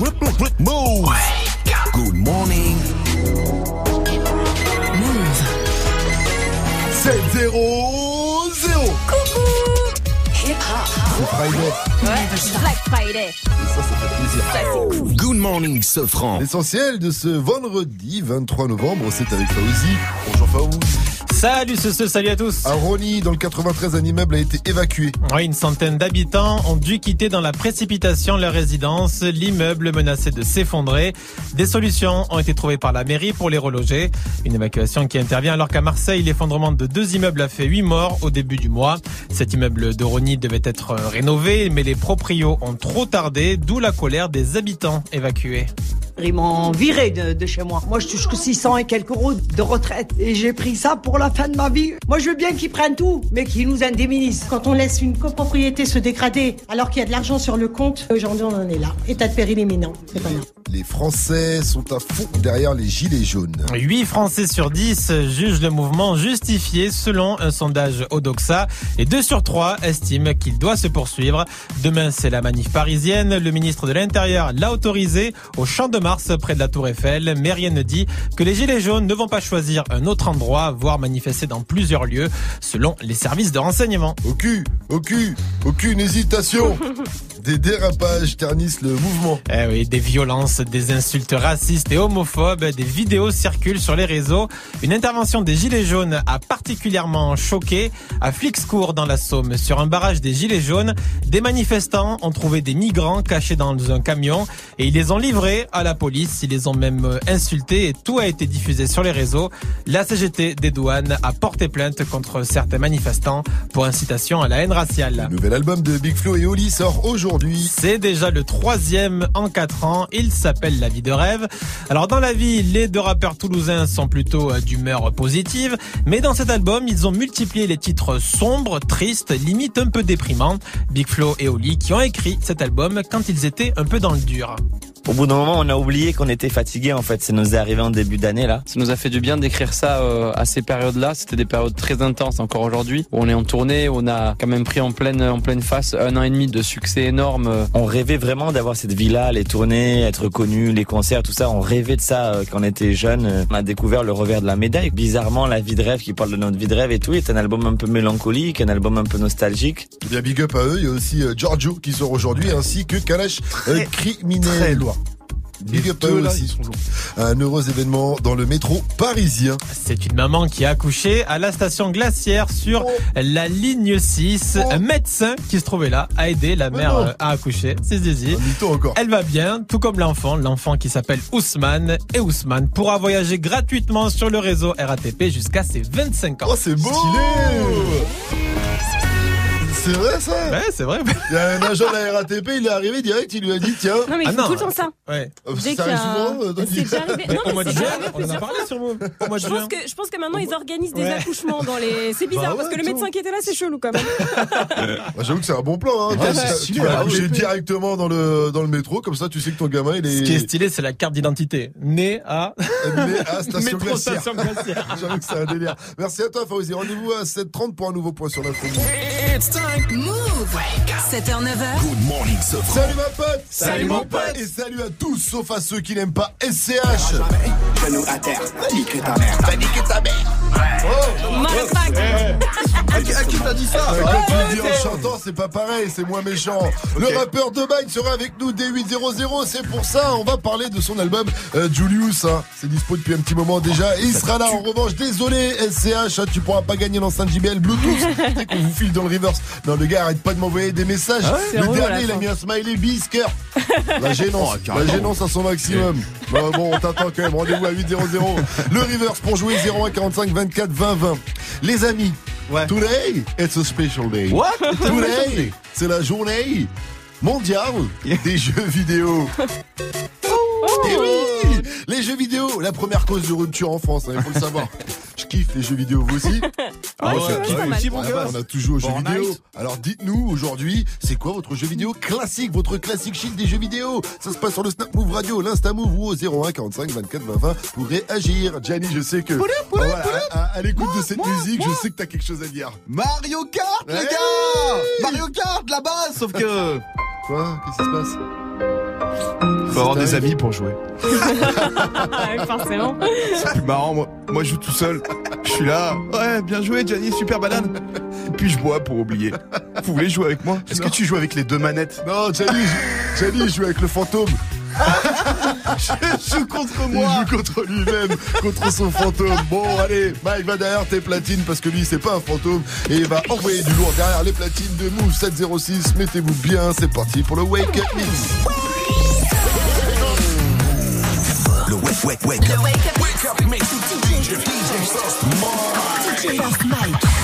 Move. Good morning. Move. 7 0 0 Hip hop. C'est Friday. Black Friday. Et ça, ça fait plaisir. Good morning, Sofran. L'essentiel de ce vendredi 23 novembre, c'est avec Fauzi. Bonjour Fauzi. Salut ce, ce, salut à tous. À Rony, dans le 93, un immeuble a été évacué. Oui, une centaine d'habitants ont dû quitter dans la précipitation leur résidence. L'immeuble menaçait de s'effondrer. Des solutions ont été trouvées par la mairie pour les reloger. Une évacuation qui intervient alors qu'à Marseille, l'effondrement de deux immeubles a fait huit morts au début du mois. Cet immeuble de Rony devait être rénové, mais les proprios ont trop tardé, d'où la colère des habitants évacués. Ils m'ont viré de, de, chez moi. Moi, je touche que 600 et quelques euros de retraite. Et j'ai pris ça pour la fin de ma vie. Moi, je veux bien qu'ils prennent tout, mais qu'ils nous indemnisent. Quand on laisse une copropriété se dégrader alors qu'il y a de l'argent sur le compte, aujourd'hui, on en est là. État de péril imminent. C'est pas. Les Français sont à fond derrière les gilets jaunes. 8 Français sur 10 jugent le mouvement justifié selon un sondage Odoxa et 2 sur 3 estiment qu'il doit se poursuivre. Demain, c'est la manif parisienne. Le ministre de l'Intérieur l'a autorisé au Champ de Mars près de la Tour Eiffel, mais rien ne dit que les Gilets jaunes ne vont pas choisir un autre endroit, voire manifester dans plusieurs lieux, selon les services de renseignement. Au cul, au cul, aucune hésitation. Des dérapages ternissent le mouvement. Eh oui, des violences, des insultes racistes et homophobes, des vidéos circulent sur les réseaux. Une intervention des Gilets jaunes a particulièrement choqué à Flixcourt dans la Somme. Sur un barrage des Gilets jaunes, des manifestants ont trouvé des migrants cachés dans un camion et ils les ont livrés à la police. Ils les ont même insultés et tout a été diffusé sur les réseaux. La CGT des douanes a porté plainte contre certains manifestants pour incitation à la haine raciale. Le nouvel album de Big Flo et Oli sort aujourd'hui. C'est déjà le troisième en quatre ans. Il s'appelle La vie de rêve. Alors dans la vie, les deux rappeurs toulousains sont plutôt d'humeur positive, mais dans cet album, ils ont multiplié les titres sombres, tristes, limite un peu déprimants. Big Flo et Oli qui ont écrit cet album quand ils étaient un peu dans le dur. Au bout d'un moment, on a oublié qu'on était fatigué. En fait, ça nous est arrivé en début d'année là. Ça nous a fait du bien d'écrire ça euh, à ces périodes-là. C'était des périodes très intenses encore aujourd'hui. On est en tournée, on a quand même pris en pleine en pleine face un an et demi de succès énorme. On rêvait vraiment d'avoir cette vie-là, les tournées, être connu, les concerts, tout ça. On rêvait de ça euh, quand on était jeune. On a découvert le revers de la médaille. Bizarrement, la vie de rêve qui parle de notre vie de rêve et tout est un album un peu mélancolique, un album un peu nostalgique. Eh bien, big up à eux. Il y a aussi euh, Giorgio qui sort aujourd'hui, ainsi que Kalash euh, Criminel. Très loin. Big up à eux aussi. Un heureux événement dans le métro parisien. C'est une maman qui a accouché à la station glaciaire sur Oh. la ligne 6. Oh. Un médecin qui se trouvait là a aidé la Mais mère euh, à accoucher. C'est Zizi. Encore. Elle va bien, tout comme l'enfant, l'enfant qui s'appelle Ousmane. Et Ousmane pourra voyager gratuitement sur le réseau RATP jusqu'à ses 25 ans. Oh, c'est beau C'est vrai ça? Ouais, c'est vrai. Il y a un agent de la RATP, il est arrivé direct, il lui a dit tiens. Non, mais il Ah faut non. tout le temps ça. Ouais. Euh, Dès ça qu'il y arrive souvent euh, C'est déjà arrivé. Non, mais c'est déjà arrivé on en a plusieurs parlé fois. sur mois de Je pense que, je pense que maintenant ils organisent des Ouais. accouchements dans les. C'est bizarre Bah parce que le médecin qui était là, c'est chelou quand même. Bah, J'avoue que c'est un bon plan. Hein. Ouais, Tu- vas ah accoucher directement dans le dans le métro, comme ça tu sais que ton gamin il est. Ce qui est stylé, c'est la carte d'identité. Né à né à station glaciaire. J'avoue que c'est un délire. Merci à toi Fauzi. Rendez-vous à 7h30 pour un nouveau point sur l'info. It's time. Move. 7h, 9h. Good morning, Sofran. Salut ma pote Salut, mon pote. Et salut à tous sauf à ceux qui n'aiment pas SCH Genou à terre, va niquer ta mère. Niquer ta mère. Motherfucker. À qui, à qui t'as dit ça? Chantant, c'est pas pareil, c'est moins méchant. Le rappeur de Mine sera avec nous dès 8.00, c'est pour ça, on va parler de son album euh, Julius. hein. C'est dispo depuis un petit moment déjà. Et il sera là, en revanche, désolé SCH, hein, tu pourras pas gagner l'enceinte JBL Bluetooth. C'est qu'on vous file dans le reverse. Non, le gars arrête pas de m'envoyer des messages. C'est le dernier, il a mis un smiley bis cœur. La gênance, Oh, la gênance à son maximum. Bon, bon, on t'attend quand même. Rendez-vous à 8.00. Le reverse pour jouer 01 45 24 20 20. Les amis, Ouais. Today, it's a special day. What? Today, c'est la journée mondiale des jeux vidéo. Et oui, les jeux vidéo, la première cause de rupture en France, hein, il faut le savoir. Je kiffe les jeux vidéo, vous aussi ah ouais, ah ouais, aussi, On a toujours aux jeux vidéo. Alors dites-nous aujourd'hui, c'est quoi votre jeu vidéo classique, votre classique chic des jeux vidéo? Ça se passe sur le Snap Move Radio, l'Instamove ou au 01 45 24 20 20 pour réagir. Gianni, je sais que. Pouloup. À, l'écoute de cette musique, je sais que t'as quelque chose à dire. Mario Kart, les gars Mario Kart, là-bas, sauf que. quoi? Qu'est-ce qui se passe? Faut avoir des amis pour jouer. forcément. C'est plus marrant, moi. Moi, je joue tout seul. Je suis là. Ouais, bien joué, Gianni, super banane. Et puis je bois pour oublier. Vous voulez jouer avec moi? Est-ce que tu joues avec les deux manettes? Non, Gianni, Gianni, je joue avec le fantôme. je joue contre moi. Il joue contre lui-même, contre son fantôme. Bon, allez, Mike va derrière tes platines parce que lui, c'est pas un fantôme et il va envoyer du lourd derrière les platines de Move 706. Mettez-vous bien, c'est parti pour le Wake Up Mix. Le wake, wake, wake up. Le wake up. Wake up, mec, c'est DJ. DJ Sauce Mike. DJ Sauce Mike.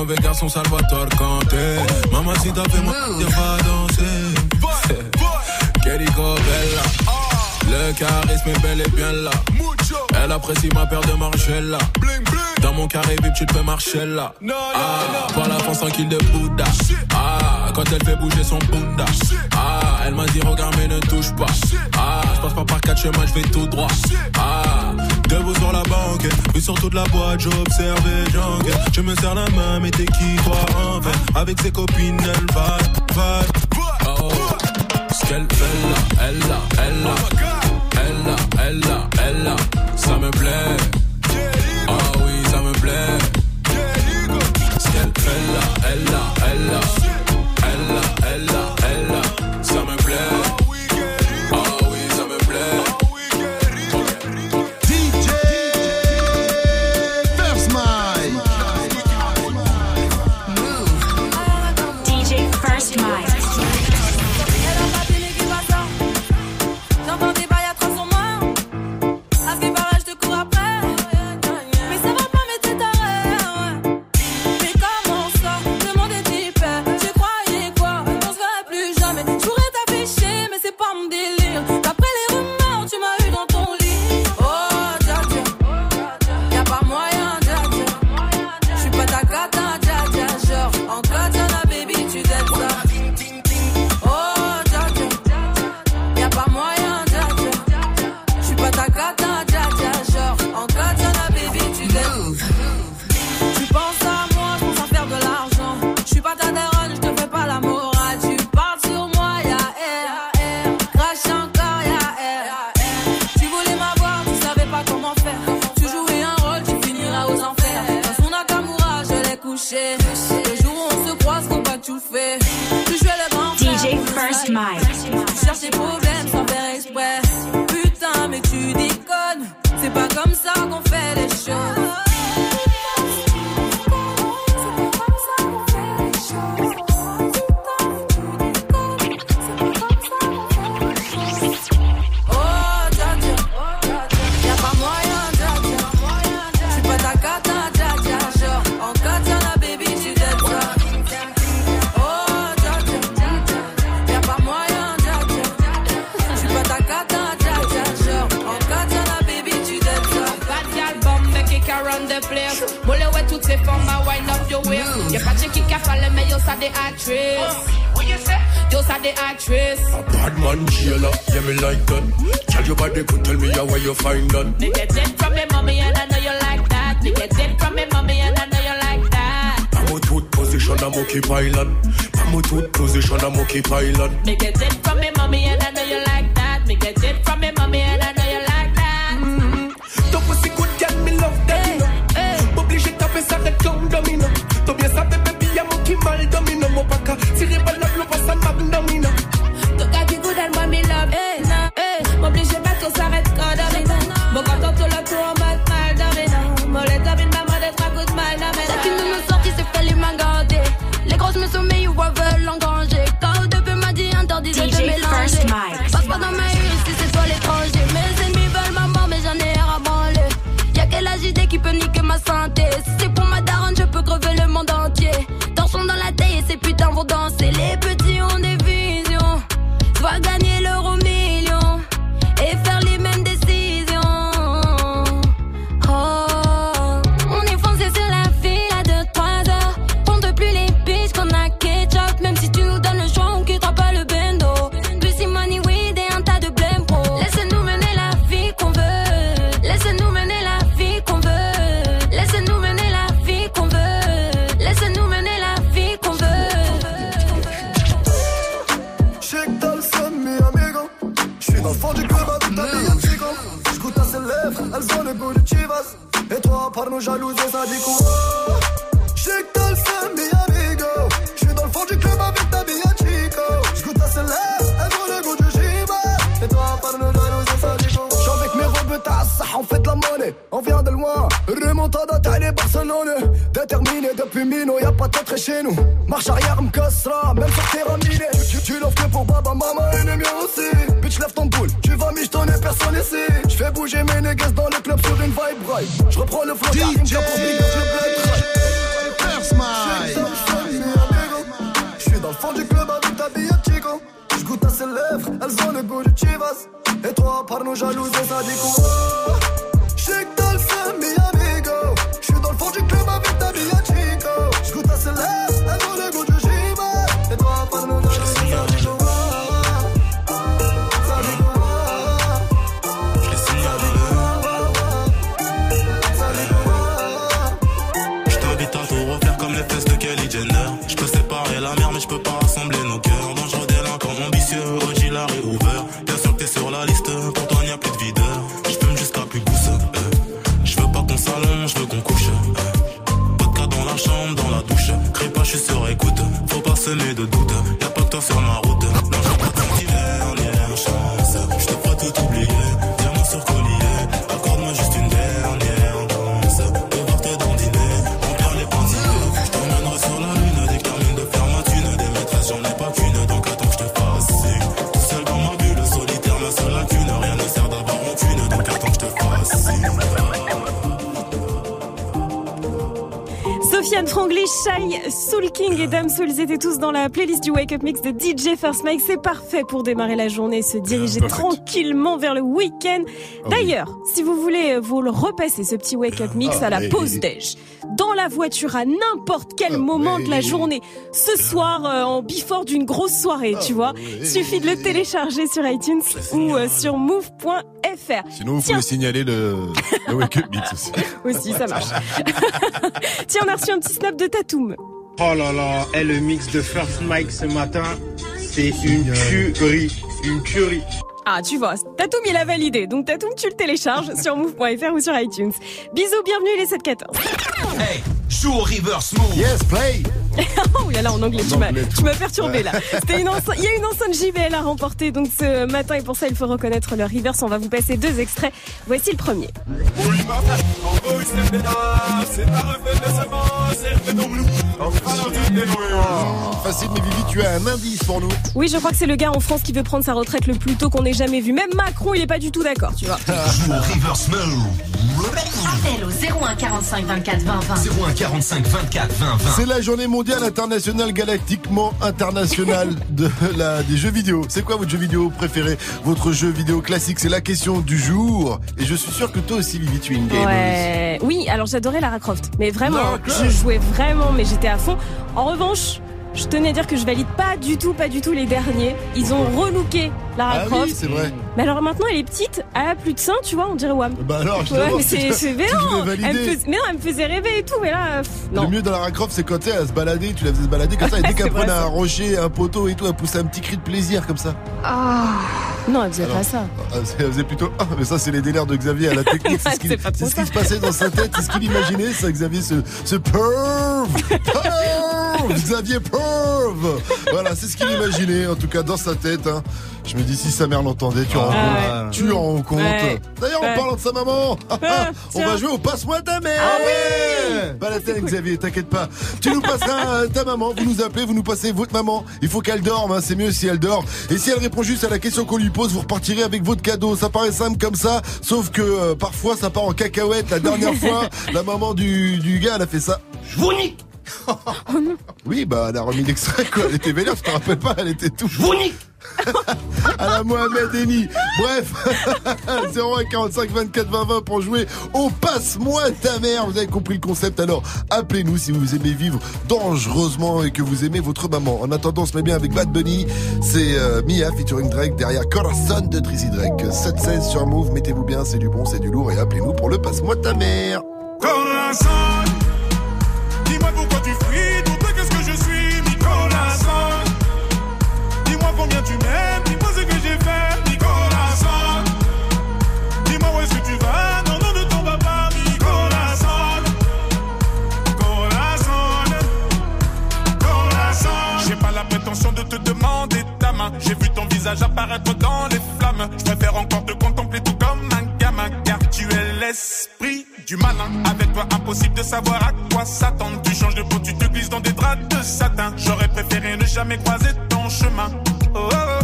mauvais garçon, Salvatore Canté. Mamacita, fais-moi, viens pas danser. Keriko Bella. Le charisme est bel et bien là. Elle apprécie ma paire de Marcella. Dans mon carré VIP, tu te fais marcher là. Ah, pas la France tranquille de Bouddha. Ah, quand elle fait bouger son bunda. Ah, elle m'a dit, regarde, mais ne touche pas. Ah, je passe pas par quatre chemins, je vais tout droit. Ah, Debout sur la banque, puis sur toute la boîte, j'observais, j'enquête. Je me sers la main, mais t'es qui toi en fait Avec ses copines, elle va, va. Oh, ce qu'elle fait là, elle là, elle là, elle là, elle là, elle là, ça me plaît. Par nos ça J'suis avec mes robes tasses, on fait de la monnaie. On vient de loin, remontada, t'allais Barcelone. Déterminé depuis Mino, y'a pas de trait chez nous. Marche arrière, m'cassera, même sur terrain miné. Tu, tu l'offres que pour baba, maman et les miens aussi. Bitch, lève ton boule, tu vas michetonner personne ici. J'fais bouger mes niggas dans le club sur une vibe right. J'reprends le flow, Karim, DJ pour big up le Mike. J'suis dans le fond du elles ont le goût de Chivas. Et toi, par nos jalouses, ça dit quoi Shai, Soul King et Damso, ils étaient tous dans la playlist du Wake Up Mix de DJ First Mike. C'est parfait pour démarrer la journée et se diriger tranquillement vers le week-end. D'ailleurs, si vous voulez vous le repasser, ce petit Wake Up Mix Ah, à la pause déj, dans la voiture à n'importe quel moment de la journée, ce soir euh, en before d'une grosse soirée, tu vois, suffit de le télécharger sur iTunes ou euh, sur move.fr. Sinon, vous Tiens. pouvez signaler le, le Wake Up Mix aussi. Aussi, ça marche. Tiens, on a reçu un petit snap de Tatoum. Oh là là, et le mix de First Mike ce matin, c'est une tuerie, une tuerie. Ah, tu vois, Tatoum, il a validé. Donc, Tatoum, tu le télécharges sur move.fr ou sur iTunes. Bisous, bienvenue les 7-14. Hey, joue au reverse move. Yes, play. oh là là, en anglais, tu m'as, tu m'as perturbé là. Une il y a une enceinte JBL à remporter donc ce matin et pour ça il faut reconnaître le reverse. On va vous passer deux extraits. Voici le premier. Facile, mais Vivi, tu as un indice pour nous. Oui, je crois que c'est le gars en France qui veut prendre sa retraite le plus tôt qu'on ait jamais vu. Même Macron, il est pas du tout d'accord, tu vois. Joue au reverse move. Appel au 01 45 24 20 20. 01 45 24 20 20. C'est la journée mondiale internationale galactiquement internationale de la, des jeux vidéo. C'est quoi votre jeu vidéo préféré? Votre jeu vidéo classique C'est la question du jour. Et je suis sûr que toi aussi, Vivi, tu es une gameuse. Ouais. Oui, alors j'adorais Lara Croft. Mais vraiment, D'accord. je jouais vraiment, mais j'étais fond. En revanche, je tenais à dire que je valide pas du tout, pas du tout les derniers. Ils ont relooké Lara Ah Croft. oui, c'est vrai. Mais alors maintenant, elle est petite, elle a plus de seins, tu vois, on dirait Wham. Bah alors, je Ouais, mais c'est Elle me fais- Mais non, elle me faisait rêver et tout, mais là, pff, non. Le mieux dans Lara Croft, c'est quand elle, se baladait, tu la faisais se balader comme ça, et dès qu'elle prenait un rocher, un poteau et tout, elle poussait un petit cri de plaisir comme ça. Ah. Non, elle faisait Alors, pas ça. ah, Elle faisait plutôt ah, mais ça c'est les délires de Xavier à la technique, c'est ce, qui se passait dans sa tête, c'est ce qu'il imaginait, ça Xavier ce, ce perv, perv, Xavier perv. Voilà, c'est ce qu'il imaginait en tout cas dans sa tête. hein. Je me dis si sa mère l'entendait, tu en rends Ah compte, tu en rends compte. Ouais. D'ailleurs, en parlant de sa maman, on tiens. va jouer au passe-moi ta mère. Ah oui Pas la tête Xavier, t'inquiète pas. Tu nous passeras ta maman, vous nous appelez, vous nous passez votre maman. Il faut qu'elle dorme, hein, c'est mieux si elle dort. Et si elle répond juste à la question qu'on lui pose, vous repartirez avec votre cadeau. Ça paraît simple comme ça, sauf que euh, parfois ça part en cacahuète. La dernière fois, la maman du, du gars, elle a fait ça. Je vous nique Oui, bah elle a remis l'extrait quoi. Elle était vénère, je te rappelle pas, elle était tout. Je vous nique à la Mohamed Eni. Bref, 01 45 24 20 20 pour jouer au Passe-moi ta mère. Vous avez compris le concept, alors appelez-nous si vous aimez vivre dangereusement et que vous aimez votre maman. En attendant, on se met bien avec Bad Bunny. C'est euh, Mia featuring Drake derrière Corazon de Tracy Drake. 7-16 sur Move, mettez-vous bien, c'est du bon, c'est du lourd et appelez-nous pour le Passe-moi ta mère. J'ai vu ton visage apparaître dans les flammes. Je préfère encore te contempler tout comme un gamin, car tu es l'esprit du malin. Avec toi, impossible de savoir à quoi s'attendre. Tu changes de peau, tu te glisses dans des draps de satin. J'aurais préféré ne jamais croiser ton chemin. Oh, oh, oh.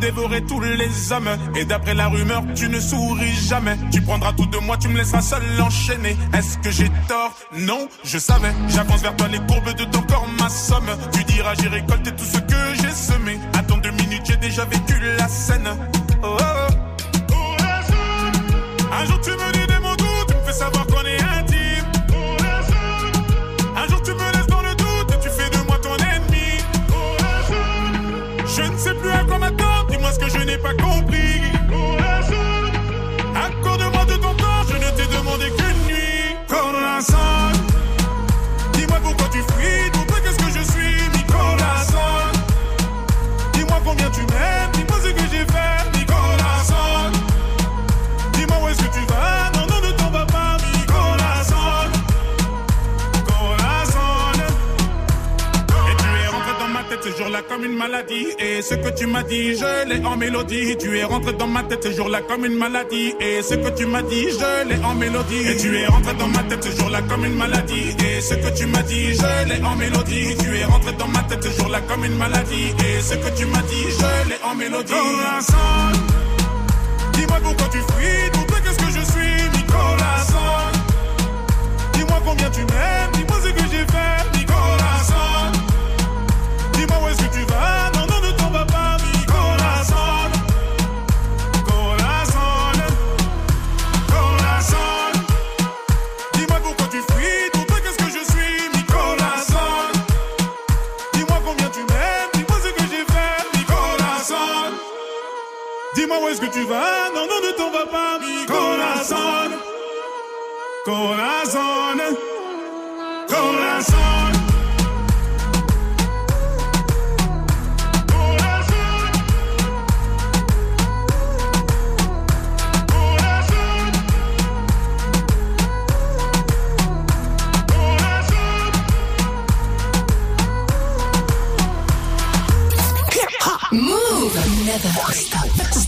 Dévorais tous les hommes. Et d'après la rumeur, tu ne souris jamais. Tu prendras tout de moi, tu me laisseras seul enchaîner. Est-ce que j'ai tort? Non, je savais. J'avance vers toi, les courbes de ton corps, ma somme. Tu diras, j'ai récolté tout ce que j'ai semé. Attends deux minutes, j'ai déjà vécu la scène. Et ce que tu m'as dit, je l'ai en mélodie. Tu es rentré dans ma tête ce jour-là comme une maladie. Et ce que tu m'as dit, je l'ai en mélodie. Et tu es rentré dans ma tête ce jour-là comme une maladie. Et ce que tu m'as dit, je l'ai en mélodie. Tu es rentré dans ma tête ce jour-là comme une maladie. Et ce que tu m'as dit, je l'ai en mélodie. Dis-moi pourquoi tu fuis, toi qu'est-ce que je suis, corazon. Dis-moi combien tu m'aimes, que tu vas, non, non, ne t'en vas pas, corazon. Corazon, corazon. Move. Never stop.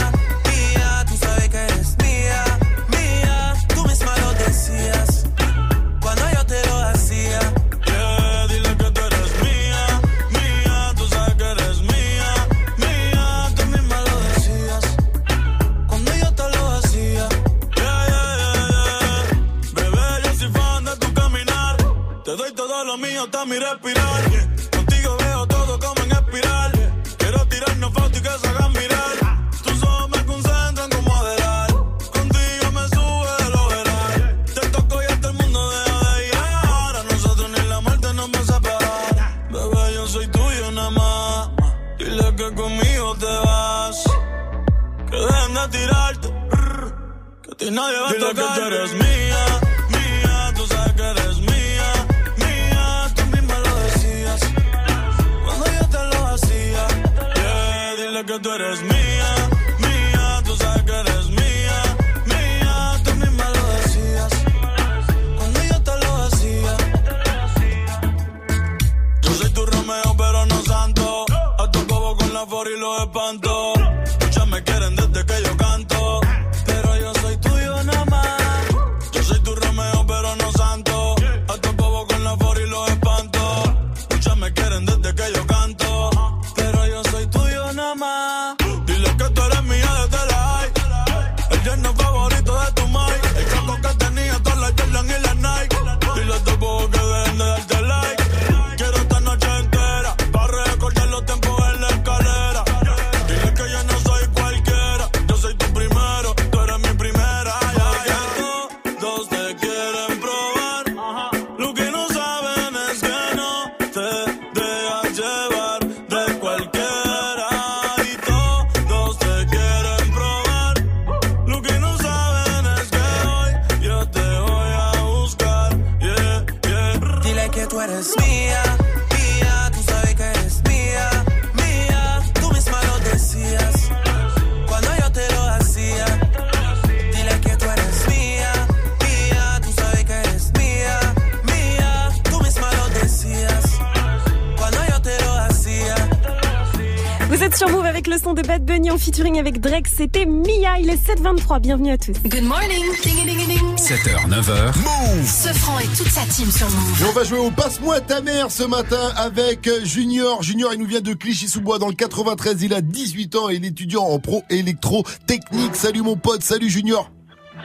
featuring avec Drake. C'était Mia. Il est 7h23. Bienvenue à tous. Good morning. Ding, ding, ding. 7h, 9h. Move Ce franc et toute sa team sur Move. Et on va jouer au Passe-moi ta mère ce matin avec Junior. Junior, il nous vient de Clichy-sous-Bois dans le 93. Il a 18 ans et il est étudiant en pro électro-technique. Salut mon pote, salut Junior.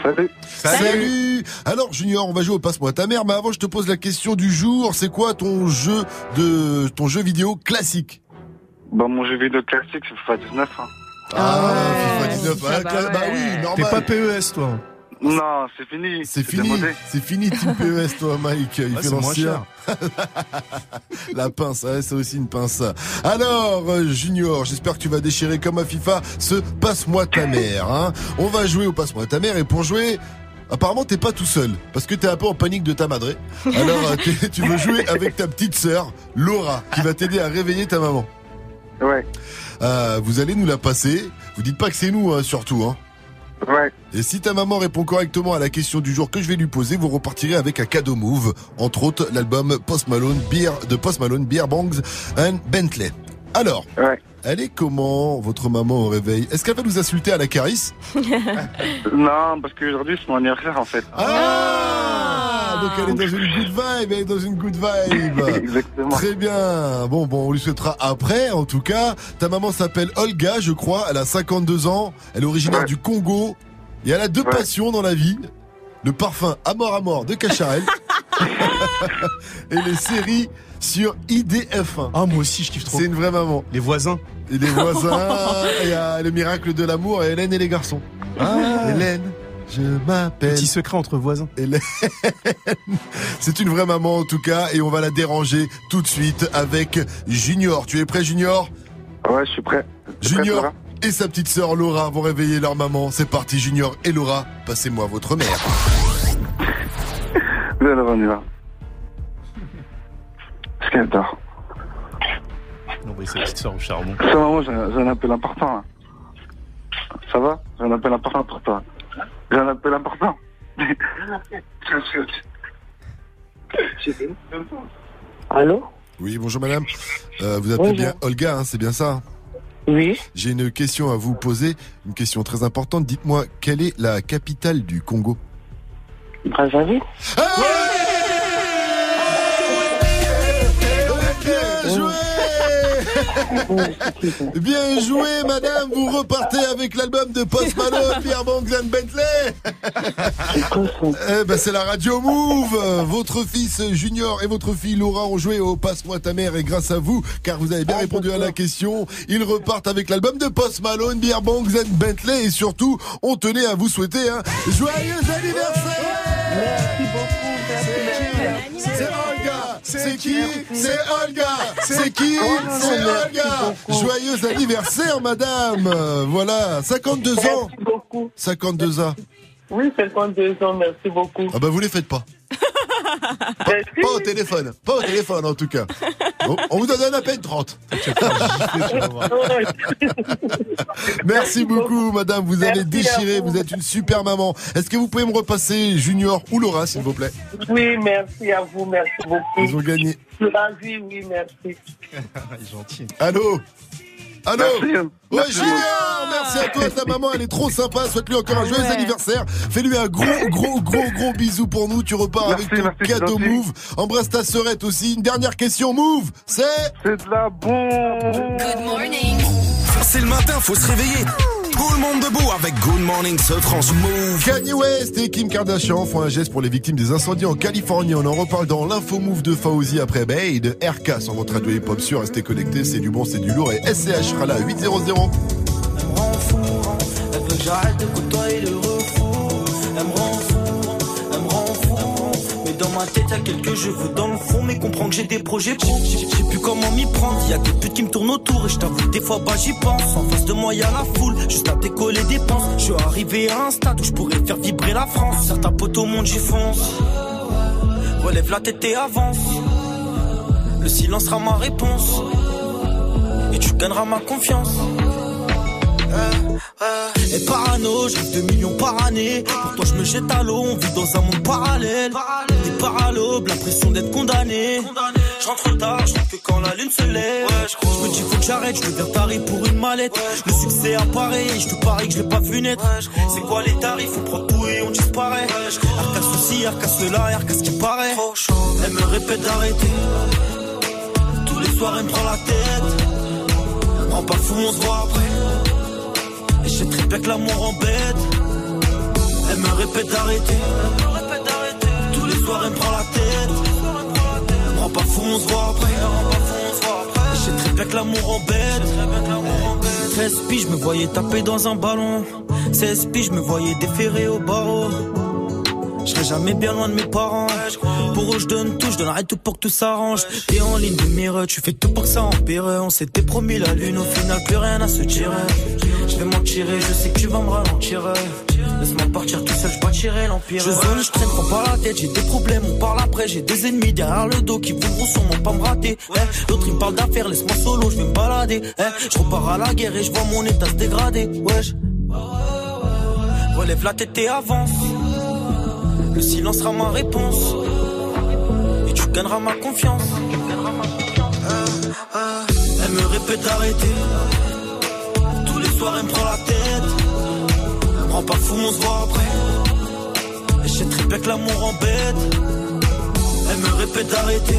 Salut. Salut. Alors Junior, on va jouer au Passe-moi ta mère, mais avant je te pose la question du jour. C'est quoi ton jeu de ton jeu vidéo classique? Bah, mon jeu vidéo classique, c'est FIFA 19. Hein. Ah, FIFA 19. ça ah, va, cla- bah oui, normal. T'es pas PES toi. Non, c'est fini. C'est fini, c'est fini Team PES toi Mike, il Ouais, fait l'ancien. La pince, ouais, c'est aussi une pince. Alors euh, Junior, j'espère que tu vas déchirer comme à FIFA ce passe-moi ta mère. Hein. On va jouer au passe-moi ta mère et pour jouer... Apparemment t'es pas tout seul parce que t'es un peu en panique de ta madré. Alors euh, tu veux jouer avec ta petite sœur Laura qui va t'aider à réveiller ta maman. Ouais. Euh, vous allez nous la passer. Vous dites pas que c'est nous hein, surtout. Hein. Ouais. Et si ta maman répond correctement à la question du jour que je vais lui poser, vous repartirez avec un cadeau move, entre autres l'album Post Malone Beer de Post Malone Beer Bangs and Bentley. Alors, elle est comment votre maman au réveil? Est-ce qu'elle va nous insulter à la carisse non, parce qu'aujourd'hui, c'est mon anniversaire, en fait. Ah Donc elle est dans une good vibe, elle est dans une good vibe. Exactement. Très bien. Bon, bon, on lui souhaitera après. En tout cas, ta maman s'appelle Olga, je crois. Elle a 52 ans. Elle est originaire du Congo. Et elle a deux passions dans la vie. Le parfum à mort à mort de Cacharel. et les séries sur IDF1. Ah, moi aussi, je kiffe trop. C'est une vraie maman. Les voisins. Et les voisins, il y a le miracle de l'amour et Hélène et les garçons. Ah. Hélène Je m'appelle. Petit secret entre voisins. Hélène. C'est une vraie maman en tout cas et on va la déranger tout de suite avec Junior. Tu es prêt Junior? Ouais, je suis prêt. Je suis prêt, Junior et sa petite sœur Laura vont réveiller leur maman. C'est parti Junior et Laura, passez-moi votre mère. Laura, on y va. Est-ce qu'elle dort Non, bah, sa petite soeur au charbon. Ça, maman, j'ai j'ai un appel important. là. Ça va? J'ai un appel important pour toi. J'ai un appel important. Allô Oui, bonjour madame. Euh, vous appelez Bonjour. bien Olga, hein, c'est bien ça Oui. J'ai une question à vous poser, une question très importante. Dites-moi, quelle est la capitale du Congo? Brazzaville Bien Bien joué, madame. Vous repartez avec l'album de Post Malone, Pierre Bentley. Eh ben, c'est la radio Move. Votre fils Junior et votre fille Laura ont joué au Passe-moi ta mère et grâce à vous, car vous avez bien répondu à la question, ils repartent avec l'album de Post Malone, and Bentley et surtout, on tenait à vous souhaiter un joyeux anniversaire. Merci beaucoup. C'est Olga C'est qui C'est Olga C'est qui Oh, C'est Olga. Joyeux anniversaire, madame Voilà, 52 ans Merci beaucoup. 52 ans. Oui, 52 ans, merci beaucoup. Ah bah vous les faites pas. Pas, au téléphone, pas au téléphone en tout cas. On, on vous donne un appel 30. Merci beaucoup, madame. Vous avez déchiré. à vous. Vous êtes une super maman. Est-ce que vous pouvez me repasser Junior ou Laura, s'il vous plaît? Oui, merci à vous, merci beaucoup. Ils ont gagné. Ravi, oui, merci. gentil. Allô? Allô Merci. Ouais, Merci. Junior Merci à toi, ta maman, elle est trop sympa. Souhaite-lui encore un joyeux Ouais. anniversaire. Fais-lui un gros, gros, gros, gros bisou pour nous. Tu repars Merci, avec ton cadeau. Move. Embrasse ta sœurette aussi. Une dernière question, Move. C'est C'est de la bombe. Good morning. C'est le matin, faut se réveiller. Tout le monde debout avec Good Morning ce France Move. Kanye West et Kim Kardashian font un geste pour les victimes des incendies en Californie. On en reparle dans l'info Move de Fauzi après Bay de RK sur votre radio hip-hop sûr. Restez connectés, c'est du bon, c'est du lourd. Et SCH sera là, 800. Elle me rend fou, elle veut que j'arrête de côtoyer le refou. Elle me rend ma tête, y'a quelques cheveux dans le fond. Mais comprends que j'ai des projets pro. Je sais plus comment m'y prendre. Y'a des putes qui me tournent autour. Et je t'avoue, des fois, bah j'y pense. En face de moi, y'a la foule. Juste à décoller des penses. Je suis arrivé à un stade où je pourrais faire vibrer la France. Certains potes au monde, j'y fonce. Relève la tête et avance. Le silence sera ma réponse. Et tu gagneras ma confiance. Et parano, rêve de millions par année. Pour toi, je me jette à l'eau, on vit dans un monde parallèle. Des paralobes, l'impression d'être condamné. Je rentre tard, je que quand la lune se lève. je me dis, faut que j'arrête, je deviens taré pour une mallette. Le succès apparaît, et je te parie que je l'ai pas vu naître. C'est quoi les tarifs, on prend tout et on disparaît. Arca ceci, arca cela, arca ce qui paraît. Elle me répète d'arrêter. Tous les soirs, elle me prend la tête. Pas fou, on se voit après. Je sais très bien que l'amour embête. Elle me répète d'arrêter. Tous les soirs, elle me prend la tête. Elle me pas fou, on se voit après. Je sais très bien que l'amour embête. 13 piges, je me voyais taper dans un ballon. 16 piges, je me voyais déférer au barreau. Je serai jamais bien loin de mes parents. Pour eux, je donne tout, je donnerai tout pour que tout s'arrange. T'es en ligne de mire, tu fais tout pour que ça empire. On s'était promis la lune, au final, plus rien à se tirer. Je vais m'en tirer, je sais que tu vas me ralentir. Laisse-moi partir tout seul, je bâtirai l'empire. Je zone, je traîne, prends pas la tête, j'ai des problèmes, on parle après. J'ai des ennemis derrière le dos qui voudront sûrement pas me rater. Eh, L'autre il me parle d'affaires, laisse-moi solo, je vais me balader. Eh, je repars à la guerre et je vois mon état se dégrader. Wesh. Relève la tête et avance. Le silence sera ma réponse. Et tu gagneras ma confiance. Elle me répète d'arrêter. Soirs, elle me prend la tête. Elle me rend pas fou, on se voit après. Et très bien que l'amour embête. Elle me répète d'arrêter.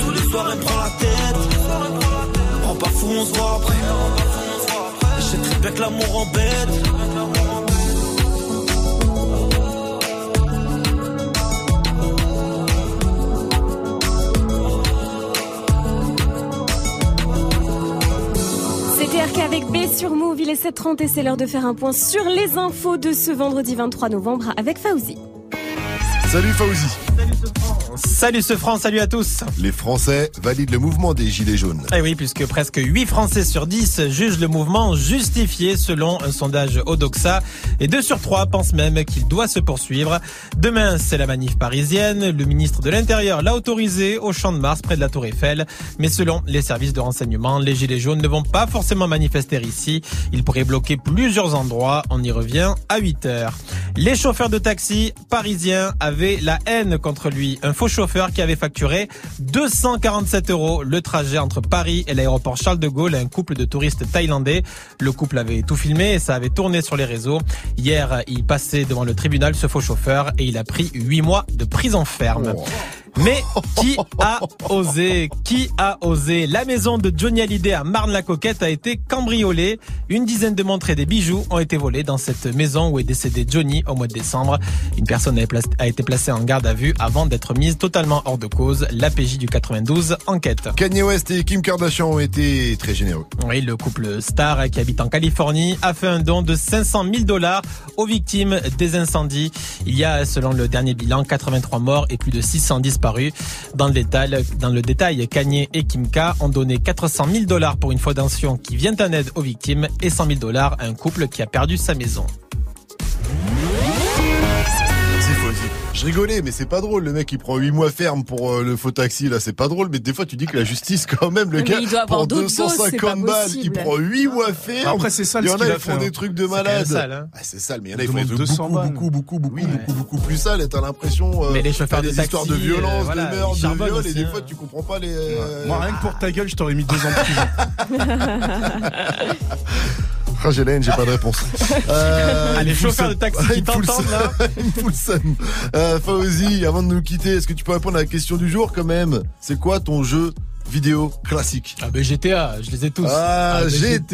Tous les soirs, elle me prend la tête. Elle me rend pas fou, on se voit après. Et très bien que l'amour embête. Marc avec B sur Move, il est 7h30 et c'est l'heure de faire un point sur les infos de ce vendredi 23 novembre avec Fauzi. Salut Fauzi. Salut ce franc, salut à tous. Les Français valident le mouvement des Gilets jaunes. Eh oui, puisque presque 8 Français sur 10 jugent le mouvement justifié selon un sondage Odoxa. Et 2 sur 3 pensent même qu'il doit se poursuivre. Demain, c'est la manif parisienne. Le ministre de l'Intérieur l'a autorisé au Champ de Mars près de la Tour Eiffel. Mais selon les services de renseignement, les Gilets jaunes ne vont pas forcément manifester ici. Ils pourraient bloquer plusieurs endroits. On y revient à 8 heures. Les chauffeurs de taxi parisiens avaient la haine contre lui. Un faux chauffeur qui avait facturé 247 euros le trajet entre Paris et l'aéroport Charles de Gaulle à un couple de touristes thaïlandais. Le couple avait tout filmé et ça avait tourné sur les réseaux. Hier, il passait devant le tribunal ce faux chauffeur et il a pris 8 mois de prison ferme. Mais qui a osé Qui a osé? La maison de Johnny Hallyday à Marne-la-Coquette a été cambriolée. Une dizaine de montres et des bijoux ont été volés dans cette maison où est décédé Johnny au mois de décembre. Une personne a été placée en garde à vue avant d'être mise totalement hors de cause. L'APJ du 92 enquête. Kanye West et Kim Kardashian ont été très généreux. Oui, le couple star qui habite en Californie a fait un don de 500 000 dollars aux victimes des incendies. Il y a, selon le dernier bilan, 83 morts et plus de 600 Dans le détail, dans le détail, Kanye et Kim K ont donné 400 000 dollars pour une fondation qui vient en aide aux victimes et 100 000 dollars à un couple qui a perdu sa maison. Je rigolais, mais c'est pas drôle. Le mec, il prend 8 mois ferme pour euh, le faux taxi, là, c'est pas drôle. Mais des fois, tu dis que la justice, quand même, le Mais gars, il doit doses, pas 250 balles, il prend 8 mois ferme. Après, c'est sale Il y en a, ils font des trucs de C'est malade. sale, hein. Ah, c'est sale, mais il y en a, Il ils font des demande trucs 200 beaucoup, balles. beaucoup, beaucoup, beaucoup, beaucoup, beaucoup plus sales. Et t'as l'impression, euh, Mais les chauffeurs t'as de des histoires de euh, violence, voilà, de meurtre, de viol, et des hein. fois, tu comprends pas les. Moi, rien que pour ta gueule, je t'aurais mis deux ans de prison. Ah, j'ai la haine, j'ai pas de réponse. Euh, Ah, les chauffeurs de taxi qui t'entendent, là. Seum. Euh, Fauzi, avant de nous quitter, est-ce que tu peux répondre à la question du jour quand même? C'est quoi ton jeu vidéo classique Ah ben GTA, je les ai tous. Ah, ben GTA,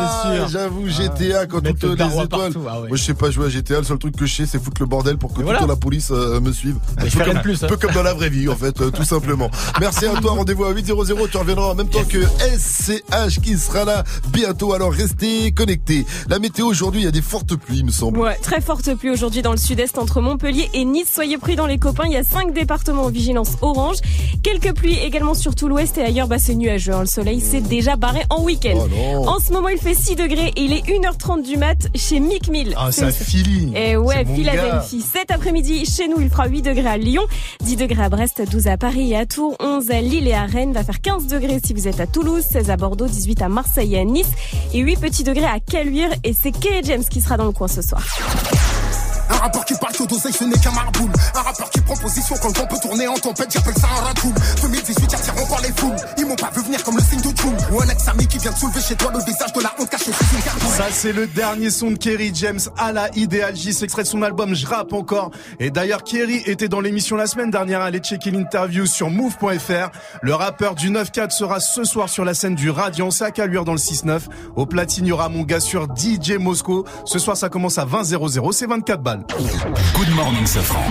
bien sûr. J'avoue, GTA, quand toutes le les étoiles. partout, ah ouais. Moi, je sais pas jouer à GTA. Le seul truc que je sais, c'est foutre le bordel pour que Mais toute voilà. la police euh, me suive. Un je peu comme, plus, hein. peu comme dans la vraie vie, en fait, euh, tout simplement. Merci à toi. Rendez-vous à 800. Tu reviendras en même temps que SCH qui sera là bientôt. Alors, restez connectés. La météo aujourd'hui, il y a des fortes pluies, il me semble. Ouais, très forte pluie aujourd'hui dans le sud-est entre Montpellier et Nice. Soyez prudents les copains, il y a cinq départements en vigilance orange. Quelques pluies également sur tout l'ouest et ailleurs, bah, c'est nuageux. hein. Le soleil s'est déjà barré en week-end. Oh en ce moment, il fait 6 degrés et il est 1h30 du mat chez Mick Mill. Ah, C'est- ça filie. Et ouais, C'est mon Philadelphie. Cet après-midi, chez nous, il fera 8 degrés à Lyon, 10 degrés à Brest, 12 à Paris et à Tours, 11 à Lille et à Rennes, va faire 15 degrés si vous êtes à Toulouse, 16 à Bordeaux, 18 à Marseille et à Nice, et 8 petits degrés à Caluire, et c'est Kay James qui sera dans le coin ce soir. Un rappeur qui parle que d'oseille, ce n'est qu'un marboule. Un rappeur qui prend position quand le vent peut tourner en tempête, j'appelle ça un ratoul. 2018, attirant encore les foules. Ils m'ont pas vu venir comme le signe de June. Ou un ex-ami qui vient de soulever chez toi le visage de la honte caché sous une. Ça, c'est le dernier son de Kerry James à la Ideal J. C'est extrait de son album Je rappe encore. Et d'ailleurs, Kerry était dans l'émission la semaine dernière. Allez checker l'interview sur move.fr. Le rappeur du 9-4 sera ce soir sur la scène du Radiance à Caluire dans le 6-9. Au platine, il y aura mon gars sur DJ Moscow. Ce soir, ça commence à 20 00 C'est 24 balles. Good morning, Safran.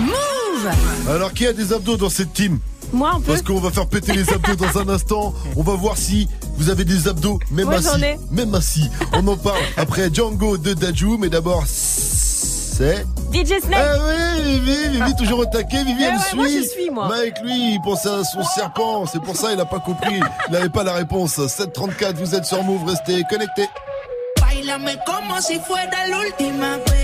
Alors, qui a des abdos dans cette team? Moi, un peu. Parce qu'on va faire péter les abdos dans un instant. On va voir si vous avez des abdos, même Moi, j'en assis. ai. Même assis. On en parle après Django de Dajou. Mais d'abord, c'est. DJ Snake. Ah oui, Vivi, Vivi toujours au taquet, Vivi elle ouais, suit. moi, je suis, moi. Avec lui, il pensait à son serpent, c'est pour ça il a pas compris. Il n'avait pas la réponse. 734, vous êtes sur Move, restez connectés. Bailame como si fuera la última vez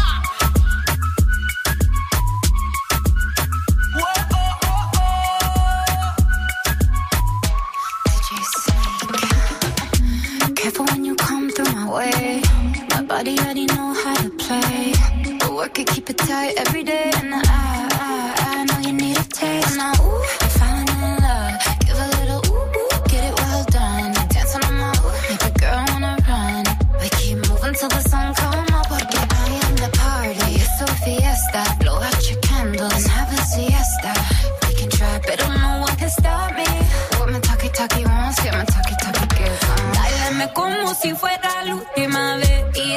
Body already know how to play. But work it, keep it tight every day. And I, I, I know you need a taste. Now, ooh, I'm falling in love. Give a little ooh, ooh, get it well done. Dancing on my ooh, make a girl wanna run. We keep moving till the sun come up. Porque I am the party. It's a fiesta. Blow out your candles and have a siesta. We can try, but no one can stop me. What my talkie talkie wants, get my talkie talkie gives. Dálame como si fuera la última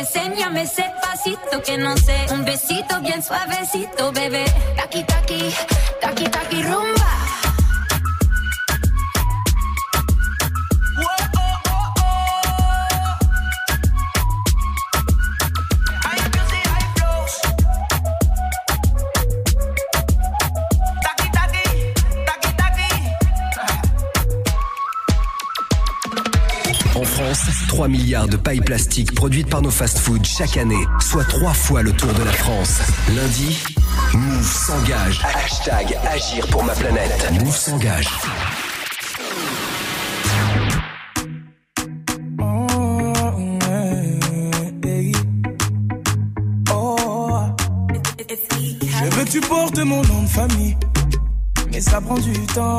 enséñame ese pasito que no sé, un besito bien suavecito, bebé. Taki taki, taki taki rumba. En France, 3 milliards de pailles plastiques produites par nos fast-foods chaque année, soit 3 fois le tour de la France. Lundi, Move s'engage. Hashtag Agir pour ma planète. Move s'engage. Je veux que tu portes mon nom de famille, mais ça prend du temps.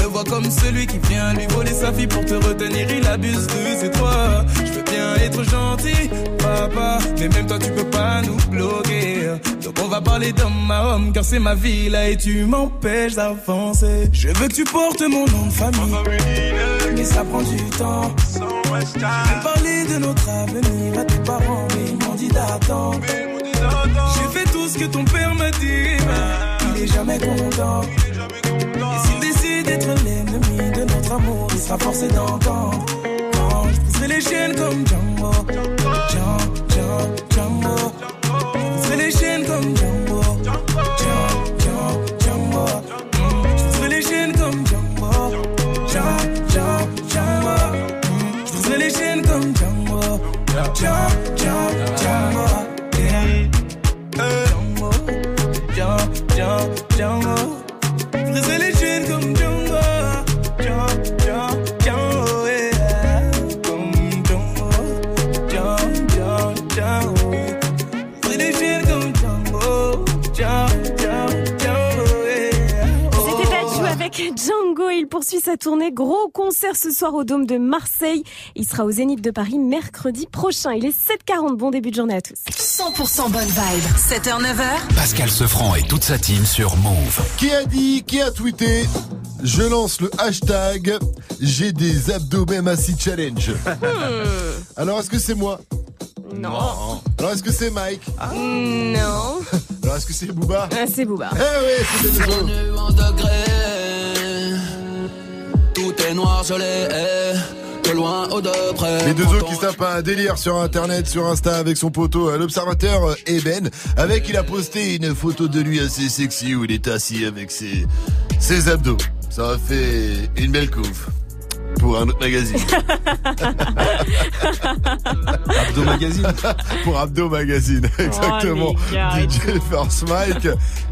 comme celui qui vient lui voler sa fille Pour te retenir, il abuse de ses droits. Je veux bien être gentil, papa Mais même toi tu peux pas nous bloquer. Donc on va parler d'homme à homme Car c'est ma vie là et tu m'empêches d'avancer. Je veux que tu portes mon nom de famille Mais ça prend du temps. J'ai parlé de notre avenir à tes parents Mais ils m'ont dit d'attendre J'ai fait tout ce que ton père m'a dit Il est jamais content. Et s'il d'être l'ennemi de notre amour. Il sera forcé d'entendre. Quand les chaînes comme Django Django, Django, Django les chaînes comme Django Django, les chaînes comme Mm, Django, poursuit sa tournée. Gros concert ce soir au Dôme de Marseille. Il sera au Zénith de Paris mercredi prochain. Il est 7h40. Bon début de journée à tous. 100% bonne vibe. 7h, 9h. Pascal Sefranc et toute sa team sur Move. Qui a dit, qui a tweeté Je lance le hashtag J'ai des abdos même assis challenge. Alors est-ce que c'est moi? Non. Alors est-ce que c'est Mike? Non. Alors est-ce que c'est Booba? Ah, c'est Booba. Eh oui, c'est Tout est noir, je eh, De loin ou de près. Les deux autres qui tapent un délire sur internet, sur Insta avec son poteau, euh, l'observateur euh, Eben, avec il a posté une photo de lui assez sexy où il est assis avec ses, ses abdos. Ça a fait une belle couve pour un autre magazine. Abdo Magazine. pour Abdo Magazine, exactement. les gars, DJ First Mike.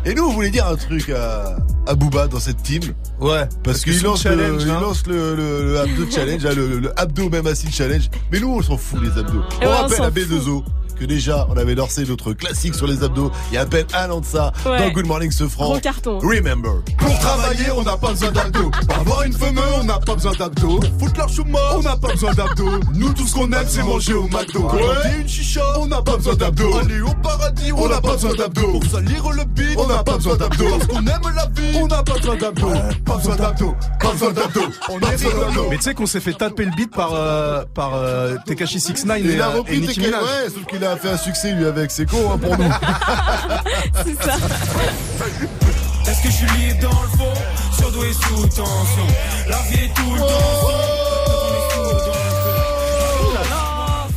Et nous, on voulait dire un truc à, à Booba dans cette team. Ouais. Parce, que qu'il lance, challenge, le, il hein. lance le, le- le Abdo Challenge, hein, le, le Abdo même assis challenge. Mais nous, on s'en fout les abdos. Et On ouais, on rappelle s'en à B2O que déjà, on avait lancé notre classique sur les abdos il y a à peine un an de ça Ouais. dans Good Morning ce franc. Gros carton. Remember. Pour travailler, on n'a pas besoin d'abdos. Pour avoir une femme, on n'a pas besoin d'abdos. Pour foutre leur chouma, on n'a pas besoin d'abdos. Nous, tout ce qu'on aime, c'est manger au McDo. Quand on dit une chicha, on n'a pas besoin d'abdos. Aller au paradis, on n'a pas besoin d'abdos. Pour salir le beat, on n'a pas besoin d'abdos. Parce qu'on aime la vie, on n'a pas besoin d'abdos. Pas besoin d'abdos. Pas besoin d'abdos. On est rigolo. Mais tu sais qu'on s'est fait taper le beat par, euh, par euh, Tekashi 69 et, euh, et repris Nicki Nicki Minaj. Ouais, sauf qu'il a fait un succès lui avec ses cons hein, pour nous. C'est ça. Est-ce que je suis libre dans le fond Surdoué sous tension La vie est tout le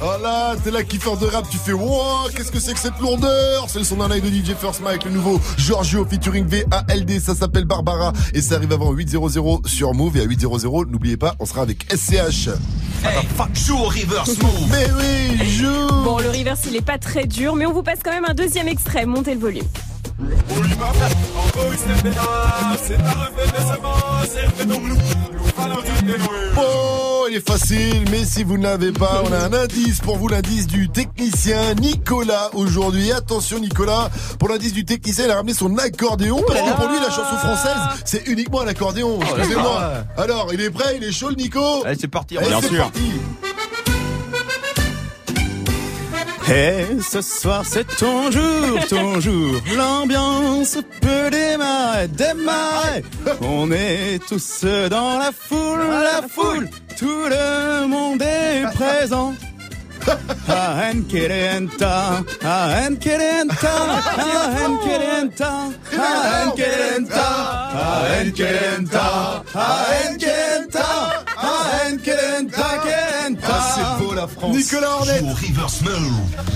Oh là, t'es là kiffeur de rap, tu fais wow, qu'est-ce que c'est que cette lourdeur? C'est le son d'un live de DJ First Mike, le nouveau Giorgio featuring VALD, ça s'appelle Barbara et ça arrive avant 8.00 sur Move et à 8.00, n'oubliez pas, on sera avec SCH. Joue au reverse move. Mais oui, joue Bon, le reverse, il est pas très dur, mais on vous passe quand même un deuxième extrait. Montez le volume. Oh, il est facile, mais si vous ne l'avez pas, on a un indice pour vous, l'indice du technicien Nicolas aujourd'hui. Attention Nicolas, pour l'indice du technicien, il a ramené son accordéon, parce que pour lui, la chanson française, c'est uniquement à l'accordéon. Excusez-moi. Alors, il est prêt, il est chaud le Nico Allez, c'est parti. Allez, c'est parti. Et ce soir c'est ton jour, ton jour. L'ambiance peut démarrer, démarrer. On est tous dans la foule, la foule. Tout le monde est présent. Ah, Enkelenta, ah, Enkelenta, ah, Enkelenta, ah, la France. Nicolas Hornet. Joue au reverse.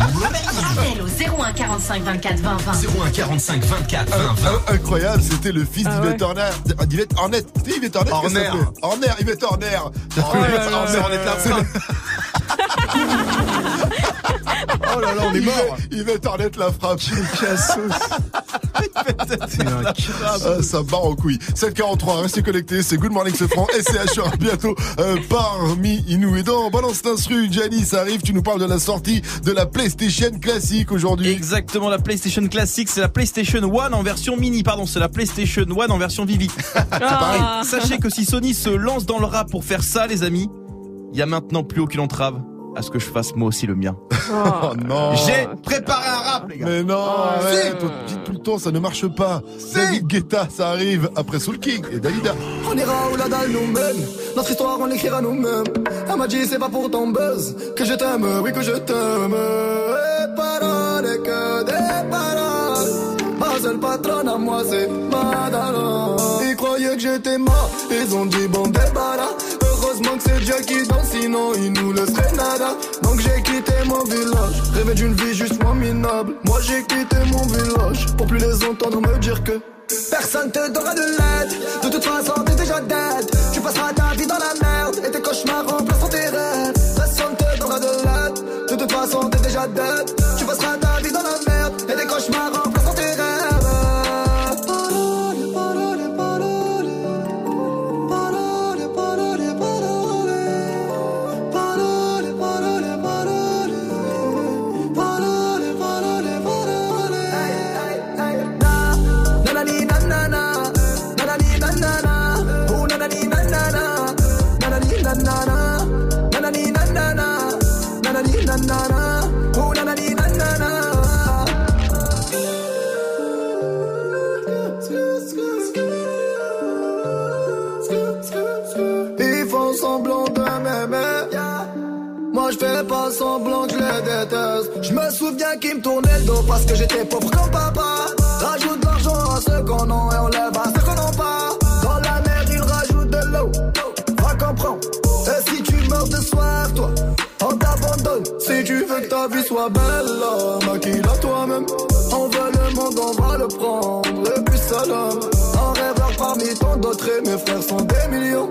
Appel au 01 45 24 20 20. 01 45 24 20 20. Ah, Incroyable, c'était le fils d'Yvette Horner. Ah, d'Yvette Hornet. C'était Yvette Hornet Horner. Horner, Yvette Horner. Horner, Hornet Oh là là, on est mort. Yvette Hornet la frappe. C'est Ah, ça barre en couille. 743, restez connectés, c'est Good Morning ce franc. SCH sera bientôt euh, parmi nous. Et dans Balance l'instru, Janice arrive, tu nous parles de la sortie de la PlayStation classique aujourd'hui. Exactement, la PlayStation classique, c'est la PlayStation One en version mini, pardon, c'est la PlayStation One en version Vivi. pareil. Sachez que si Sony se lance dans le rap pour faire ça, les amis, il y a maintenant plus aucune entrave à ce que je fasse moi aussi le mien. Oh non. J'ai préparé un rap, les gars. Mais non, Oh, arrête, on te dit tout le temps, ça ne marche pas. David Guetta, ça arrive après Soul King et Dalida. On ira où la dalle nous mène. Notre histoire, on l'écrira nous-mêmes. Elle m'a dit, c'est pas pour ton buzz que je t'aime, oui, que je t'aime. Et paroles, et que des paroles. Ma seule patronne à moi, c'est Madonna. Ils croyaient que j'étais mort, ils ont dit, bon, débarras. Heureusement que c'est Dieu qui danse, sinon il nous laisserait nada. Donc j'ai quitté mon village, rêvé d'une vie juste moins minable. Moi j'ai quitté mon village, pour plus les entendre me dire que Personne te donnera de l'aide. De toute façon, t'es déjà dead. Tu passeras ta vie dans la merde. Et tes cauchemars remplaceront tes rêves. Personne te donnera de l'aide. De toute façon, t'es déjà dead. Tu passeras ta vie dans la merde. Et tes cauchemars pas semblant que les déteste. Je me souviens qu'ils me tournaient le dos parce que j'étais pauvre comme papa. Rajoute de l'argent à ceux qu'on a et on lève à ceux qu'on n'a pas. Dans la mer, ils rajoutent de l'eau. Va comprendre. Et si tu meurs de soif, toi, on t'abandonne. Si tu veux que ta vie soit belle, maquille-la toi-même. On veut le monde, on va le prendre. Le plus seul homme. Un rêveur parmi tant d'autres et mes frères sont des millions.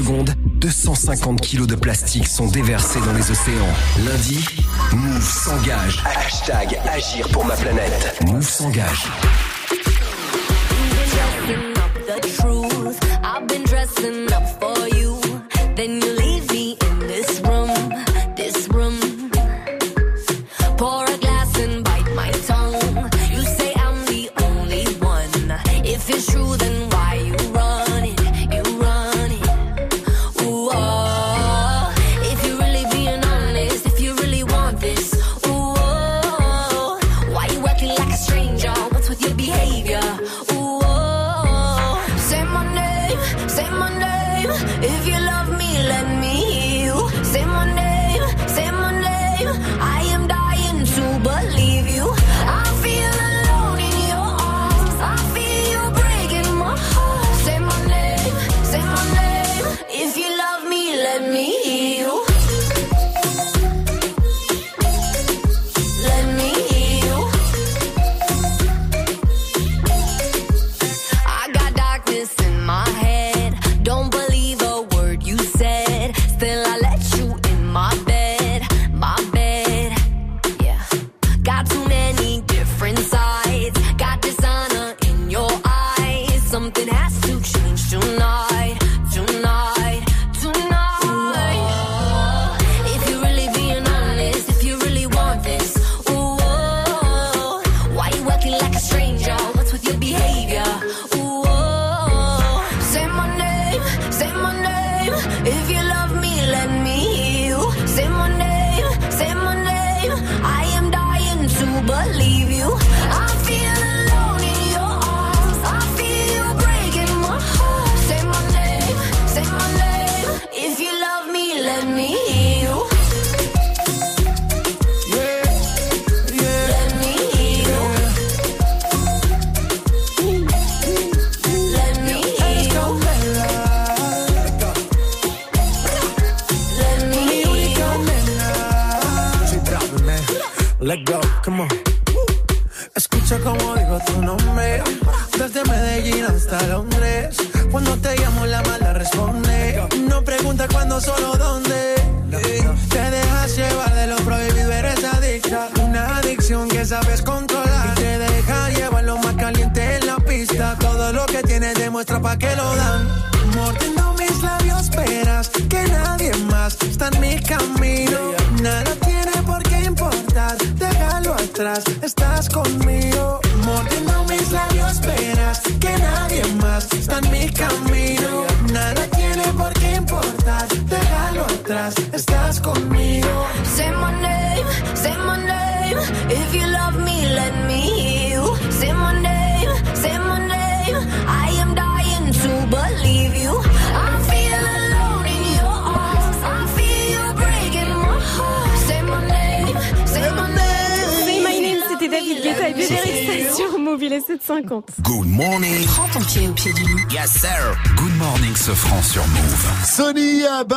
250 kilos de plastique sont déversés dans les océans. Lundi, Move s'engage. Hashtag agir pour ma planète. Move s'engage.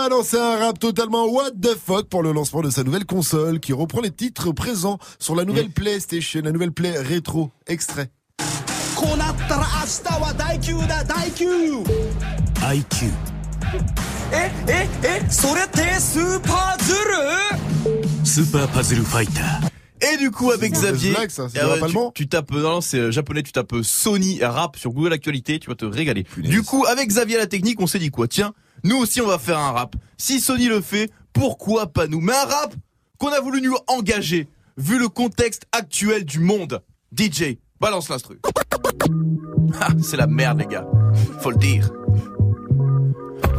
balancé un rap totalement what the fuck pour le lancement de sa nouvelle console qui reprend les titres présents sur la nouvelle PlayStation, la nouvelle Play rétro. Extrait. IQ. Super Puzzle Fighter. Et du coup avec Xavier, eh tu, tapes euh, non c'est euh, japonais, tu tapes euh, Sony rap sur Google Actualité, tu vas te régaler. Du coup avec Xavier la technique, on s'est dit quoi? Tiens, nous aussi on va faire un rap. Si Sony le fait, pourquoi pas nous Mais un rap qu'on a voulu nous engager, vu le contexte actuel du monde. DJ, balance l'instru. Ah, c'est la merde les gars, faut le dire.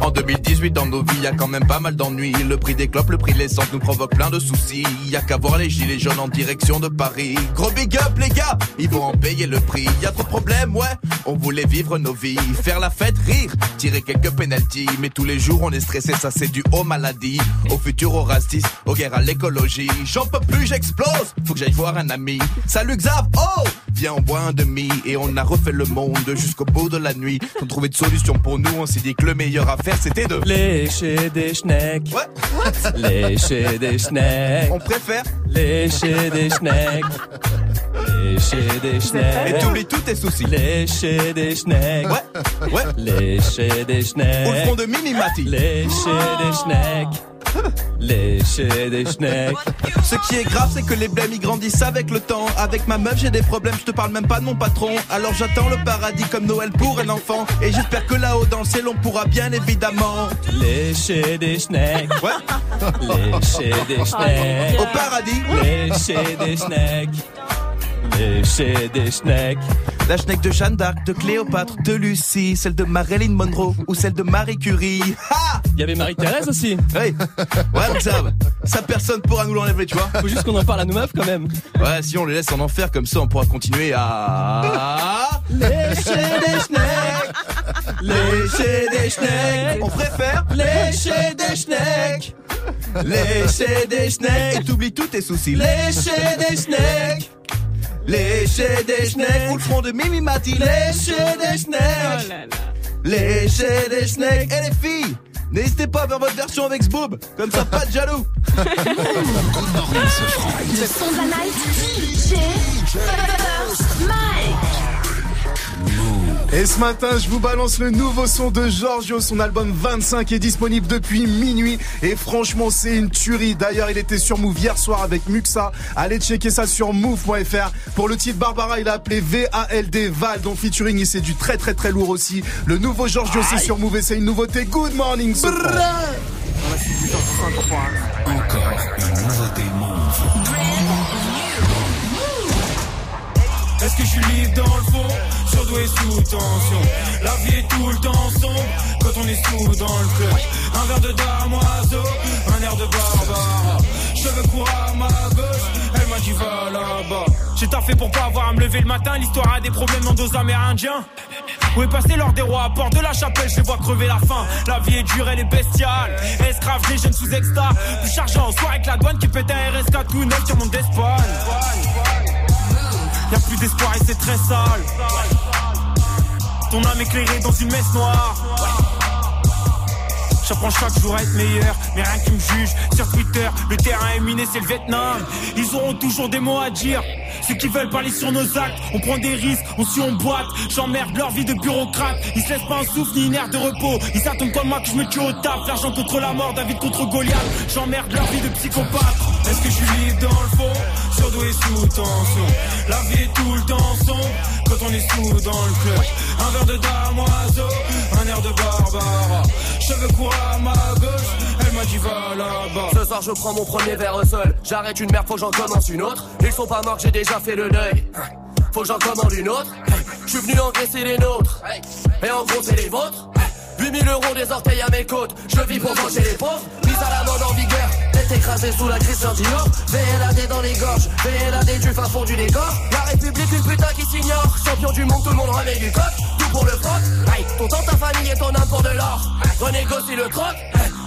En 2018, dans nos vies, y a quand même pas mal d'ennuis. Le prix des clopes, le prix de l'essence nous provoque plein de soucis. Y a qu'à voir les gilets jaunes en direction de Paris. Gros big up, les gars, ils vont en payer le prix. Y a trop de problèmes, ouais. On voulait vivre nos vies, faire la fête, rire, tirer quelques penalties. Mais tous les jours, on est stressé, ça c'est dû aux maladies, au futur, au racisme, aux guerres à l'écologie. J'en peux plus, j'explose. Faut que j'aille voir un ami. Salut Xav, oh! Viens, on boit un demi et on a refait le monde jusqu'au bout de la nuit. Sans trouver de solution pour nous, on s'est dit que le meilleur à faire c'était de Lécher des schnecks. Ouais. Lécher des schnecks. On préfère Lécher des schnecks. Lécher des schnecks. Et t'oublies tous tes soucis. Lécher des schnecks. Ouais, ouais. Lécher des schnecks. Au fond de Mimimati. Lécher des schnecks. Lécher des schnecks. Ce qui est grave, c'est que les blêmes ils grandissent avec le temps. Avec ma meuf, j'ai des problèmes, je te parle même pas de mon patron. Alors j'attends le paradis comme Noël pour un enfant. Et j'espère que là-haut dans le ciel, on pourra bien évidemment. Lécher des schnecks. Ouais. Lécher des schnecks. Au paradis. Lécher des schnecks. Lécher des schnecks. La schneck de Jeanne d'Arc, de Cléopâtre, de Lucie, celle de Marilyn Monroe ou celle de Marie Curie. Ha Il y avait Marie-Thérèse aussi. Oui. Ouais, donc ça, ça personne pourra nous l'enlever, tu vois. Faut juste qu'on en parle à nos meufs quand même. Ouais, si on les laisse en enfer comme ça, on pourra continuer à Lécher des schnecks. lécher des schnecks. On préfère Lécher des schnecks. lécher des schnecks. Et t'oublies tous tes soucis. Lécher des schnecks. Lécher des schnecks. Ou le front de Mimimati. Lécher des Oh schnecks. là là. Lécher des schnecks. Et les filles, n'hésitez pas à faire votre version avec Zboob. Comme ça, pas de jaloux. Good morning, ce franc. Le son de la night. DJ First Mike. Et ce matin, je vous balance le nouveau son de Giorgio. Son album 25 est disponible depuis minuit. Et franchement, c'est une tuerie. D'ailleurs, il était sur Move hier soir avec Muxa. Allez checker ça sur move.fr. Pour le titre Barbara, il a appelé V-A-L-D Val. Donc featuring, et c'est du très très très lourd aussi. Le nouveau Giorgio, c'est sur Move et c'est une nouveauté. Good morning. Encore Que je suis libre dans le fond Surdoué sous tension. La vie est tout le temps sombre Quand on est sous dans le club Un verre de damoiseau Un air de barbare. Cheveux courts à ma gauche Elle m'a dit va là-bas. J'ai taffé pour pas avoir à me lever le matin L'histoire a des problèmes dans dos amérindiens. Où est passé l'or des rois? À port de la chapelle, je les vois crever la faim. La vie est dure, elle est bestiale. Escrave des jeunes sous extra. Plus chargeant en soir avec la douane qui pète un RSK tout neuf sur mon d'Espagne. Y'a plus d'espoir et c'est très sale. Ton âme éclairée dans une messe noire. J'apprends chaque jour à être meilleur, mais rien qui me juge. Sur Twitter, le terrain est miné, c'est le Vietnam. Ils auront toujours des mots à dire. Ceux qui veulent parler sur nos actes, on prend des risques, on suit, on boite. J'emmerde leur vie de bureaucrate. Ils se laissent pas un souffle ni une air de repos. Ils attendent comme moi que je me tue au taf. L'argent contre la mort, David contre Goliath. J'emmerde leur vie de psychopathe. Est-ce que je suis dans le fond? Surdoué sous tension. La vie est tout le temps sombre quand on est sous dans le club. Un verre de damoiseau, un air de barbare. Cheveux courts ma gauche, elle m'a. Ce soir je prends mon premier verre seul J'arrête une merde, faut que j'en commence une autre. Ils sont pas morts, j'ai déjà fait le deuil. Faut que j'en commande une autre. Je suis venu engraisser les nôtres. Et en les vôtres. 8000 euros des orteils à mes côtes. Je vis pour manger les pauvres. Mise à la mode en vigueur. Tête écrasée sous la Christian Dior. VLAD dans les gorges. VLAD du fin fond du décor. La République une putain qui s'ignore. Champion du monde tout le monde remet du coq pour le froc Aïe, ton temps, ta famille et ton âme pour de l'or Renégocie le troc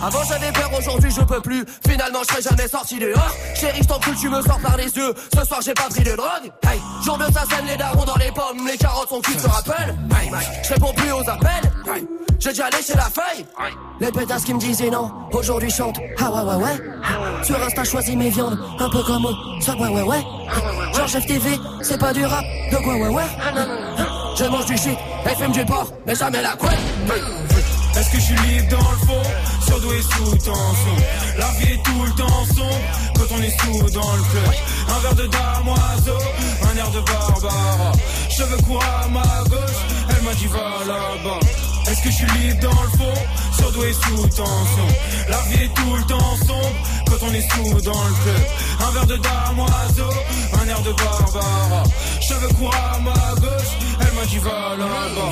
Avant j'avais peur, aujourd'hui je peux plus. Finalement je serai jamais sorti dehors. Chérie, je t'en prie, tu me sors par les yeux. Ce soir j'ai pas pris de drogue. Hey, jour de ça scène les darons dans les pommes. Les carottes sont cuites, rappellent. Hey, je réponds plus aux appels. Hey, j'ai déjà léché la feuille. Les pétasses qui me disaient non, aujourd'hui chante. Ah ouais ouais ouais. Sur Insta choisis mes viandes, un peu comme ça ouais ouais ouais. Genre FTV, c'est pas du rap, de quoi ouais ouais. Je mange du shit, du porc, mais jamais la couette. Est-ce que je suis libre dans le fond Surdoué sous tension La vie est tout le temps sombre Quand on est sous dans le club Un verre de damoiseau Un air de barbara. Cheveux courts à ma gauche Elle m'a dit va là-bas Est-ce que je suis libre dans le fond Surdoué sous tension La vie est tout le temps sombre Quand on est sous dans le club Un verre de damoiseau Un air de barbara. Cheveux courts à ma gauche Elle m'a dit va là-bas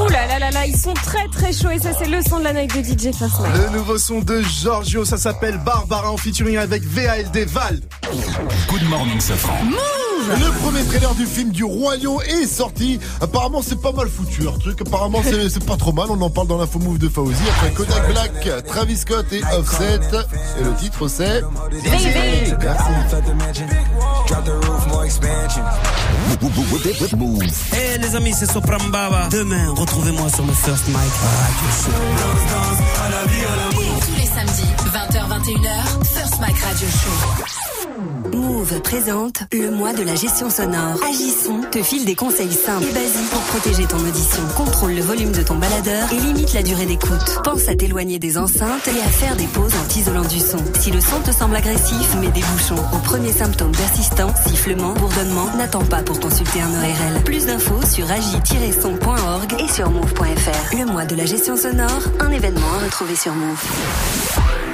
Ouh là là là là, ils sont très très chauds et ça c'est le son de la night de DJ Mike. Le nouveau son de Giorgio, ça s'appelle Barbara en featuring avec VALD Vald. Good morning, Safran. Le premier trailer du film du Roi Lion est sorti. Apparemment, c'est pas mal foutu. Un truc, apparemment, c'est pas trop mal. On en parle dans l'info move de Fauzi. Après Kodak Black, Travis Scott et Offset. Et le titre, c'est. Hey les amis, c'est Sopram Baba. Demain, retrouvez-moi sur le First Mic Radio Show. Tous les samedis, 20h-21h, First Mike Radio Show. Move présente le mois de la gestion sonore. Agisson te file des conseils simples et basiques pour protéger ton audition. Contrôle le volume de ton baladeur et limite la durée d'écoute. Pense à t'éloigner des enceintes et à faire des pauses en t'isolant du son. Si le son te semble agressif, mets des bouchons. Au premier symptôme persistant, sifflement, bourdonnement, n'attends pas pour consulter un ORL. Plus d'infos sur agi-son.org et sur move.fr. Le mois de la gestion sonore, un événement à retrouver sur Move.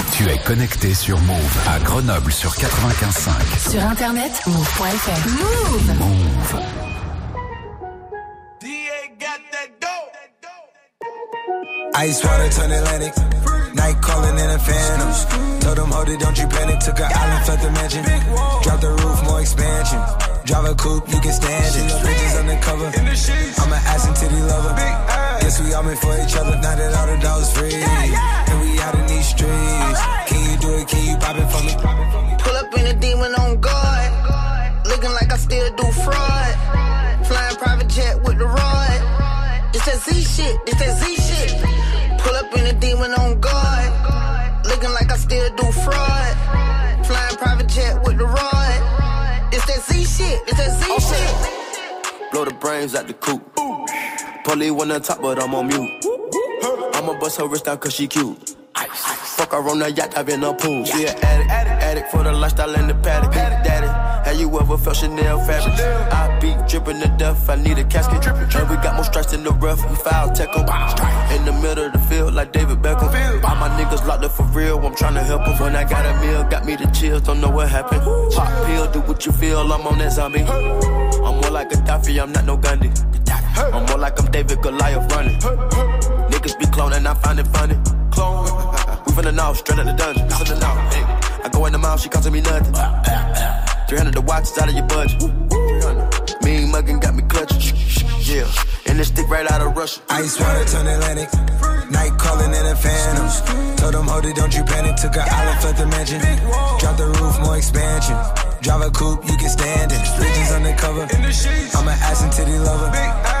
Tu es connecté sur Move à Grenoble sur 95.5. Sur internet, move.fr. Move. Move. Ice water turn Atlantic. Night calling in a phantom. Told them, hold it, don't you panic. Took an island, left the mansion. Drop the roof, more expansion. Drive a coupe, you can stand it. Bitches undercover. I'm an ass and titty lover. Guess we all meant for each other. Now that all the dogs free. And we out streets. Can you do it? Can you pop it for me? Pull up in a demon on guard. Looking like I still do fraud. Flying private jet with the rod. It's that Z shit. It's that Z shit. Pull up in a demon on guard. Looking like I still do fraud. Flying private jet with the rod. It's that Z shit. It's that Z shit. Blow the brains out the coop. Polly one on top, but I'm on mute. I'ma bust her wrist down cause she cute. Fuck her on the yacht, I've been a pool. She an addict, addict for the lifestyle and the paddock. Daddy, have you ever felt Chanel fabric? I be dripping to death, I need a casket. And we got more strikes in the rough, we foul tech 'em. In the middle of the field, like David Beckham. All my niggas locked up for real, I'm tryna help 'em. When I got a meal, got me the chills, don't know what happened. Pop pill, do what you feel, I'm on that zombie. I'm more like a Gaddafi, I'm not no Gandhi. I'm more like I'm David Goliath running. Niggas be cloning, I find it funny. Clone. We from the north, straight out the dungeon. Hey. I go in the mouth, she costing me nothing. 300 the watch, it's out of your budget. Mean muggin' got me clutching. Yeah. And this stick right out of Russia. Ice water turn Atlantic. Night calling in a phantom. Told them, hold it, don't you panic. Took an island, left the mansion. Drop the roof, more expansion. Drive a coupe, you can stand it. Bridges undercover. I'm an ass and titty lover.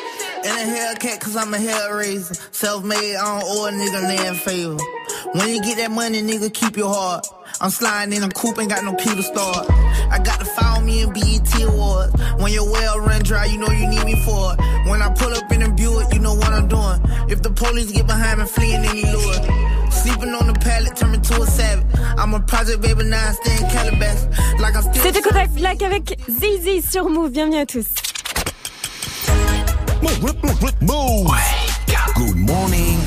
In a Hellcat, cause I'm a hellraiser. Self made, I don't owe a nigga land favor. When you get that money, nigga, keep your heart. I'm sliding in a coupe, ain't got no key to start. I got the file want me in BET Awards. When your well run dry, you know you need me for it. When I pull up in a Buick, you know what I'm doing. If the police get behind me, fleeing any lure. Sleeping on the pallet, turn me to a savage. I'm a project baby, now I stay in Calabas. Like I'm still. C'était Kodak Black avec Zizi sur Move. Bienvenue à tous. Move. Good morning.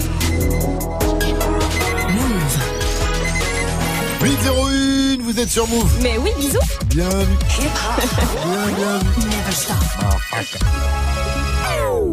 801, vous êtes sur Move. Mais oui, bisous. Bien vu. Bien, bien vu.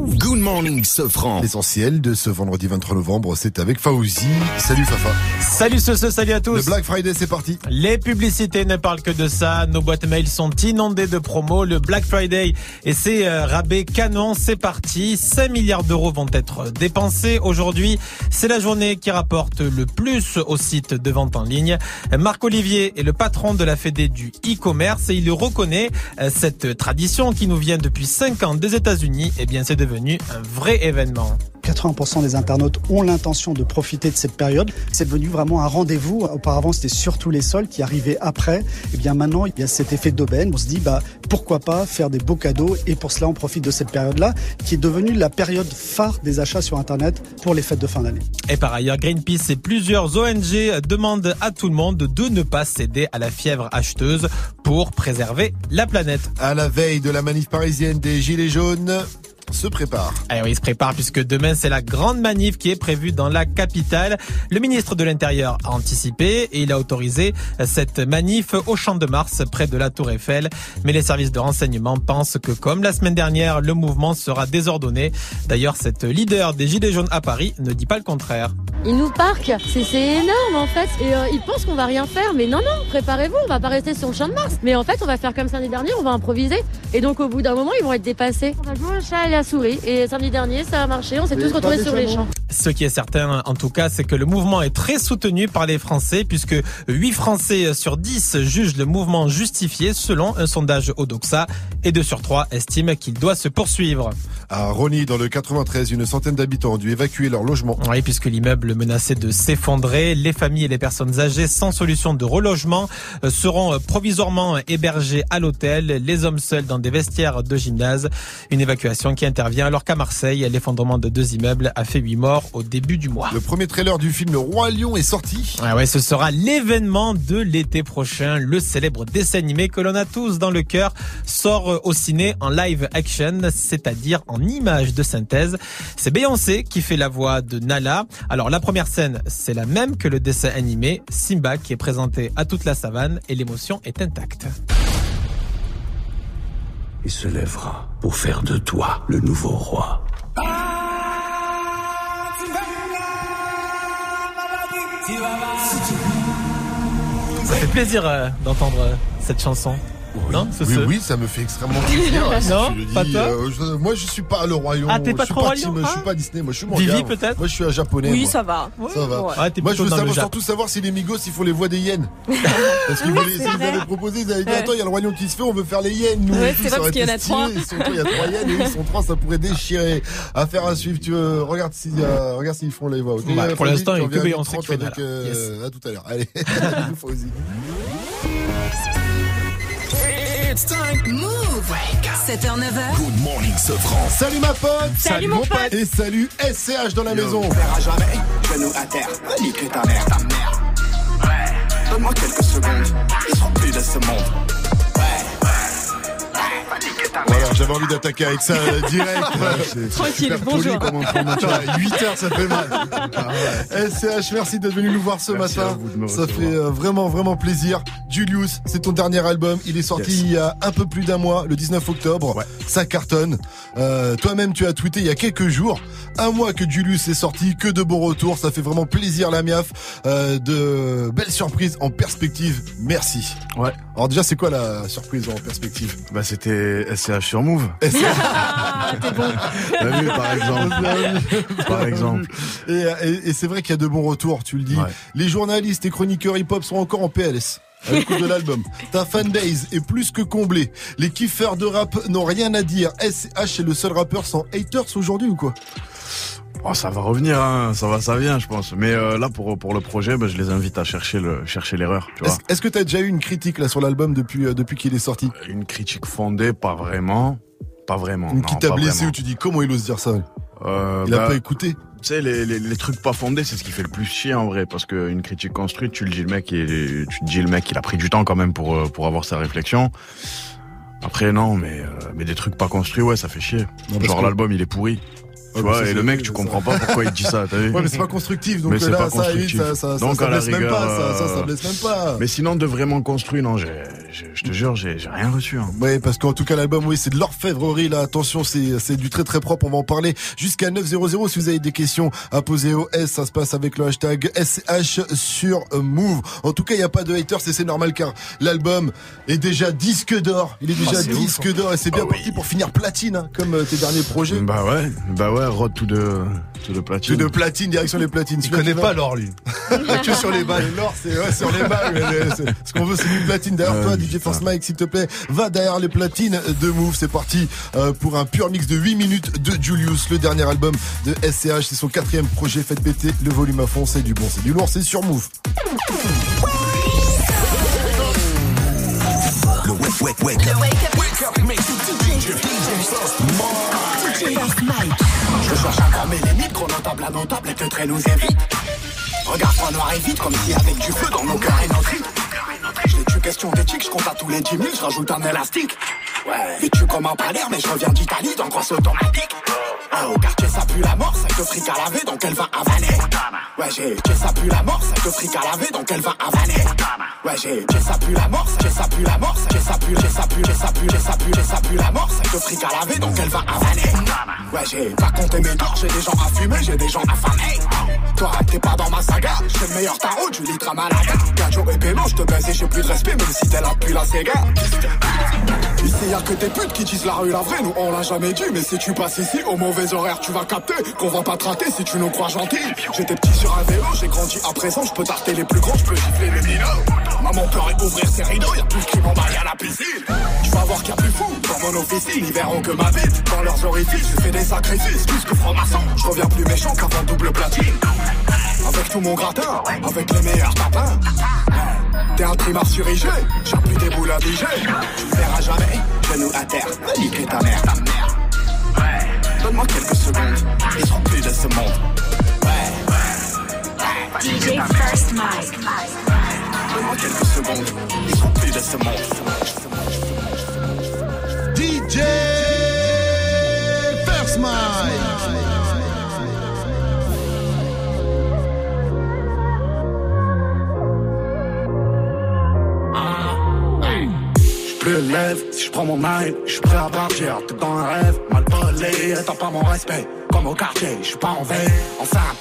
Good morning, Sofran. L'essentiel de ce vendredi 23 novembre, c'est avec Faouzi. Salut Fafa. Salut ce, ce, salut à tous. Le Black Friday, c'est parti. Les publicités ne parlent que de ça. Nos boîtes mail sont inondées de promos. Le Black Friday et ses euh, rabais canons, c'est parti. 5 milliards d'euros vont être dépensés aujourd'hui. C'est la journée qui rapporte le plus au site de vente en ligne. Marc Olivier est le patron de la Fédé du e-commerce et il reconnaît euh, cette tradition qui nous vient depuis 5 ans des États-Unis. Eh bien, c'est devenu un vrai événement. 80% des internautes ont l'intention de profiter de cette période. C'est devenu vraiment un rendez-vous. Auparavant, c'était surtout les soldes qui arrivaient après. Et bien maintenant, il y a cet effet d'aubaine. On se dit, bah, pourquoi pas faire des beaux cadeaux Et pour cela, on profite de cette période-là, qui est devenue la période phare des achats sur Internet pour les fêtes de fin d'année. Et par ailleurs, Greenpeace et plusieurs ONG demandent à tout le monde de ne pas céder à la fièvre acheteuse pour préserver la planète. À la veille de la manif parisienne des Gilets jaunes, se prépare. Eh oui, il se prépare puisque demain c'est la grande manif qui est prévue dans la capitale. Le ministre de l'Intérieur a anticipé et il a autorisé cette manif au Champ de Mars près de la Tour Eiffel. Mais les services de renseignement pensent que comme la semaine dernière, le mouvement sera désordonné. D'ailleurs, cette leader des Gilets jaunes à Paris ne dit pas le contraire. Ils nous parquent, c'est c'est énorme en fait. Et euh, ils pensent qu'on va rien faire, mais non, non, préparez-vous, on va pas rester sur le champ de Mars. Mais en fait, on va faire comme samedi dernier, on va improviser. Et donc au bout d'un moment, ils vont être dépassés. On va jouer au chat et la souris. Et samedi dernier, ça a marché, on s'est tous retrouvés sur les champs. Ce qui est certain, en tout cas, c'est que le mouvement est très soutenu par les Français, puisque 8 Français sur 10 jugent le mouvement justifié, selon un sondage Odoxa, et 2 sur 3 estiment qu'il doit se poursuivre. À Rony, dans le 93, une centaine d'habitants ont dû évacuer leur logement. Oui, puisque l'immeuble menaçait de s'effondrer, les familles et les personnes âgées sans solution de relogement euh, seront provisoirement hébergées à l'hôtel, les hommes seuls dans des vestiaires de gymnase. Une évacuation qui intervient alors qu'à Marseille, l'effondrement de deux immeubles a fait 8 morts au début du mois. Le premier trailer du film Le Roi Lion est sorti. Ah ouais, ce sera l'événement de l'été prochain. Le célèbre dessin animé que l'on a tous dans le cœur sort au ciné en live action, c'est-à-dire en image de synthèse. C'est Beyoncé qui fait la voix de Nala. Alors la première scène, c'est la même que le dessin animé, Simba qui est présenté à toute la savane et l'émotion est intacte. Il se lèvera pour faire de toi le nouveau roi. Ça fait plaisir euh, d'entendre euh, cette chanson. Non, ce- Oui, ce- oui, ça me fait extrêmement plaisir. Non, Je le dis, pas toi euh, je- Moi, je suis pas le royaume. Ah, t'es pas je suis trop Lion, Je suis hein pas Disney. Moi, je suis mon Vivi, gars. peut-être Moi, je suis un japonais. Oui, moi. ça va. Ça va. Ouais, t'es Moi, je veux savoir, surtout savoir si les Migos, ils font les voix des hyènes. Parce qu'ils Oui, ils vrai. avaient proposé, ils avaient dit, Ouais. attends, il y a le royaume qui se fait, on veut faire les hyènes, nous. Ouais, et tout, c'est vrai, parce qu'il y en a trois. Ils sont trois, il y a trois hyènes et ils sont trois, ça pourrait déchirer. Affaire à suivre, tu veux, regarde si, euh, regarde s'ils font les voix. Bah, pour Fauzi, l'instant, il y a que Beyoncé qui 30 fait euh, À tout à l'heure. Allez. It's time. Move 7h, 9h. Good morning, Sofran. Salut ma pote Salut, mon pote. Et salut SCH dans la maison verra jamais, genou à terre, niquer ta mère, ta mère. Ouais. Donne-moi quelques secondes, ils seront plus de ce monde. Ta mère. Voilà, j'avais envie d'attaquer avec ça euh, direct. Tranquille, bonjour. à 8 heures, ça fait mal. SCH, merci d'être venu nous voir ce Merci matin. Ça fait euh, vraiment, vraiment plaisir. Julius, c'est ton dernier album. Il est sorti Yes. il y a un peu plus d'un mois, le 19 octobre. Ça cartonne. Euh, Toi-même, tu as tweeté il y a quelques jours. Un mois que Julius est sorti, que de bons retours. Ça fait vraiment plaisir, la miaf. Euh, de belles surprises en perspective. Merci. Ouais. Alors déjà, c'est quoi la surprise en perspective? Bah c'était SCH sur Move. Ah, t'es bon. T'as vu par exemple. par exemple. Et, et- et c'est vrai qu'il y a de bons retours, tu le dis. Ouais. Les journalistes et chroniqueurs hip-hop sont encore en PLS. À l'écoute de l'album. Ta fanbase est plus que comblée. Les kiffeurs de rap n'ont rien à dire. SCH est le seul rappeur sans haters aujourd'hui ou quoi? Oh, ça va revenir, hein. ça va, ça vient, je pense. Mais euh, là, pour pour le projet, bah, je les invite à chercher le chercher l'erreur. Tu vois. Est-ce que t'as déjà eu une critique là sur l'album depuis euh, depuis qu'il est sorti? Une critique fondée, pas vraiment, pas vraiment. Une qui t'a blessé ou tu dis comment il ose dire ça? Euh, Il a bah, pas écouté. Tu sais, les, les, les trucs pas fondés, c'est ce qui fait le plus chier en vrai, parce qu'une critique construite, tu le dis le mec, il, tu te dis le mec, il a pris du temps quand même pour euh, pour avoir sa réflexion. Après non, mais euh, mais des trucs pas construits, ouais, ça fait chier. Non, Genre que- l'album, il est pourri. Tu vois, ça, et le mec, tu ça- comprends pas pourquoi il dit ça, t'as vu Ouais, mais c'est pas constructif, donc Mais là, pas ça, constructif. ça, ça, ça, Donc, ça la blesse même rigueur, pas, ça, ça, ça euh, blesse même pas. Mais sinon, de vraiment construit, non, je te jure, j'ai rien reçu. Hein. Ouais, parce qu'en tout cas, l'album, oui, c'est de l'orfèvrerie, là. Attention, c'est, c'est du très très propre. On va en parler jusqu'à 900. Si vous avez des questions à poser au S, ça se passe avec le hashtag SH sur Move. En tout cas, il n'y a pas de haters et c'est normal car l'album est déjà disque d'or. Il est déjà Ah, disque hein. d'or et c'est bien parti pour finir platine, hein, comme euh, tes derniers projets. Bah ouais, bah ouais, road to de, to de platine. Tout de platine, direction les platines. Il connaît pas l'or, lui. que sur les balles. L'or, c'est ouais, sur les balles. mais Ce qu'on veut, c'est du platine. Derrière toi, DJ Force Mike, s'il te plaît, va derrière les platines de Move. C'est parti euh, pour un pur mix de 8 minutes de Julius, le dernier album de SCH. C'est son quatrième projet. Faites péter le volume à fond. C'est du bon, c'est du lourd, c'est sur Move. Le wake, wake, wake up. Wake up, make you DJ, DJ Sauce Mike. Je cherche encore mes limites, chronotable à notable et que très nous évite. Regarde-moi noir et vite, comme si avec du feu dans nos cœurs et nos tripes. Je les tue question d'éthique, je compte à tous les 10 000, je rajoute un élastique. Ouais, vêtu comme un palais, mais je reviens d'Italie dans grosse automatique. Ah, au quartier ça pue la mort, ça que fric à laver, donc elle va avaler. Ouais, j'ai j'ai ça pue la mort, ça que fric à laver, donc elle va avaler. Ouais, j'ai j'ai ça pue la mort, j'ai ça pue la mort, j'ai ça pue, j'ai ça pue, j'ai ça pue, j'ai ça pue, j'ai ça pue la mort, ça que fric à laver, donc elle va avaler. Ouais, j'ai pas compté mes torts, j'ai des gens à fumer, j'ai des gens affamés. Toi, t'es pas dans ma saga, j'suis le meilleur tarot du litre à Malaga. Gajo et Pélo, j'te baise et j'ai plus de respect, même si t'es là la Sega. Ici y'a que des putes qui disent la rue la vraie, nous on l'a jamais dit, mais si tu passes ici au mauvais horaire, tu vas capter qu'on va pas traquer si tu nous crois gentil. J'étais petit sur un vélo, j'ai grandi à présent, je peux tarter les plus grands, je peux gifler les minots. Maman peut ouvrir ses rideaux, y'a plus qui m'emballe à la piscine. Tu vas voir qu'il y a plus fou dans mon officine, ils verront que ma bite, dans leurs orifices, j'ai fait des sacrifices, plus que franc-maçon. Je reviens plus méchant qu'avant double platine. Avec tout mon gratin, avec les meilleurs tapins. T'es un trimar sur IG, j'ai plus des boules à DJ. Tu verras jamais, genou à terre, niquer ta mère, ta mère. Donne-moi quelques secondes, ils seront plus de ce monde. Ouais, DJ First Mike. donne-moi quelques secondes, ils seront plus de ce monde. DJ First Mike. Lève, si je prends mon mail, je suis prêt à partir. T'es dans un rêve, mal volé, t'as pas mon respect. Comme au quartier, je suis pas en veille, on fait un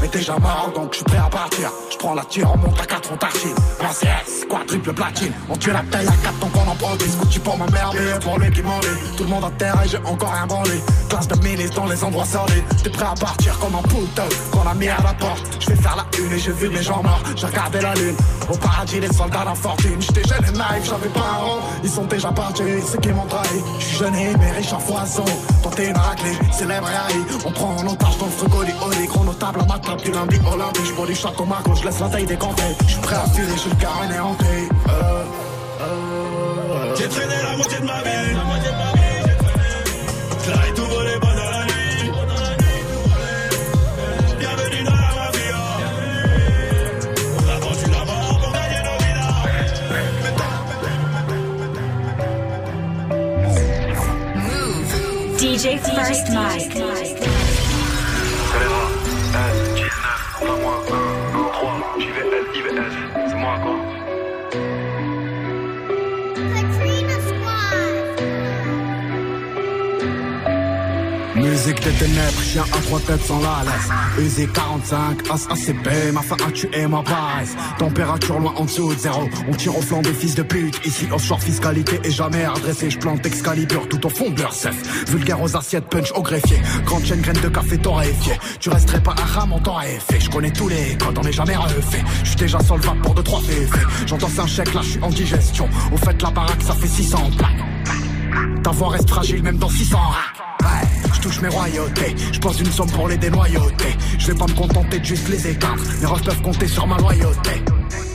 mais déjà mort, donc je suis prêt à partir. Je prends la tire, on monte à 4, on tartine. Un CS, quadruple platine, on tue la taille à 4, donc on en prend des scoutis pour m'emmerder. Pour lui qui m'ennuie, tout le monde à terre et j'ai encore rien branlé. Classe de ministre dans les endroits solides, t'es prêt à partir comme un puto, qu'on a mis à la porte. Je vais faire la une et j'ai vu mes gens morts, j'ai regardé la lune. Au paradis, les soldats d'infortune, j'étais jeune et naïf, j'avais pas un rond. Ils sont déjà partis, ceux qui m'ont trahi. Je suis jeune et mais riche en foison. Tenter une raclée, célèbre et. On prend en otage dans le frigo du Oli. Chronotable à ma table du lundi au lundi. Je bois du château Marco, je laisse la taille décomptée. Je suis prêt à filer, j'ai le cœur anéanti. Euh, euh, J'ai traîné la moitié de ma vie. DJ First Mike. Musique des ténèbres, chien à trois têtes sans la laisse. Usé 45, As ACP, ma fin a tué ma base. Température loin en dessous de zéro. On tire au flanc des fils de pute. Ici, offshore fiscalité et jamais redressé. Je plante Excalibur tout au fond de leur cef. Vulgaire aux assiettes, punch au greffier. Grande chaîne, graine de café torréfié. Tu resterais pas un ram en temps effet. Je connais tous les codes, on est jamais refait. Je suis déjà solvable pour deux, trois faits. J'entends un chèque, là, je suis en digestion. Au fait, la baraque, ça fait 600 plaques. Ta voix reste fragile même dans 600 racks. Ouais. Je touche mes royautés. Je pose une somme pour les dénoyautés. Je vais pas me contenter de juste les éteindre. Mes refs peuvent compter sur ma loyauté.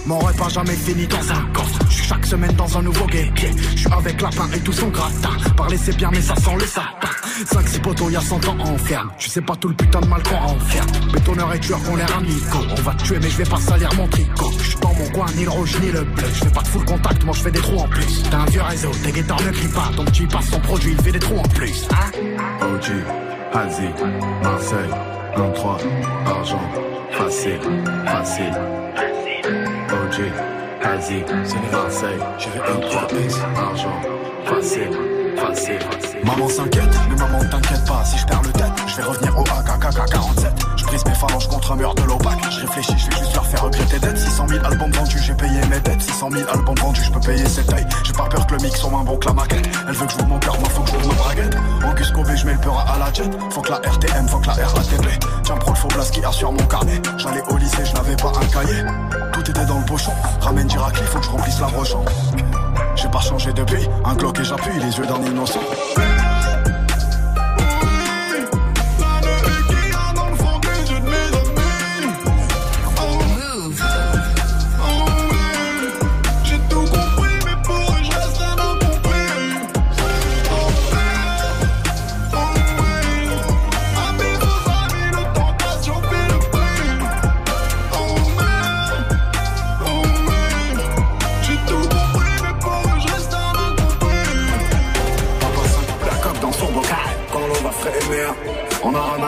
Mon repas jamais fini dans un coffre. Je suis chaque semaine dans un nouveau guépier. Je suis avec lapin et tout son gratin. Parler c'est bien, mais ça sent le sapin. 5 6 poteaux, y'a 100 ans en ferme. Tu sais pas tout le putain de mal qu'on renferme. Bétonneur et tueur qu'on l'air amicaux. On va te tuer, mais je vais pas salir mon tricot. Je suis dans mon coin, ni le rouge ni le bleu. Je fais pas de full contact, moi je fais des trous en plus. T'as un vieux réseau, tes guitares ne crient pas. Ton petit passe son produit, il fait des trous en plus. Hein OG, Hazi, Marseille, 23, argent, facile, facile. OG, c'est Marseille, je vais 23, argent, facile, Maman s'inquiète, mais maman t'inquiète pas, si je perds le tête, je vais revenir au AKKK 47. Je brise mes phalanges contre un mur de l'OPAC. Je réfléchis, je vais juste leur faire regretter d'être 600 000 albums vendus, j'ai payé mes dettes. 600 000 albums vendus, je peux payer cette taille. J'ai pas peur que le mix soit moins bon que la maquette. Elle veut que je mon cœur, moi faut que je ma braguette. En Cusco je mets le peur à la jet. Faut que la RTM, faut que la RATP. Tiens, prends le faux blast qui a sur mon carnet. J'allais au lycée, je n'avais pas un cahier. Tout était dans le pochon. Ramène Giracli, faut que je remplisse la brochon. J'ai pas changé depuis, un Glock et j'appuie les yeux d'un innocent.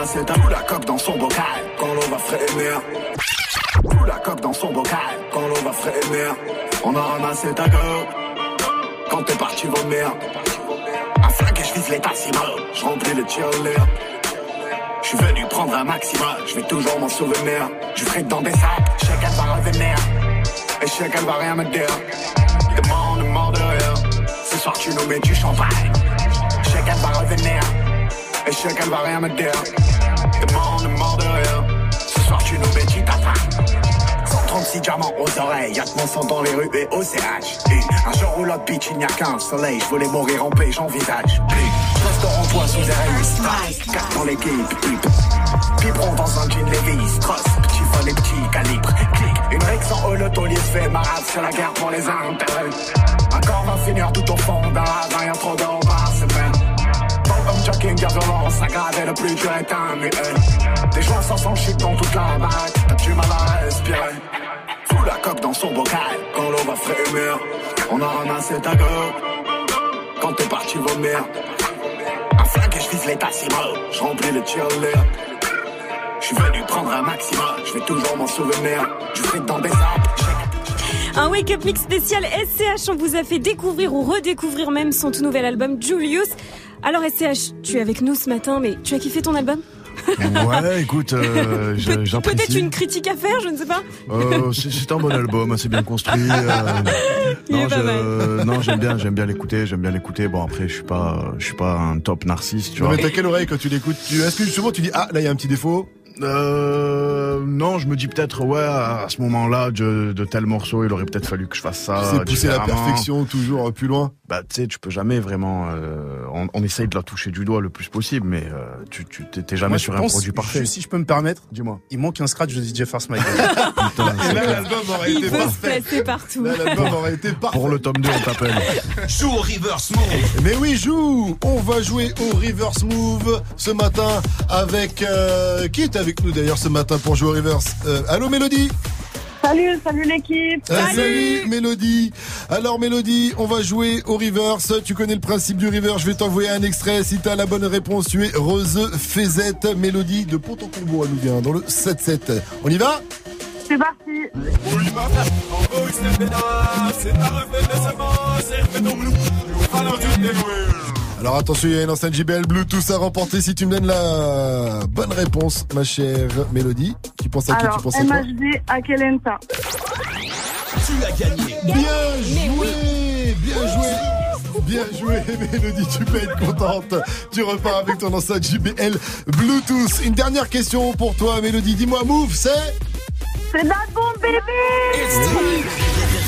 A ramassé ta la coque dans son bocal quand l'on va frémir. La coque dans son bocal quand l'on va frémir. On a ramassé ta gueule quand t'es parti vomir. Un flingue et je vise l'état civil. Je remplis le tirelire. Je suis venu prendre un maximum, je vais toujours m'en souvenir. Je dans des sacs, qu'elle va revenir. Et qu'elle va rien me dire. Demande, demande de rien. Ce soir tu nous mets du champagne. Qu'elle va revenir. Et qu'elle va rien me dire. Demande, demande de rien. Ce soir tu nous mets du tapin. 136 diamants aux oreilles, y'a que mon sang dans les rues et au CH. Un jour où l'autre bitch, il n'y a qu'un soleil, je voulais mourir en paix, j'envisage. En toi sous RS, 4 dans l'équipe, hip. Biberon dans un jean Levi's, cross, petit vol et petit calibre. Clic, une règle sans holoto, se fait marade, c'est la guerre pour les intérêts. Un corps va tout au fond d'un y'a trop d'or. Bon comme jogging, y'a violence, aggravé, le plus dur est un muet. Des joueurs sans shit dans toute la baraque, t'as du mal à respirer? Fous la coque dans son bocal, quand l'eau va frémir. On a ramassé ta gueule, quand t'es parti vomir. Un flingue et je vise l'état civil, je remplis le tirelire. Je suis venu prendre un maximum, je vais toujours m'en souvenir. Je fais dans des arbres, Un Wake Up Mix spécial SCH. On vous a fait découvrir ou redécouvrir même son tout nouvel album Julius. Alors SCH, tu es avec nous ce matin, mais tu as kiffé ton album Ouais, écoute, euh, je- Peut-être une critique à faire, je ne sais pas. Euh, c'est un bon album, assez bien construit. euh, Il est non, je- non, j'aime bien, j'aime bien l'écouter, j'aime bien l'écouter. Bon après, je suis pas, je suis pas un top narcisse, tu Non, vois. mais t'as quelle oreille quand tu l'écoutes? Tu- Est-ce que justement tu dis ah là il y a un petit défaut? Euh, non, je me dis peut-être ouais, à ce moment-là de, de tel morceau, il aurait peut-être fallu que je fasse ça. C'est pousser la perfection toujours euh, plus loin. Bah tu sais, tu peux jamais vraiment. euh, on, on essaye de la toucher du doigt le plus possible, mais euh, tu tu t'es jamais Moi, sur un pense, produit parfait. si je peux me permettre, dis-moi. Il manque un scratch de DJ First Mike. Et là l'album aurait Il été veut se parfait. placer partout. Là l'album aurait été parfait. Pour le tome 2, on t'appelle. Joue au reverse move. Mais oui, joue On va jouer au Reverse Move ce matin avec... euh, qui est avec nous d'ailleurs ce matin pour jouer au Reverse Euh, Allô Mélodie Salut, salut l'équipe. Euh, salut Mélodie Alors Mélodie, on va jouer au reverse. Tu connais le principe du reverse. Je vais t'envoyer un extrait. Si t'as la bonne réponse, tu es Rose Fézette. Mélodie de Pont-au-Combo, elle nous vient dans le 7-7. On y va C'est parti. Alors attention, il y a une enceinte JBL Bluetooth à remporter si tu me donnes la bonne réponse, ma chère Mélodie. Tu penses à qui Alors, Tu penses à quoi MHD à Kelenta. Tu as gagné. Bien joué Bien joué Bien joué, Mélodie, tu peux être contente. Tu repars avec ton enceinte JBL Bluetooth. Une dernière question pour toi, Mélodie. Dis-moi, Move, c'est C'est Bad Bomb, bébé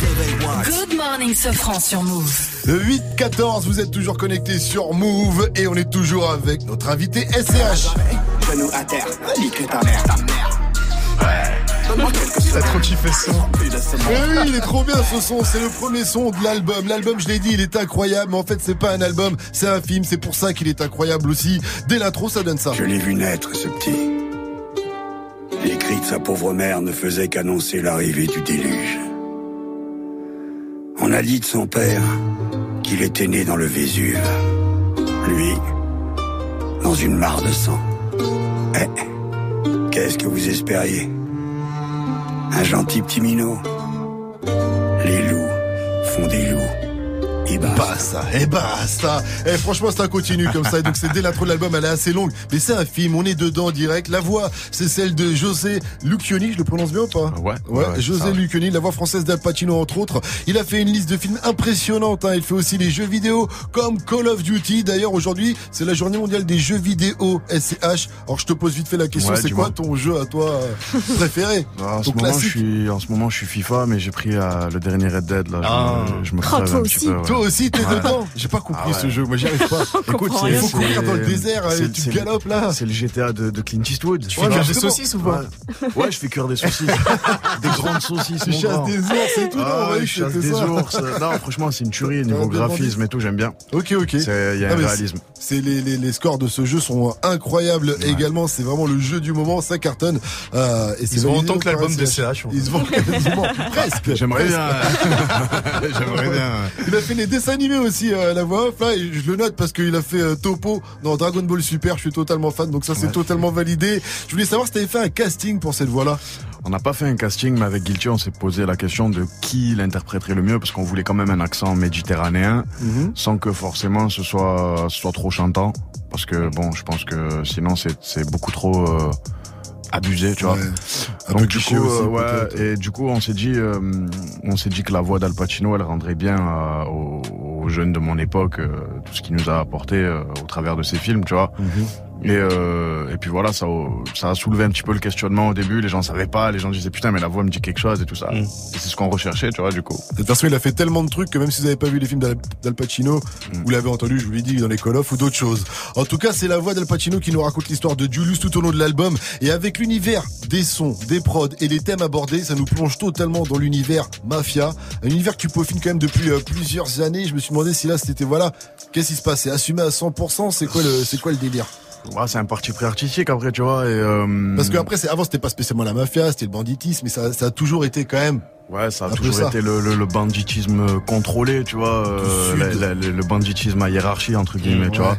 Good morning, Sofran sur Move. 8-14, vous êtes toujours connectés sur Move et on est toujours avec notre invité SCH. Genou à terre, nique ta mère, ta mère. T'as trop kiffé ça. Mais oui, il est trop bien ce son, c'est le premier son de l'album. L'album, je l'ai dit, il est incroyable, mais en fait c'est pas un album, c'est un film, c'est pour ça qu'il est incroyable aussi. Dès l'intro, ça donne ça. Je l'ai vu naître, ce petit. Les cris de sa pauvre mère ne faisaient qu'annoncer l'arrivée du déluge. On a dit de son père qu'il était né dans le Vésuve. Lui, dans une mare de sang. Eh, qu'est-ce que vous espériez? Un gentil petit minot. Les loups font des loups. Et basta. Et basta. Et franchement, ça continue comme ça. Et donc, c'est dès l'intro de l'album, elle est assez longue. Mais c'est un film, on est dedans en direct. La voix, c'est celle de José Lucchioni. Je le prononce bien ou pas Ouais. Ouais, José Lucchioni, la voix française d'Al Pacino, entre autres. Il a fait une liste de films impressionnante. Hein. Il fait aussi les jeux vidéo comme Call of Duty. D'ailleurs, aujourd'hui, c'est la journée mondiale des jeux vidéo SCH. Alors, je te pose vite fait la question. Ouais, c'est quoi ton jeu à toi euh, préféré? Ah, En ce, moment, je suis, en ce moment, je suis FIFA, mais j'ai pris euh, le dernier Red Dead. Là. Je Ah. me- Je, me Oh, crève toi un petit aussi. peu, ouais. Toi aussi, t'es Ouais. dedans. J'ai pas compris Ah ouais. ce jeu. Moi, j'y arrive pas. On Écoute, il faut courir dans le C'est- désert. euh, c'est- Tu galopes là. C'est le GTA de, de Clint Eastwood. Tu fais cuire des saucisses ou pas Ouais, je fais cuire des saucisses. des grandes saucisses. Tu chasses des ours et tout, non, Ah, ouais, je chasse des ours. Non, franchement, c'est une tuerie niveau graphisme et tout, j'aime bien. Ok, ok. Il y a Ah, un réalisme. C'est les, les, les scores de ce jeu sont incroyables également. C'est vraiment le jeu du moment, ça cartonne. Euh, et c'est Ils se vendent validé autant que l'album des SCH. CH. Ils se vendent quasiment presque. J'aimerais Presque. bien. J'aimerais bien. Il a fait les dessins animés aussi, euh, la voix off là, et je le note parce qu'il a fait euh, Topo dans Dragon Ball Super. Je suis totalement fan, donc ça c'est Ouais. totalement validé. Je voulais savoir si t'avais fait un casting pour cette voix-là. On n'a pas fait un casting, mais avec Guilty, on s'est posé la question de qui l'interpréterait le mieux, parce qu'on voulait quand même un accent méditerranéen, Mhm. sans que forcément ce soit, ce soit trop chantant, parce que bon, je pense que sinon c'est c'est beaucoup trop euh, abusé, tu vois. Ouais. Un Donc peu du coup, aussi, euh, ouais, et du coup, on s'est dit, euh, on s'est dit que la voix d'Al Pacino, elle rendrait bien euh, aux, aux jeunes de mon époque tout ce qu'il nous a apporté au travers de ses films, tu vois. Mhm. Et, euh, et puis voilà, ça, ça a soulevé un petit peu le questionnement au début. Les gens savaient pas, les gens disaient putain, mais la voix me dit quelque chose et tout ça. Et c'est ce qu'on recherchait, tu vois, du coup. De toute façon, il a fait tellement de trucs que même si vous n'avez pas vu les films d'Al Pacino, Mm. vous l'avez entendu, je vous l'ai dit, dans les Call of ou d'autres choses. En tout cas, c'est la voix d'Al Pacino qui nous raconte l'histoire de Julius tout au long de l'album. Et avec l'univers des sons, des prods et les thèmes abordés, ça nous plonge totalement dans l'univers mafia. Un univers que tu peaufines quand même depuis euh, plusieurs années. Je me suis demandé si là, c'était voilà, qu'est-ce qui se passe C'est assumé à 100%, c'est quoi le, c'est quoi le délire? Ouais, c'est un parti pris artistique après, tu vois. Et, euh, Parce qu'après, c'est, avant, c'était pas spécialement la mafia, c'était le banditisme, mais ça, ça a toujours été quand même. Ouais, ça a toujours ça. été le, le, le banditisme contrôlé, tu vois, euh, sud. la- la- le, banditisme à hiérarchie entre guillemets, tu Ouais. vois.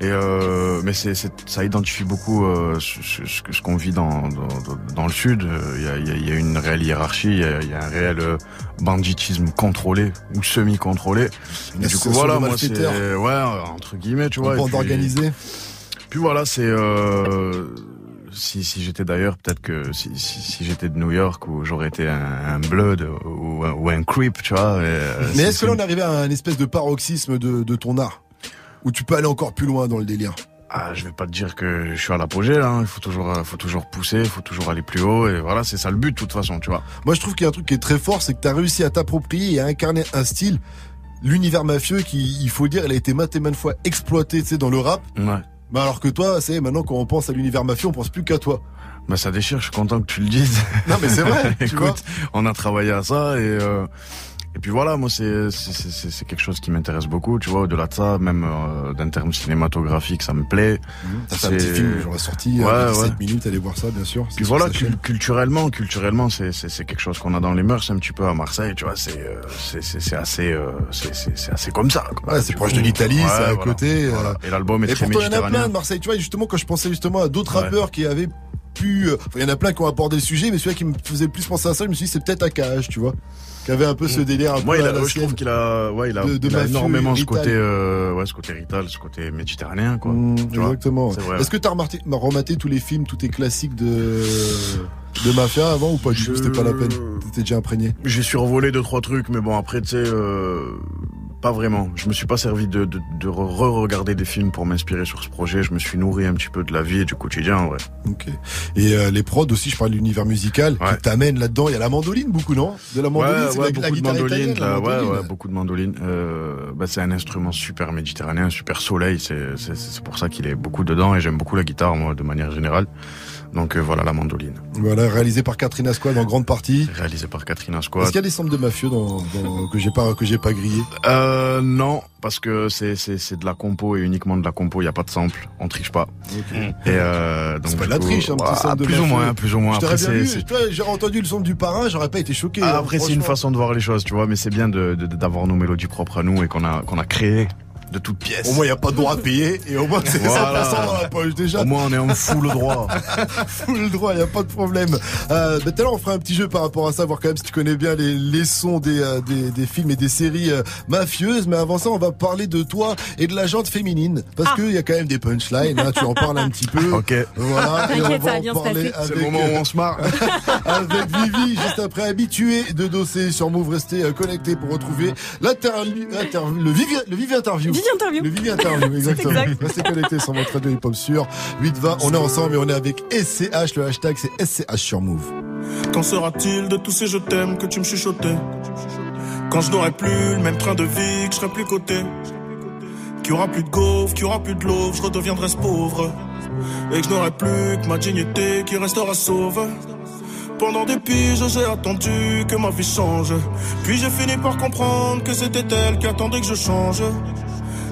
Et euh, mais c'est, c'est- ça identifie beaucoup euh, ce, ce- ce que- ce qu'on vit dans, dans, dans le sud. Euh, Il y a, il y a- il y a une réelle hiérarchie, il y a, il y a un réel euh, banditisme contrôlé ou semi-contrôlé. Du coup, voilà, moi c'est ouais entre guillemets, tu vois. bande organisée. Puis voilà, c'est euh, si, si j'étais d'ailleurs, peut-être que si, si, si j'étais de New York ou j'aurais été un, un blood ou, un- ou un creep, tu vois. et, euh, Mais est-ce que là on arrivé à un espèce de paroxysme de, de ton art? Où tu peux aller encore plus loin dans le délire? Ah, je vais pas te dire que je suis à l'apogée là. hein. Il faut toujours, euh, faut toujours pousser, il faut toujours aller plus haut. Et voilà, c'est ça le but de toute façon, tu vois. Moi je trouve qu'il y a un truc qui est très fort, c'est que tu as réussi à t'approprier et à incarner un style, l'univers mafieux qui, il faut dire, il a été maintes et maintes fois exploité tu sais, dans le rap. Ouais. Mais alors que toi, c'est maintenant quand on pense à l'univers mafieux, on pense plus qu'à toi. Bah ça déchire. Je suis content que tu le dises. Non mais c'est vrai. vois. Écoute, on a travaillé à ça et euh, et puis voilà, moi c'est c'est c'est- c'est c'est quelque chose qui m'intéresse beaucoup, tu vois. Au-delà de ça, même euh, d'un terme cinématographique, ça me plaît. T'as fait un petit C'est- film, ai sorti, Ouais, euh, ouais. 7 minutes, allez voir ça bien sûr. c'est Puis voilà, cul- culturellement, culturellement, c'est c'est c'est quelque chose qu'on a dans les mœurs un petit peu à Marseille, tu vois. C'est euh, c'est c'est c'est assez euh, c'est c'est c'est assez comme ça. Ouais, c'est proche de l'Italie, ouais, c'est à voilà. côté. Voilà. euh, Et l'album est Et très pourtant, il y en a plein de Marseille. Tu vois, justement, quand je pensais justement à d'autres Ouais. rappeurs qui avaient pu. euh, il y en a plein qui ont abordé le sujet, mais celui qui me faisait plus penser à ça, je me suis dit, c'est peut-être AKH, tu vois. Qui avait un peu ce délire un Moi, peu il a, la je trouve qu'il a, ouais, il a, De- de il a énormément ce côté, euh, ouais, ce côté rital, ce côté méditerranéen, quoi. Mmh, tu vois. exactement. Est-ce que t'as remarqué, rematé tous les films, tous tes classiques de, de mafia avant ou pas du tout? C'était pas la peine. T'étais déjà imprégné? J'ai survolé deux trois trucs, mais bon après tu sais, euh, pas vraiment. Je me suis pas servi de, de, de re-regarder des films pour m'inspirer sur ce projet. Je me suis nourri un petit peu de la vie et du quotidien, en vrai. Ok. Et euh, les prods aussi, je parle de l'univers musical qui t'amène là-dedans. Il y a la mandoline beaucoup, non? De la mandoline, ouais, c'est ouais, la, beaucoup la de guitare mandolines, italienne, la là, ouais, mandoline. ouais, beaucoup de mandolines. Euh, bah, c'est un instrument super méditerranéen, super soleil. C'est pour ça qu'il est beaucoup dedans et j'aime beaucoup la guitare, moi, de manière générale. Donc euh, voilà, la mandoline. Voilà, réalisé par Catherine Asquad en grande partie. Réalisé par Catherine Est-ce Asquad. qu'il y a des samples de mafieux dans, dans- que j'ai pas que j'ai pas grillé? Euh, non, parce que c'est, c'est, c'est de la compo et uniquement de la compo. Il y a pas de sample. On triche pas. Et euh, donc C'est pas de la triche, un petit sample de plus ou moins, plus ou moins. Après, bien c'est, vu. c'est- Toi, J'aurais entendu le son du parrain, j'aurais pas été choqué. Ah, hein, après, c'est une façon de voir les choses, tu vois, mais c'est bien de, de- d'avoir nos mélodies propres à nous et qu'on a, qu'on a créé de toutes pièces. Au moins, il n'y a pas de droit à payer et au moins, c'est 100% Voilà. dans la poche déjà. Au moins, on est en full droit. Full droit, il n'y a pas de problème. Euh, bah, tout à l'heure, on fera un petit jeu par rapport à ça, voir quand même si tu connais bien les, les sons des, euh, des, des films et des séries euh, mafieuses. Mais avant ça, on va parler de toi et de la jante féminine. Parce qu'il y a quand même des punchlines, hein, tu en parles un petit peu. Ok. Voilà. Et on T'inquiète, ça va en parler. C'est le avec, moment où on se marre. avec Vivi, juste après habitué de doser sur Move. Restez euh, connectés pour retrouver l'inter- inter- le Vivi, le Vivi interview. Vivi interview. Le Vivi interview, exactement. exact. Restez connectés sur votre radio hip-hop sur 820. On est ensemble et on est avec SCH. Le hashtag c'est SCH sur Move. Qu'en sera-t-il de tous ces je t'aime que tu me chuchotais? Quand je n'aurai plus le même train de vie, que je serai plus coté Qu'il aura plus de gaufres, qu'il aura plus de l'eau, je redeviendrai ce pauvre Et que je n'aurai plus que ma dignité qui restera sauve pendant des piges, j'ai attendu que ma vie change. Puis j'ai fini par comprendre que c'était elle qui attendait que je change.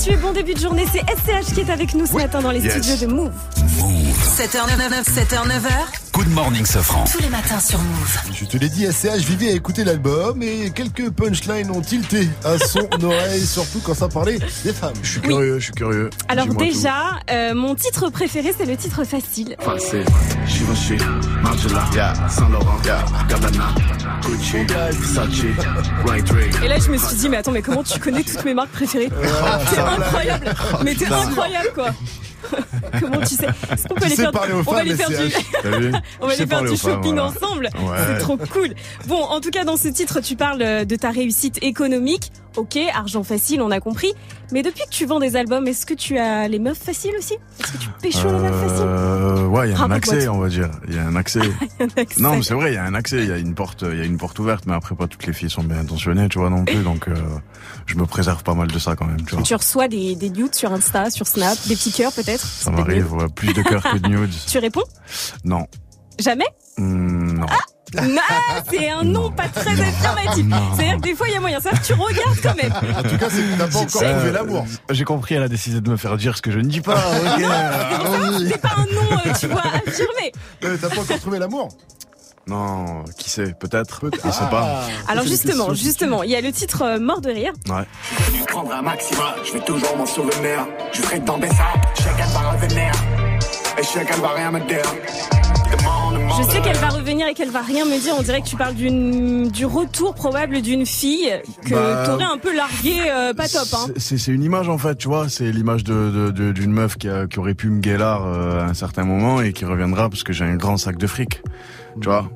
avec Habitué. Bon début de journée. C'est SCH qui est avec nous ce matin dans les Yes. studios de Move. 7h99, 7h9h. Good morning, Sofran. Tous les matins sur Move. Je te l'ai dit, SCH Vivi a écouté l'album et quelques punchlines ont tilté à son oreille, surtout quand ça parlait des femmes. Je suis curieux, je suis curieux. Alors déjà, euh, mon titre préféré, c'est le titre facile. Facile, Givenchy, Margiela, yeah, Saint Laurent, yeah, Gabbana, Gucci, Versace, Right Ray. Et là, je me suis dit, mais attends, mais comment tu connais toutes mes marques préférées T'es incroyable Mais t'es incroyable, quoi Comment tu sais Est-ce qu'on peut aller faire, aux on va aller faire du, on va aller faire du shopping voilà. ensemble. Ouais. C'est trop cool. Bon, en tout cas, dans ce titre, tu parles de ta réussite économique. Ok, argent facile, on a compris. Mais depuis que tu vends des albums, est-ce que tu as les meufs faciles aussi? Est-ce que tu pécho les meufs faciles? Euh, ouais, il y a un accès, on va dire. Il y a un accès. Il y a un accès. Non, mais c'est vrai, il y a un accès, il y a une porte, il y a une porte ouverte, mais après pas toutes les filles sont bien intentionnées, tu vois non plus, donc euh, je me préserve pas mal de ça quand même, tu vois. Tu reçois des, des nudes sur Insta, sur Snap, des petits cœurs peut-être? Ça m'arrive, ouais, plus de cœurs que de nudes. Tu réponds? Non, Jamais? Hmm, non. Non, c'est un nom pas très affirmatif. C'est-à-dire que des fois il y a moyen, ça tu regardes quand même. En tout cas, c'est que t'as pas encore Euh, trouvé l'amour. J'ai compris, elle a décidé de me faire dire ce que je ne dis pas. ok. C'est pas un nom, euh, tu vois, affirmé. Euh, T'as pas encore trouvé l'amour Non, qui sait, peut-être, je sais pas. Alors justement, justement, il y a le titre euh, Mort de rire. Ouais. Je prendrai un maximum, je vais toujours m'en souvenir. Je serai dans des sables, qu'elle va revenir. Et qu'elle va rien me dire. Je sais qu'elle va revenir et qu'elle va rien me dire. On dirait que tu parles d'une du retour probable d'une fille que Bah, t'aurais un peu largué euh, pas top. Hein. C'est c'est une image en fait, tu vois, c'est l'image de de- de- d'une meuf qui, a, qui aurait pu me guélar euh, à un certain moment et qui reviendra parce que j'ai un grand sac de fric, tu vois.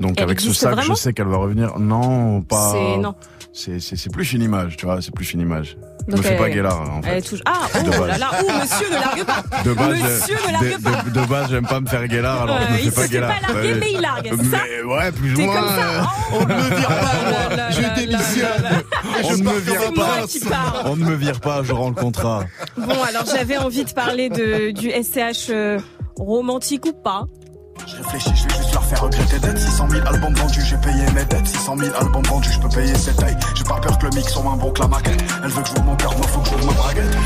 Donc Elle avec ce sac, je sais qu'elle va revenir. Non, pas. C'est- non. C'est plus une image, tu vois, c'est plus une image. Donc me fais pas guélar en fait. Ah, De oh base. là là, oh monsieur ne largue pas. De base, monsieur je- ne largue de, pas. de- de base, j'aime pas me faire guélar, alors je me il fais pas se fait pas larguer, mais il largue, c'est ça Mais ouais, plus ou moins. comme ça. euh, Oh. On ne me vire pas, moi. Je démissionne. On ne me vire pas. On ne me vire pas, je rends le contrat. Bon, alors j'avais envie de parler de, du SCH euh, romantique ou pas. Je réfléchis, je vais juste leur faire regretter d'être 600 000 albums vendus, j'ai payé mes dettes. 600 000 albums vendus, je peux payer cette taille. J'ai pas peur que le mix soit moins bon que la maquette. Elle veut que j'ouvre mon cœur, moi faut que j'ouvre ma braguette.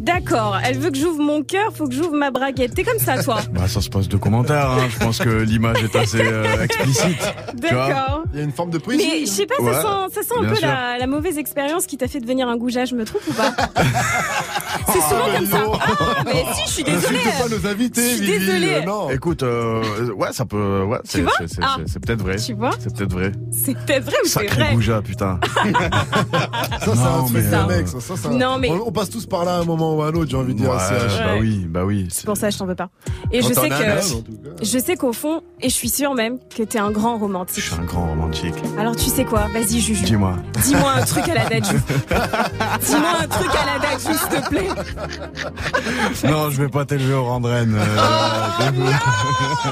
D'accord, elle veut que j'ouvre mon cœur, faut que j'ouvre ma braguette. T'es comme ça, toi Bah, ça se passe de commentaires, hein. Je pense que l'image est assez euh, explicite. D'accord. Il y a une forme de poésie. Mais je sais pas, Ouais, ça sent, ça sent un peu la, la mauvaise expérience qui t'a fait devenir un goujat, je me trompe ou pas C'est souvent comme ça. Ah, mais si, je suis désolée. N'insulte pas nos invités, Je suis désolée. euh, non. Écoute, euh, ouais, ça peut, ouais, c'est, vois c'est, c'est, Ah. c'est- c'est peut-être vrai. Tu vois C'est peut-être vrai. C'est peut-être vrai ou c'est Sacré vrai goujat, putain. Ça, c'est un Non, truc de euh, mec, ça. ça, ça- Non, mais- on, on passe tous par là à un moment ou à un autre, j'ai envie de dire. Ouais, bah oui, bah oui. C'est pour ça que je t'en veux pas. Et Quand je sais que, je sais qu'au fond, et je suis sûre même que t'es un grand Je romantique. suis un grand romantique. Alors tu sais quoi? Vas-y, Juju. Dis-moi. Dis-moi un truc à la date. Dis-moi un truc à la date, s'il te plaît. Non, je vais pas t'élever au rang de reine.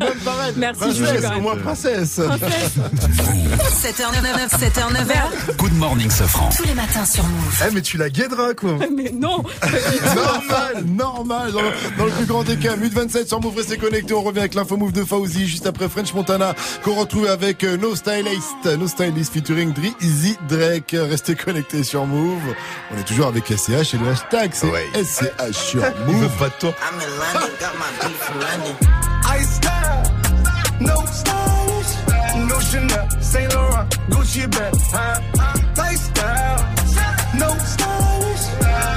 Même pareil. Merci, princesse, au moins princesse. 7h99, 7h9. Good morning, Safran. Tous les matins sur Move. Eh, mais tu la guideras, quoi. Mais non normal, normal. Dans, dans le plus grand des cas, Mute 27 sur Move, restez connectés. On revient avec l'info Move de Fauzi juste après French Montana qu'on retrouve avec euh, No Stylist, No Stylist featuring Drizzy Drake. Restez connectés sur Move. On est toujours avec SCH et le hashtag c'est SCH sur Move. pas de toi. I'm in London, got my beef from London. No stylish, no Chanel, Saint Laurent, Gucci bag, huh? Lifestyle, no stylish,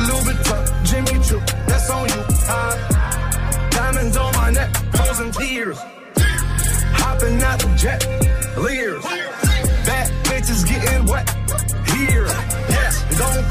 Louis Vuitton, Jimmy Choo, that's on you? Diamonds on my neck, frozen tears, hopping out the jet, leers, bad bitches getting wet, here, yes, don't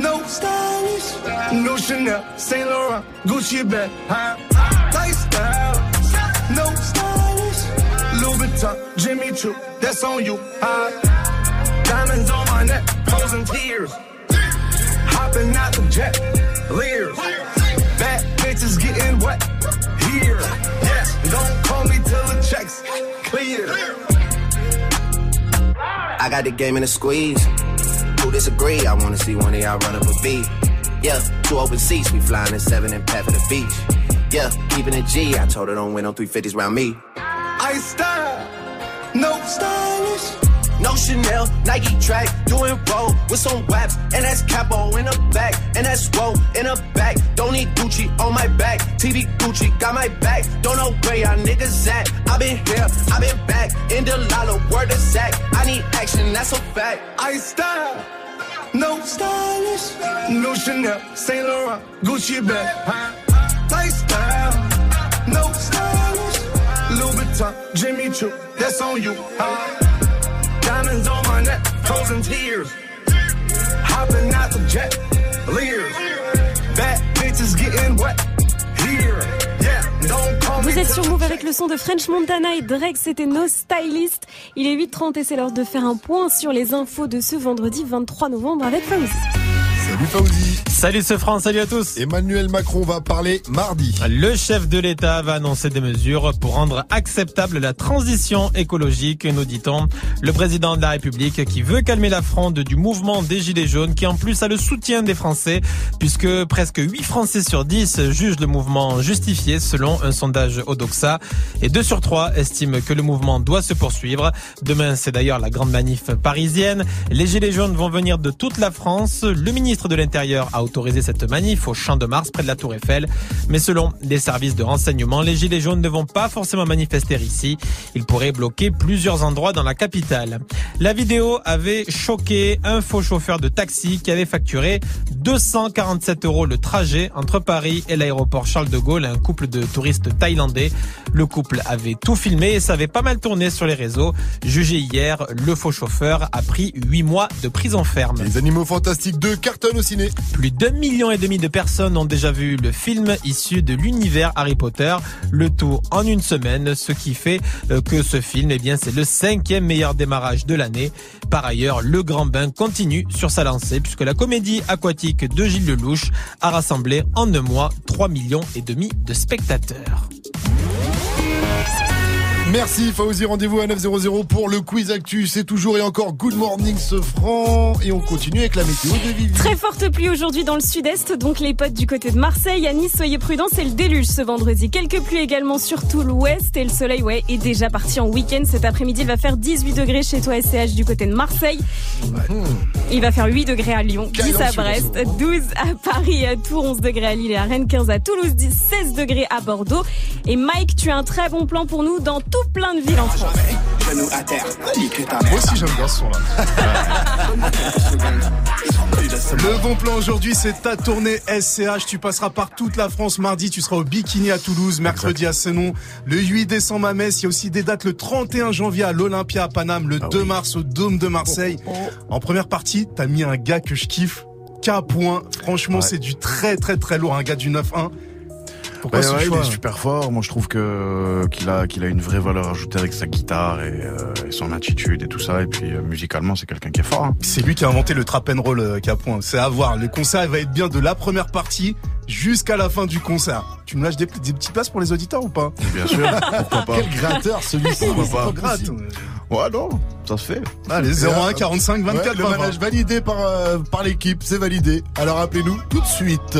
No stylish, no Chanel, Saint Laurent, Gucci bag, huh? Lifestyle, no stylish, Louis Vuitton, Jimmy Choo, that's on you, huh? Diamonds on my neck, frozen tears, hopping out the jet, leers, bad bitches getting wet, here, yes, don't call me till the checks clear. I got the game in a squeeze. Who disagree? I wanna see one of y'all run up a beat. Yeah, two open seats, we flying in seven and pat for the beach. Yeah, keeping it G. I told her don't win on 350s round me. I style, no stylish. No Chanel, Nike track, doing roll with some waps, and that's capo in the back. And that's whoa in a back. Don't need Gucci on my back. TV Gucci got my back. Don't know where y'all niggas at. I been here, I been back. In the lala, word of Zach. I need action, that's a fact. I style, no stylish, no Chanel, Saint Laurent, Gucci bag. Lifestyle, no stylish, Louis Vuitton, Jimmy Choo, that's on you. huh? Diamonds on my neck, frozen tears. Hopping out the jet, leers. Bad bitches getting wet Vous êtes sur Move avec le son de French Montana et Drake, c'était No Stylist. Il est 8h30 et c'est l'heure de faire un point sur les infos de ce vendredi 23 novembre avec Fauzi. Salut Fauzi. Salut ce France, salut à tous. Emmanuel Macron va parler mardi. Le chef de l'État va annoncer des mesures pour rendre acceptable la transition écologique, nous dit-on. Le président de la République qui veut calmer la fronde du mouvement des Gilets jaunes, qui en plus a le soutien des Français, puisque presque 8 Français sur 10 jugent le mouvement justifié selon un sondage Odoxa, et 2 sur 3 estiment que le mouvement doit se poursuivre. Demain, c'est d'ailleurs la grande manif parisienne. Les Gilets jaunes vont venir de toute la France. Le ministre de l'Intérieur a autorisé cette manif au Champ de Mars près de la Tour Eiffel. Mais selon les services de renseignement, les Gilets jaunes ne vont pas forcément manifester ici. Ils pourraient bloquer plusieurs endroits dans la capitale. La vidéo avait choqué un faux chauffeur de taxi qui avait facturé 247 euros le trajet entre Paris et l'aéroport Charles de Gaulle un couple de touristes thaïlandais. Le couple avait tout filmé et ça avait pas mal tourné sur les réseaux. Jugé hier, le faux chauffeur a pris 8 mois de prison ferme. Les animaux fantastiques 2 cartonnent au Plus d'un million et demi de personnes ont déjà vu le film issu de l'univers Harry Potter, le tout en une semaine, ce qui fait euh, que ce film, eh bien, c'est le cinquième meilleur démarrage de l'année. Par ailleurs, Le Grand Bain continue sur sa lancée puisque la comédie aquatique de Gilles Lelouch a rassemblé en un mois 3 millions et demi de spectateurs. Merci Fauzi, rendez-vous à 900 pour le quiz actu. C'est toujours et encore Good Morning ce franc. Et on continue avec la météo de Vivi. Très forte pluie aujourd'hui dans le sud-est, donc les potes du côté de Marseille. À Nice, soyez prudents, c'est le déluge ce vendredi. Quelques pluies également sur tout l'ouest et le soleil, ouais, est déjà parti en week-end. Cet après-midi, il va faire 18 degrés chez toi SCH du côté de Marseille. Il va faire 8 degrés à Lyon, 10 à Brest, 12 à Paris, à Tours, 11 degrés à Lille et à Rennes, 15 à Toulouse, 10, 16 degrés à Bordeaux. Et Mike, tu as un très bon plan pour nous dans tout plein de villes en France. Genou à terre, nique ta Moi aussi j'aime bien ce son là. Le bon plan aujourd'hui, c'est ta tournée SCH. Tu passeras par toute la France. Mardi, tu seras au Bikini à Toulouse. Mercredi à Senon. Le 8 décembre à Metz. Il y a aussi des dates le 31 janvier à l'Olympia à Paname. Le 2 mars au Dôme de Marseille. En première partie, t'as mis un gars que je kiffe. K. Point. Franchement, c'est du très très très lourd. Un gars du 9-1. Pourquoi Ouais, ce ouais, choix il est super fort. Moi, je trouve que qu'il a qu'il a une vraie valeur ajoutée avec sa guitare et, euh, et son attitude et tout ça. Et puis euh, musicalement, c'est quelqu'un qui est fort. hein. C'est lui qui a inventé le trap and roll euh. Point. C'est à voir. Le concert il va être bien de la première partie jusqu'à la fin du concert. Tu me lâches des, des petites places pour les auditeurs ou pas? Bien sûr. Pourquoi pas Quel gratteur celui-ci. Pourquoi C'est pas. Ouais, non, ça se fait. Allez, 01 45 24 Ouais, le 20. manège validé par, euh, par l'équipe, c'est validé. Alors appelez-nous tout de suite.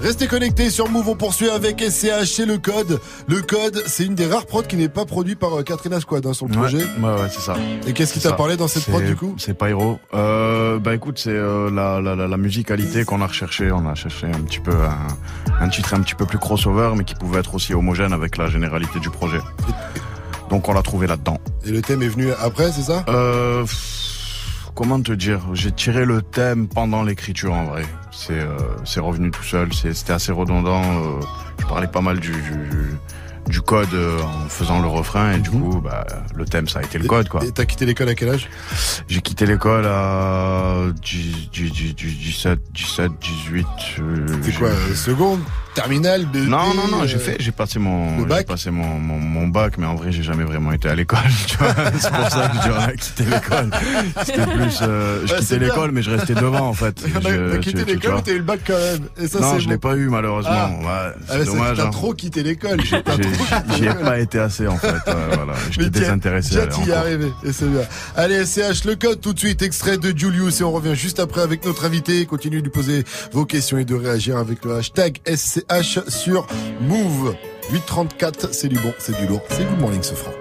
Restez connectés sur Move, on poursuit avec SCH, c'est le code. Le code, c'est une des rares prods qui n'est pas produit par euh, Katrina Squad hein, sur le projet. Ouais, ouais, ouais, c'est ça. Et qu'est-ce qui t'a parlé dans cette prod du coup? C'est Pyro. Euh, bah écoute, c'est euh, la, la, la, la musicalité qu'on a recherché. On a cherché un petit peu un, un titre un petit peu plus crossover, mais qui pouvait être aussi homogène avec la généralité du projet. Donc on l'a trouvé là-dedans. Et le thème est venu après, c'est ça? Euh, pff, comment te dire J'ai tiré le thème pendant l'écriture en vrai. C'est euh, c'est revenu tout seul. C'était assez redondant. euh, je parlais pas mal du, du, du code euh, en faisant le refrain et du coup, bah, le thème ça a été le code quoi. Et t'as quitté l'école à quel âge? J'ai quitté l'école à 10, 10, 10, 10, 17, 17, 18. euh, C'est j'ai- quoi Seconde? Terminale BEP, non, non, non, euh, j'ai fait, j'ai passé mon, le j'ai bac passé mon, mon, mon bac, mais en vrai, j'ai jamais vraiment été à l'école, tu vois. C'est pour ça que j'ai quitté l'école. C'était plus, euh, je Ouais, quittais l'école, mais je restais devant, en fait. T'as tu- quitté tu- tu l'école, t'as eu le bac quand même. Et ça, non, je l'ai pas eu, malheureusement. Ah. Ouais, Ah, c'est dommage. T'as hein. trop quitté l'école. J'ai- quitté pas été assez, en fait. Ouais, voilà. J'étais désintéressé. Es encore. arrivé, et c'est bien. Allez, SCH, le code tout de suite, extrait de Julius, et on revient juste après avec notre invité. Continuez de lui poser vos questions et de réagir avec le hashtag SCH sur Move. 834, c'est du bon, c'est du lourd, c'est Good Morning franc.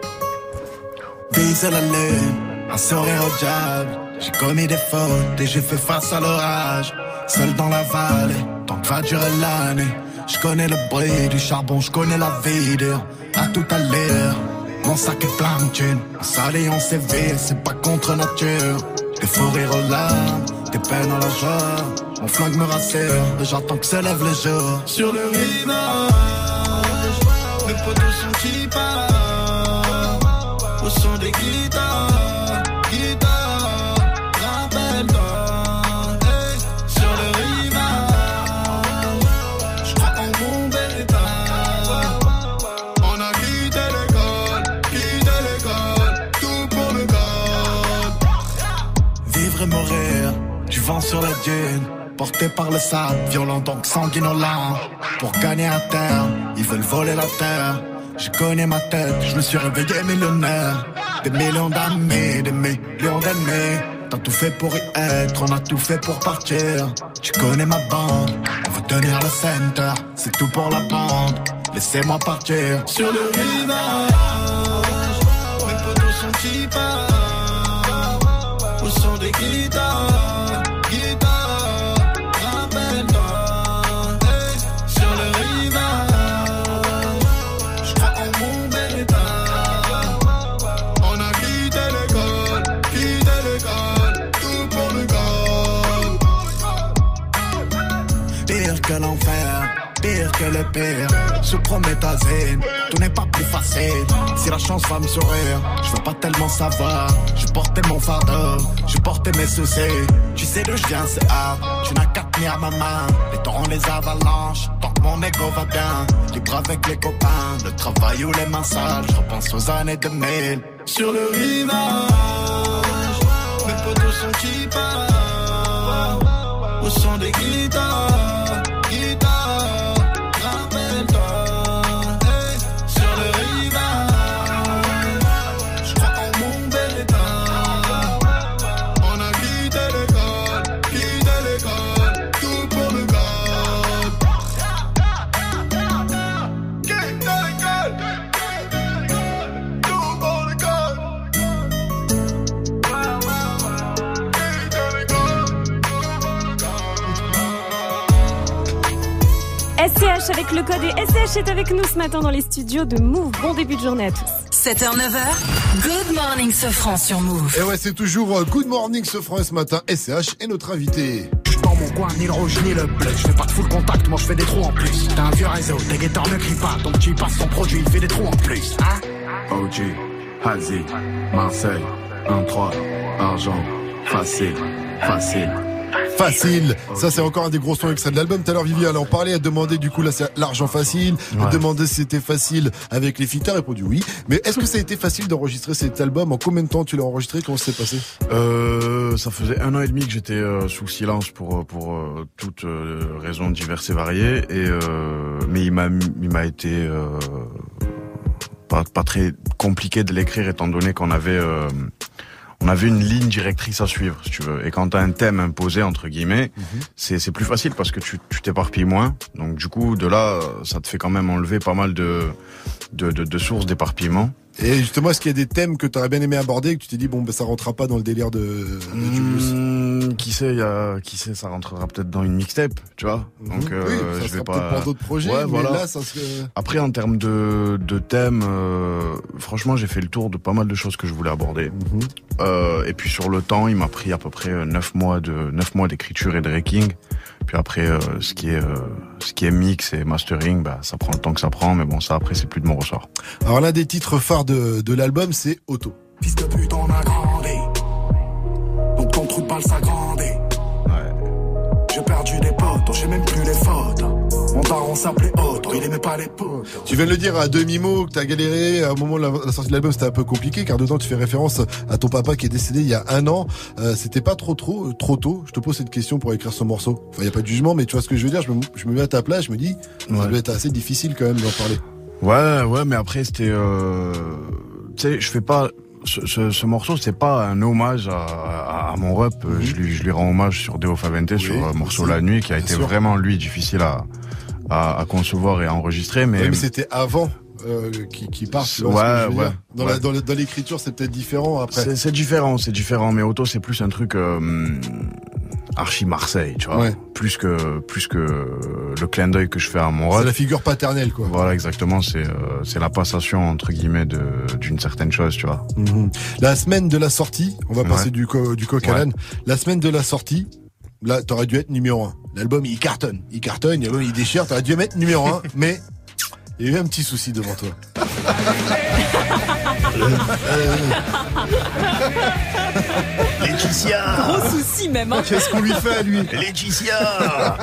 Vise la lune, un sourire au job. J'ai commis des fautes et j'ai fait face à l'orage. Seul dans la vallée, tant que va durer l'année. Je connais le bruit du charbon, je connais la vie. À tout à l'heure, mon sac est plein de thunes. On salé, on sévère, c'est pas contre nature. Des faux rires aux larmes, des peines à la joie. Mon flingue me rassure, et j'attends que s'élève le jour. Sur le rivage, mes potos sont qui partent Au son des guitares, sur la dune. Porté par le sable, violent donc sanguinolent. Pour gagner à terre, ils veulent voler la terre. Je connais ma tête, je me suis réveillé millionnaire. Des millions d'amis, des millions d'ennemis. T'as tout fait pour y être, on a tout fait pour partir. Tu connais ma bande, on veut tenir le center. C'est tout pour la bande, laissez-moi partir. Sur le rivage, mes potos sont qui Au des guitares, le pire. Sous prométhazine, tout n'est pas plus facile. Si la chance va me sourire, je veux pas tellement savoir. Je portais mon fardeau, je portais mes soucis. Tu sais d'où je viens, c'est hard. Tu n'as qu'à tenir ma main. Les torrents, les avalanches, tant que mon ego va bien. Libre avec les copains, le travail ou les mains sales. Je repense aux années 2000. Sur le rivage, mes potos sont qui Au son des guitares, Avec le code et SCH est avec nous ce matin dans les studios de Move. Bon début de journée à tous. 7h, 9h, Good Morning Sofran sur Move. Et ouais, c'est toujours euh, Good Morning ce France ce matin. SCH est notre invité. Dans mon coin, ni le rouge ni le bleu. Je fais pas de full contact, moi je fais des trous en plus. T'as un vieux réseau, tes guetteurs ne crient pas. Donc tu passes ton produit, il fait des trous en plus. Hein? OG, Hazy, Marseille, 1-3, argent, facile, facile. Facile, ça c'est encore un des gros sons extraits de l'album. Tout à l'heure Vivi elle en parlait, elle demandait du coup là c'est l'argent facile, elle Ouais. demandait si c'était facile avec les filles, t'as répondu oui. Mais est-ce que ça a été facile d'enregistrer cet album? En combien de temps tu l'as enregistré? Comment ça s'est passé? Euh, ça faisait un an et demi que j'étais euh, sous silence pour pour euh, toutes euh, raisons diverses et variées. Et euh, mais il m'a il m'a été euh, pas pas très compliqué de l'écrire étant donné qu'on avait euh, on avait une ligne directrice à suivre, si tu veux. Et quand t'as un thème imposé entre guillemets, c'est c'est plus facile parce que tu tu t'éparpilles moins. Donc du coup, de là, ça te fait quand même enlever pas mal de de, de, de sources d'éparpillement. Et justement, est-ce qu'il y a des thèmes que t'aurais bien aimé aborder et que tu t'es dit bon ben ça rentrera pas dans le délire de, de Julius Hmm, qui sait, y a, qui sait, ça rentrera peut-être dans une mixtape, tu vois. Donc, euh, Mhm. Oui, ça je vais pas. pour d'autres projets, Ouais, mais voilà. là, ça serait- Après, en termes de, de thèmes, euh, franchement, j'ai fait le tour de pas mal de choses que je voulais aborder. Mhm. Euh, et puis sur le temps, il m'a pris à peu près euh, neuf mois de neuf mois d'écriture et de wrecking. Puis après, euh, ce qui est euh, ce qui est mix et mastering, bah, ça prend le temps que ça prend. Mais bon, ça après, c'est plus de mon ressort. Alors l'un des titres phares de, de l'album, c'est Auto. Fils de pute, on a grandi. Donc ton trou de balle s'agrandit. J'ai perdu des potes, j'ai même plus les fautes. Mon daron s'appelait Otto, il aimait pas les potes. Tu viens de le dire à demi-mot que t'as galéré. À un moment de la, la sortie de l'album, c'était un peu compliqué car dedans tu fais référence à ton papa qui est décédé il y a un an. Euh, c'était pas trop trop trop tôt. Je te pose cette question pour écrire ce morceau. Enfin, il y a pas de jugement, mais tu vois ce que je veux dire? Je me, je me mets à ta place, je me dis, ça doit être assez difficile quand même d'en parler. Ouais, ouais, mais après c'était, euh, tu sais, je fais pas. Ce, ce, ce morceau, c'est pas un hommage à, à, à mon rep. Je, lui, je lui rends hommage sur Deo Favente, sur le morceau merci. La Nuit, qui a été sûr. vraiment lui difficile à, à, à concevoir et à enregistrer. Mais, Ouais, mais c'était avant euh, qui, qui tu Ouais, ouais, Dans, ouais. la- dans le- dans l'écriture, c'est peut-être différent après. C'est différent, c'est différent. Mais Auto, c'est plus un truc euh, archi Marseille, tu vois. Plus que plus que le clin d'œil que je fais à mon C'est la figure paternelle, quoi. Voilà, exactement. C'est euh, c'est la passation entre guillemets de d'une certaine chose, tu vois. Mhm. La semaine de la sortie, on va passer du, co du coq à Ouais. l'âne. La semaine de la sortie, là, t'aurais dû être numéro un. L'album, il cartonne. Il cartonne, l'album, il déchire. T'aurais dû mettre numéro un, mais il y a eu un petit souci devant toi. Laetitia Gros souci même. Hein. Qu'est-ce qu'on lui fait à lui? Laetitia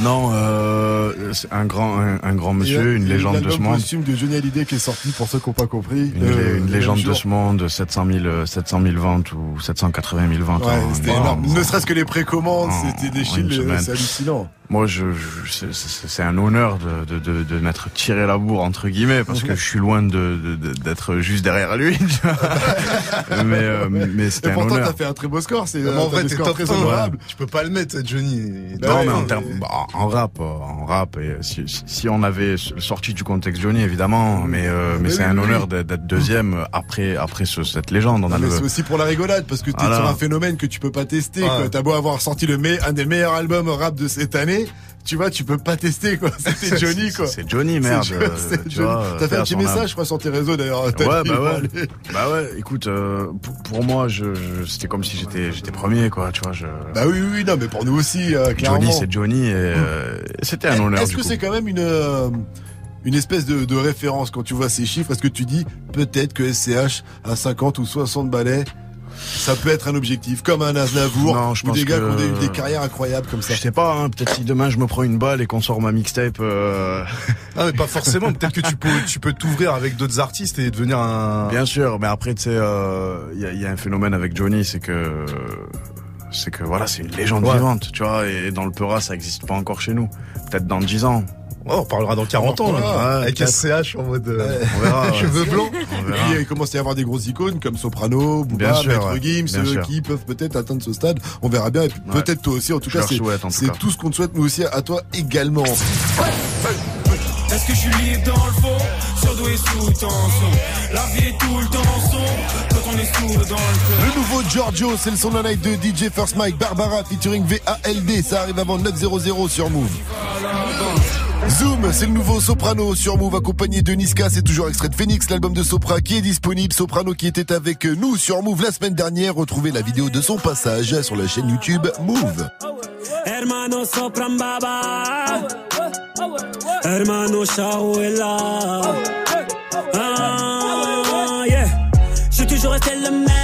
Non, euh, c'est un grand un, un grand monsieur, une légende de ce monde. costume de Johnny Hallyday qui est sorti pour ceux qui n'ont pas compris. Une, Euh, une légende de ce monde, 700 000, euh, 700 000 ventes ou 780 000 ventes. Ouais, en- c'était en- énorme. Ne serait-ce que les précommandes, c'était des chiffres, c'est hallucinant. Moi, je, je- c'est- un honneur de, de, de, de m'être tiré la bourre entre guillemets parce que je suis loin de de- de- d'être juste derrière lui. mais euh, mais c'était un pourtant, honneur. t'as fait un très beau score. C'est en vrai, t'es top très 1. honorables. Tu peux pas le mettre, Johnny. Non, Ouais, mais en, bah, en rap, en rap, et si, si on avait sorti du contexte Johnny, évidemment, mais euh, mais c'est oui, un honneur d'être d'être deuxième après après ce- cette légende. On a Non, mais le- c'est aussi pour la rigolade parce que t'es Voilà. sur un phénomène que tu peux pas tester. T'as beau avoir sorti le me- un des meilleurs albums rap de cette année, tu vois, tu peux pas tester quoi. C'était Johnny quoi. C'est Johnny, merde. C'est- euh, T'as fait un petit message, je crois, sur tes réseaux d'ailleurs. Ouais, bah ouais. Bah ouais, écoute, euh, pour, pour moi, je, je- c'était comme si j'étais, j'étais premier, quoi, tu vois. Je... Bah oui, oui, non, mais pour nous aussi, euh, clairement. Johnny, c'est Johnny, et euh, c'était un honneur. Est-ce que c'est quand même une une espèce de, de référence quand tu vois ces chiffres? Est-ce que tu dis peut-être que SCH à 50 ou 60 balais ça peut être un objectif, comme un Aznavour Non, je ou pense des gars que- qui ont des, des carrières incroyables comme ça. Je sais pas, hein, peut-être si demain je me prends une balle et qu'on sort ma mixtape. Euh... Ah, mais pas forcément. Peut-être que tu peux, tu peux t'ouvrir avec d'autres artistes et devenir un. Bien sûr, mais après, tu sais, euh, il y, a, il y a un phénomène avec Johnny, c'est que c'est que voilà, c'est une légende Ouais. vivante, tu vois, et dans le Peura, ça existe pas encore chez nous. Peut-être dans 10 ans. Oh, on parlera dans 40 ans, là. Ouais, avec peut-être. SCH en mode. euh, On verra, ouais. Cheveux blancs. On Et puis il commence à y avoir des grosses icônes comme Soprano, Booba, Bien sûr, Maître. Gims, Bien euh, sûr. qui peuvent peut-être atteindre ce stade. On verra bien. Et puis Ouais. peut-être toi aussi. En tout Je cas, c'est souhaite, en tout c'est cas. tout ce qu'on te souhaite, nous aussi, à toi également. Est-ce que je suis libre dans le fond Surdoué sous tension? La vie est tout le temps sombre Quand on est sourd dans le cœur Le nouveau Giorgio, c'est le son de la night de DJ First Mike, Barbara featuring VALD. Ça arrive avant 900 sur Move. Zoom, c'est le nouveau Soprano sur Move accompagné de Niska, c'est toujours extrait de Phoenix, l'album de Sopra qui est disponible. Soprano qui était avec nous sur Move la semaine dernière. Retrouvez la vidéo de son passage sur la chaîne YouTube Move. Hermano sopran baba Hermano Ah yeah Je suis toujours resté le même,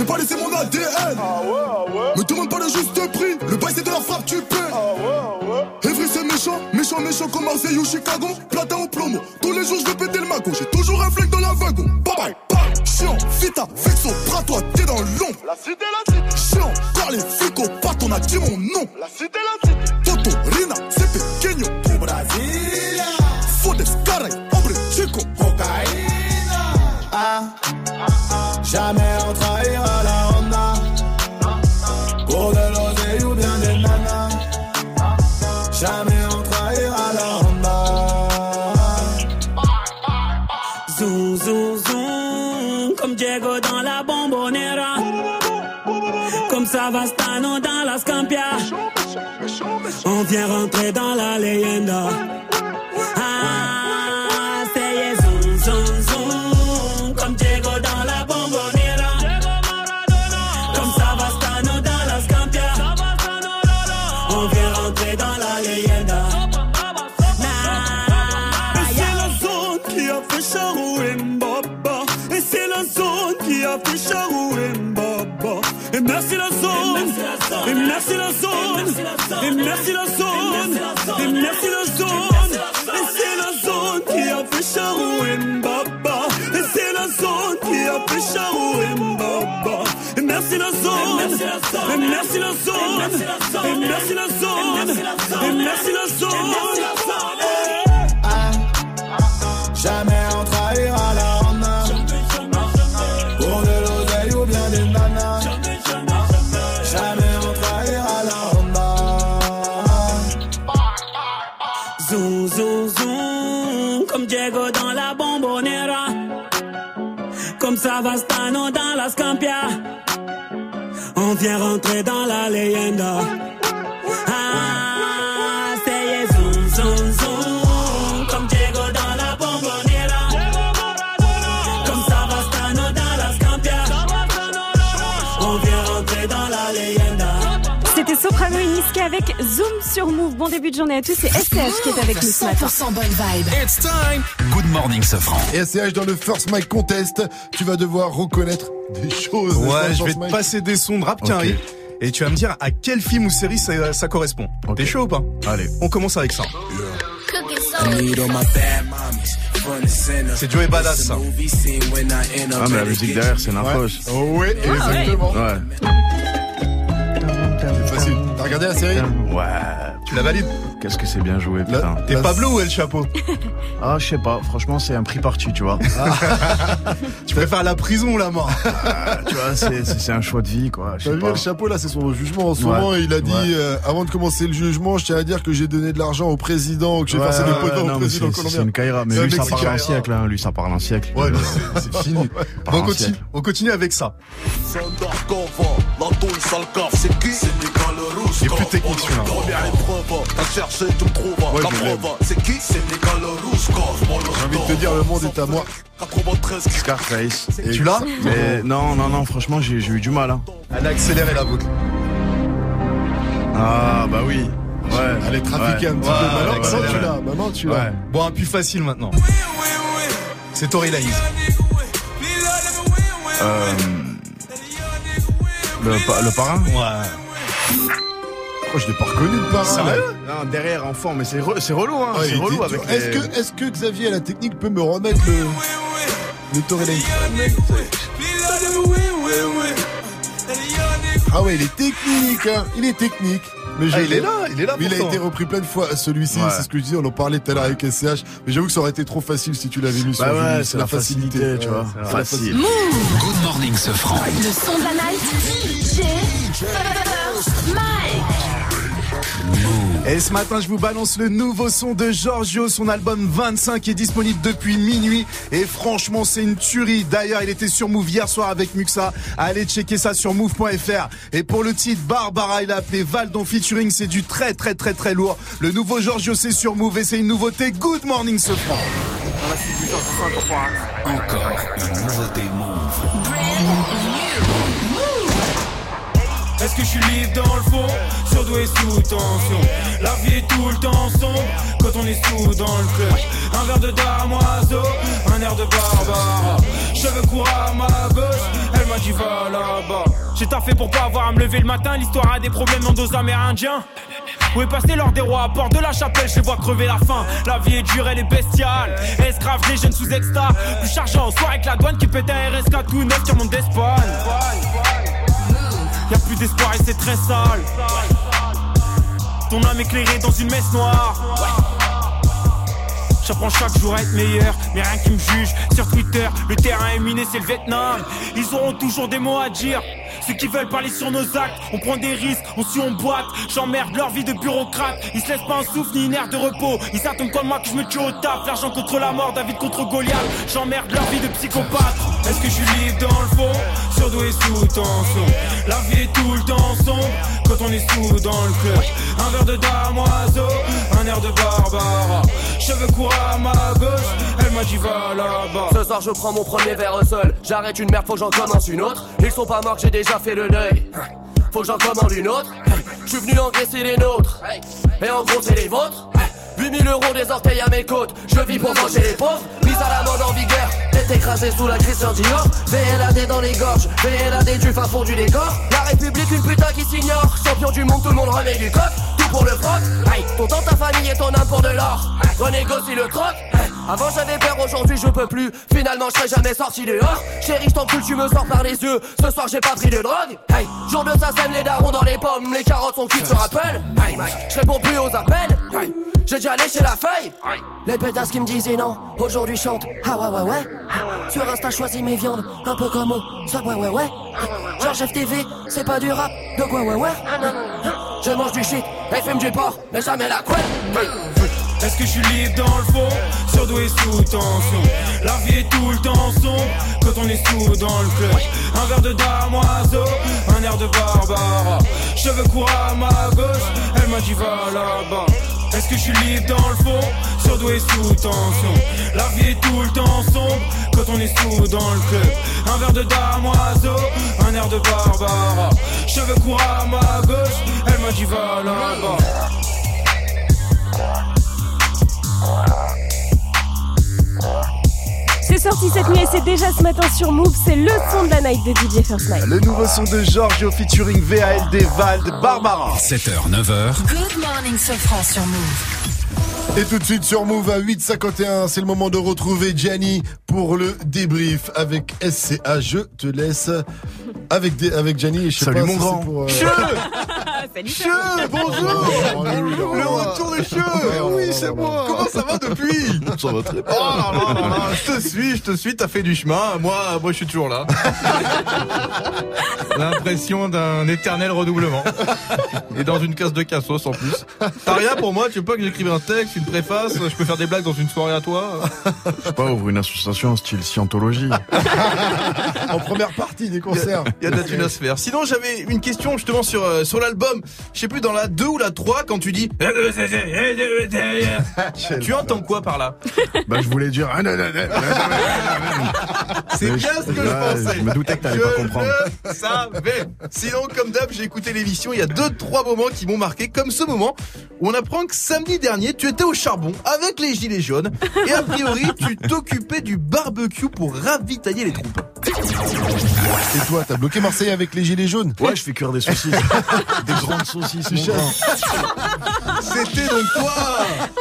j'ai pas laissé mon ADN. Me demande pas le juste prix, le bail c'est de la frappe, tu paies. Evry c'est méchant, méchant, méchant comme Marseille ou Chicago. Platin au plomo, tous les jours je vais péter le magot. J'ai toujours un flingue dans la wagon. Bye bye, bye. Chiant, vita, vexo, bras toi, t'es dans l'ombre. La cité, la cité. Chiant, car les flics au pattes, on a dit mon nom. La cité, la cité. Toto, Rina, c'est pequeño. Tu Brasilia. Fodes, caray, hombre, chico. Cocaïna. Ah, jamais on trahira la Honda. Pour de l'oseille ou bien des nanas. Jamais on trahira la Honda. Zoom, zoom, zoom comme Diego dans la bombonera. Comme Savastano dans la Scampia. On vient rentrer dans la leyenda. Merci la zone. Et merci la zone. Et c'est la zone qui a fait Charou Mbaba. Et c'est la zone qui a fait Charou Mbaba. Et merci la zone. Et merci la zone. Et merci la zone. Et merci la zone. Jamais Rentrer dans la leyenda. Sur Move. Bon début de journée à tous. C'est SCH qui est avec nous ce matin. 100% bonne vibe. It's time. Good morning, Sofran. Et SCH dans le First Mic Contest, tu vas devoir reconnaître des choses. Ouais, je vais te passer des sons de rap qui Ok. arrivent. Et tu vas me dire à quel film ou série ça, ça correspond. T'es chaud ou pas? Allez. On commence avec ça. I need all my bad mommies, front and center. C'est Joey Badass ça. Movie scene when I end up Ah, mais la musique derrière, c'est Narcos. Oh, ouais, exactement. Ouais. T'as regardé la série Ouais. Tu la valides Qu'est-ce que c'est bien joué, putain. T'es Pablo ou El Chapeau Ah, je sais pas. Franchement, c'est un prix parti, tu vois. Tu préfères la prison ou la mort Ah, tu vois, c'est- c'est c'est un choix de vie, quoi. T'as vu chapeau là, c'est son jugement en ce Ouais. moment. Il a dit Ouais. euh, avant de commencer le jugement, je tiens à dire que j'ai donné de l'argent au président, que j'ai Ouais, versé des non, au mais président c'est- C'est colombien. une caïra, mais C'est un lui, ça parle un siècle, hein. Lui, ça parle un siècle. Ouais, Euh, c'est- fini. on continue, on continue avec ça. C'est plus technique celui-là. Cherché, tu me trouves. Ouais, la c'est qui? C'est Nicolas Rouge. J'ai envie de te dire, le monde est à moi. 93 Scarface. Et Tu l'as? Mais non, non, non, franchement, j'ai eu du mal. Hein. Elle a accéléré la boucle. Ah, bah oui. Ouais. Allez, trafiquer Ouais. un petit Ouais, peu. Maintenant, ouais, tu ouais. l'as. Maintenant, tu l'as. Ouais. Bon, un plus facile maintenant. C'est Tory Lanez. Euh, le, pa- le parrain? Ouais. Oh, je l'ai pas reconnu le parrain. Sérieux Non, derrière, enfant, mais c'est re- c'est relou, hein. Ah, c'est relou avec Est-ce que, est-ce que Xavier à la technique peut me remettre le, le Lanez Ah ouais, il est technique, hein. Il est technique. Mais Ah, il est là, il est là Mais il a été repris plein de fois. Celui-ci, Ouais. c'est ce que je disais, on en parlait tout à l'heure avec SCH. Mais j'avoue que ça aurait été trop facile si tu l'avais mis sur Bah ouais, c'est la facilité, tu vois. c'est Facile. Good morning, Sofran. Le son de la night. DJ. Et ce matin, je vous balance le nouveau son de Giorgio. Son album 25 est disponible depuis minuit. Et franchement, c'est une tuerie. D'ailleurs, il était sur Move hier soir avec Muxa. Allez checker ça sur move.fr. Et pour le titre, Barbara, il a appelé Valdon featuring. C'est du très, très, très, très lourd. Le nouveau Giorgio, c'est sur Move et c'est une nouveauté. Good morning, ce franc. Encore une nouveauté Move. Est-ce que je suis libre dans le fond Surdoué sous tension La vie est tout le temps sombre Quand on est sous dans le club Un verre de damoiseau Un air de barbare Cheveux courts à ma gauche Elle m'a dit va là-bas J'ai taffé pour pas avoir à me lever le matin L'histoire a des problèmes dans dos amérindiens où est passé l'or des rois? À bord de la chapelle, je vois crever la faim. La vie est dure, elle est bestiale. Escrave des jeunes sous extra. Plus chargeant soir avec la douane qui pète un RSK tout neuf qui remonte d'Espagne. Y'a plus d'espoir et c'est très sale. Ton âme éclairée dans une messe noire. J'apprends chaque jour à être meilleur, mais rien qui me juge. Sur Twitter, le terrain est miné, c'est le Vietnam. Ils auront toujours des mots à dire. Ceux qui veulent parler sur nos actes, on prend des risques, on suit, on boite. J'emmerde leur vie de bureaucrate. Ils se laissent pas un souffle ni une air de repos. Ils s'attendent comme moi que je me tue au taf? L'argent contre la mort, David contre Goliath. J'emmerde leur vie de psychopathe. Est-ce que je suis libre dans le fond Surdoué sous tension La vie est tout le temps sombre Quand on est sous dans le club. Un verre de damoiseau Un air de barbara. Cheveux courts à ma gauche Elle m'a dit va là-bas. Ce soir je prends mon premier verre seul J'arrête une merde, faut que j'en commence une autre. Ils sont pas morts, j'ai déjà fait le deuil. Faut que j'en commande une autre. Je suis venu engraisser les nôtres. Et en gros les vôtres. 8000 euros des orteils à mes côtes. Je vis pour manger les pauvres. Mise à la mode en vigueur Tête écrasée sous la Christian Dior VLAD dans les gorges VLAD du fin fond du décor. La République une putain qui s'ignore. Champion du monde tout le monde remet du coq. Tout pour le froc. Aïe, ton temps ta famille et ton âme pour de l'or. Renégocie le troc avant j'avais peur, aujourd'hui je peux plus. Finalement je serai jamais sorti dehors. Chérie, je t'en tu me sors par les yeux. Ce soir j'ai pas pris de drogue. Hey, jour de sa scène, les darons dans les pommes, les carottes sont cuites sur Apple. Hey, je réponds plus aux appels. Hey, j'ai déjà léché la feuille. Les pétasses qui me disaient non, aujourd'hui chante. Ah ouais ouais ouais. Sur Insta choisis mes viandes, un peu comme au Subway ouais ouais. Georges FTV, c'est pas du rap, de quoi ouais ouais. Je mange du shit et fume du porc, mais jamais la couette. Est-ce que je suis libre dans le fond Surdoué sous tension? La vie est tout le temps sombre Quand on est sous dans le club. Un verre de damoiseau Un air de barbara. Cheveux courts à ma gauche Elle m'a dit va là-bas. Est-ce que je suis libre dans le fond Surdoué sous tension? La vie est tout le temps sombre Quand on est sous dans le club. Un verre de damoiseau Un air de barbara. Cheveux courts à ma gauche Elle m'a dit va là-bas C'est sorti cette nuit et c'est déjà ce matin sur Move. C'est le son de la night de DJ First Night. Le nouveau son de Giorgio featuring VALD Vald Barbara. 7h, 9h. Good morning, Sofran sur Move. Et tout de suite sur Move à 8h51, c'est le moment de retrouver Gianni pour le débrief avec SCA. Je te laisse avec, des, avec Gianni. et Je sais Salut pas mon si grand. pour, euh, Salut. Cheux, bonjour Oh, Le retour de Cheux Oui, c'est moi Comment ça va depuis Ça va très bien. Oh là là là là, je te suis, je te suis, t'as fait du chemin, moi, moi je suis toujours là. L'impression d'un éternel redoublement. Et dans une case de cassos en plus. T'as rien pour moi, tu veux pas que j'écrive un texte, une préface, je peux faire des blagues dans une soirée à toi Je sais pas, ouvre une association style scientologie. en première partie des concerts. Il y a de la thune à se faire. Sinon, j'avais une question justement sur, euh, sur l'album. Je sais plus, dans la 2 ou la 3, quand tu dis. tu entends quoi par là? Bah, je voulais dire. C'est bien ce que je ouais, pensais. Je me doutais que t'allais pas comprendre. Je savais. Sinon, comme d'hab, j'ai écouté l'émission. Il y a deux, trois moments qui m'ont marqué, comme ce moment où on apprend que samedi dernier, tu étais au charbon avec les gilets jaunes et a priori, tu t'occupais du barbecue pour ravitailler les troupes. Et toi, t'as bloqué Marseille avec les gilets jaunes Ouais, je fais cuire des saucisses. des grandes saucisses, mon. C'était donc toi.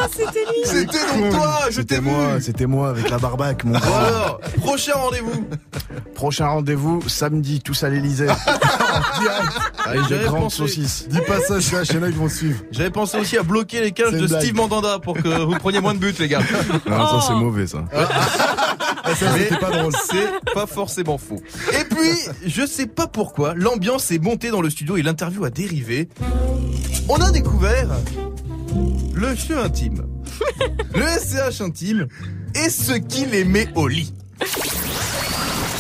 Ah, c'était lui. C'était donc toi. Je t'ai moi, c'était moi avec la barbaque, mon grand. Alors, prochain rendez-vous. Prochain rendez-vous, samedi, tous à l'Elysée. Avec des J'avais grandes pensé- saucisses. Dis pas ça, chez HNA, ils vont suivre. J'avais pensé aussi à bloquer les cages de blague. Steve Mandanda pour que vous preniez moins de buts, les gars. Non, ça c'est Oh. mauvais, ça. Ah, ça, Mais c'était pas drôle. C'est pas forcément faux. Et puis, je sais pas pourquoi, l'ambiance est montée dans le studio et l'interview a dérivé. On a découvert le jeu intime, le SCH intime et ce qu'il aimait au lit.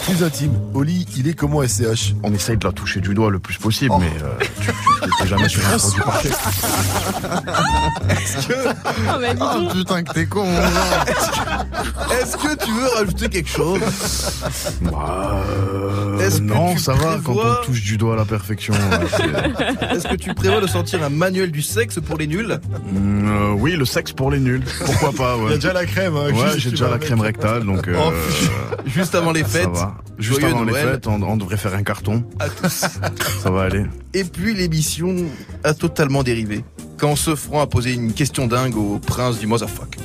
Plus intime. Oli, il est comment SCH On essaye de la toucher du doigt le plus possible, mais euh, tu tu- jamais sur un produit parfait. Est-ce que, Oh, bah, Ah putain que t'es con, est-ce que tu veux rajouter quelque chose? Bah, euh, Est-ce que non, tu ça va quand on touche du doigt à la perfection. euh, Est-ce que tu prévois de sortir un manuel du sexe pour les nuls Mm, euh, oui, le sexe pour les nuls. Pourquoi pas, Il y a ouais. déjà la crème. hein, Ouais, j'ai déjà la avec. crème rectale, donc euh, Oh, Juste avant les ça fêtes. va. Juste avant les fêtes, on, on devrait faire un carton. à tous. Ça va aller. Et puis l'émission a totalement dérivé. Quand ce franc a posé une question dingue au prince du motherfuck.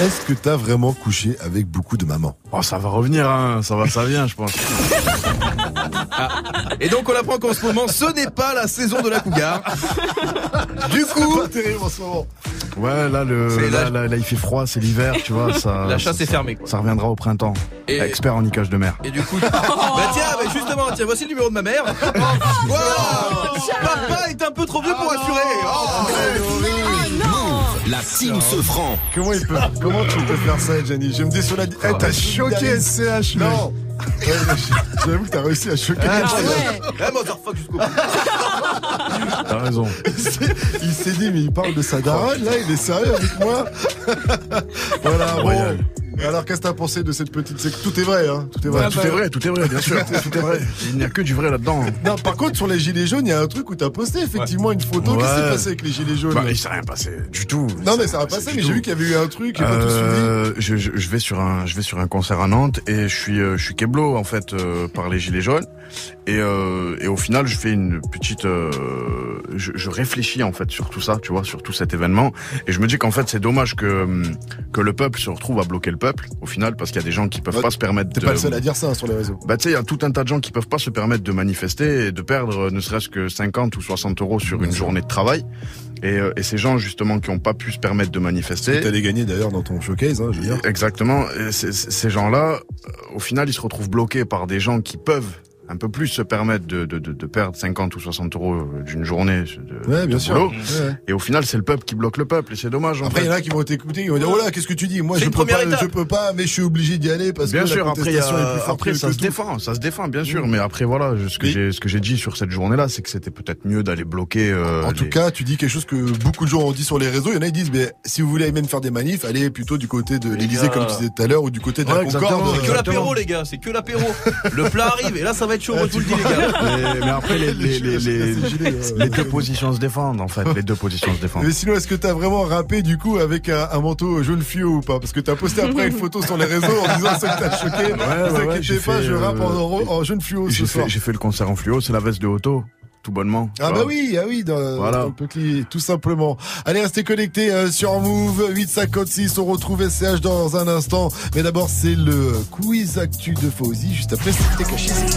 Est-ce que t'as vraiment couché avec beaucoup de mamans? Oh, ça va revenir, hein. Ça va, ça vient, je pense. Et donc on apprend qu'en ce moment, ce n'est pas la saison de la cougar. Du coup, Pas terrible en ce moment. Ouais, là, le, là, la- là, là, il fait froid, c'est l'hiver, tu vois. Ça, la chasse ça- est fermée. Quoi. Ça reviendra au printemps. Et- Expert en niquage de mer. Et du coup, bah tiens, bah justement, tiens, voici le numéro de ma mère. Voilà Papa est un peu trop vieux pour assurer. Oh, La team se franc. Comment il peut Comment tu peux faire ça, Jenny? Je vais me désolé. Eh, t'as choqué SCH, Non. J'avoue que t'as réussi à choquer. Ah, quelqu'un. ouais. Eh, motherfuck jusqu'au bout. T'as raison. Il s'est dit, mais il parle de sa daronne, là, il est sérieux avec moi Voilà, Royal. bon. Alors, qu'est-ce que t'as pensé de cette petite séquence? Tout est vrai, hein Tout est vrai. Ouais, tout est vrai, tout est vrai, bien sûr. tout est vrai. Il n'y a que du vrai là-dedans. Non, par contre, sur les gilets jaunes, il y a un truc où t'as posté effectivement une photo. Qu'est-ce qui s'est passé avec les gilets jaunes? Bah, il s'est rien passé du tout. Non, mais ça va passer, mais j'ai vu qu'il y avait eu un truc, j'ai pas tout suivi. Euh, je, je, je vais sur un je vais sur un concert à Nantes et je suis euh, je suis keblo en fait euh, par les gilets jaunes et euh, et au final je fais une petite euh, je, je réfléchis en fait sur tout ça tu vois sur tout cet événement et je me dis qu'en fait c'est dommage que que le peuple se retrouve à bloquer le peuple au final parce qu'il y a des gens qui peuvent Ouais, pas se permettre T'es de pas le seul à dire ça hein, sur les réseaux. bah tu sais, il y a tout un tas de gens qui peuvent pas se permettre de manifester et de perdre euh, ne serait-ce que 50 ou 60 euros sur une journée de travail. Et, euh, et ces gens justement qui ont pas pu se permettre de manifester. T'allais gagner d'ailleurs dans ton showcase, hein, je veux dire. Exactement. Et ces gens-là, euh, au final, ils se retrouvent bloqués par des gens qui peuvent un peu plus se permettre de, de, de, de perdre 50 ou 60 euros euh, d'une journée de, Ouais, bien de sûr. boulot. Ouais. Et au final, c'est le peuple qui bloque le peuple et c'est dommage. en Après, il y en a qui vont t'écouter, ils vont dire, oh là, qu'est-ce que tu dis? Moi, je peux pas, étape. je peux pas, mais je suis obligé d'y aller parce bien que sûr, la après, est plus forte après que- ça que se tout. défend, ça se défend, bien sûr. Mais après, voilà, ce que j'ai, ce que j'ai dit sur cette journée-là, c'est que c'était peut-être mieux d'aller bloquer. euh, En tout cas, tu dis quelque chose que beaucoup de gens ont dit sur les réseaux. Il y en a qui disent, mais si vous voulez même faire des manifs, allez plutôt du côté de l'Elysée, gars. comme tu disais tout à l'heure, ou du côté de la. Concorde. C'est que l'apéro, les gars, c'est que l'apéro. Le plat arrive et là, ça va être chaud, je vous le dis, les gars. mais, mais après, les, les, les deux positions se défendent, en fait. Les deux positions se défendent. Mais sinon, est-ce que t'as vraiment rappé du coup avec un, un manteau jaune fluo ou pas? Parce que t'as posté après une photo sur les réseaux en disant ça que t'as choqué. Ouais, Ne ouais, ouais, pas, fait, je rappe en, euh, en jaune fluo ce J'ai soir. fait, j'ai fait le concert en fluo, c'est la veste de Auto, tout bonnement. Ah bah oui, ah oui, dans, Voilà. dans le tout simplement. Allez, restez connectés euh, sur Move 856. On retrouve SCH dans un instant. Mais d'abord, c'est le quiz actu de Fauzi. Juste après, c'était caché 6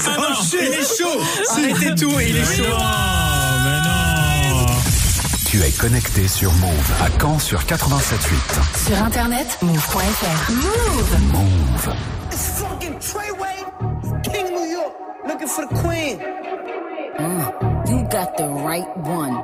Oh shit, il est chaud Arrêtez tout, il est chaud Tu es connecté sur Move à Caen sur 87.8. Sur internet, move.fr. Move. Move. It's fucking Treyway, King New York, looking for the queen. Mm, you got the right one.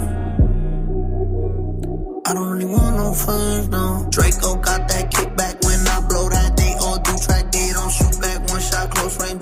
No. Draco got that kickback when I blow that. They all do track, they don't shoot back. One shot, close range,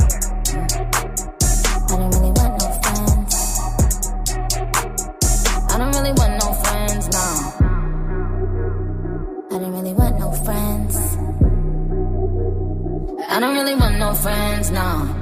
Don't really want no friends, no. I don't really want no friends. I don't really want no friends, no.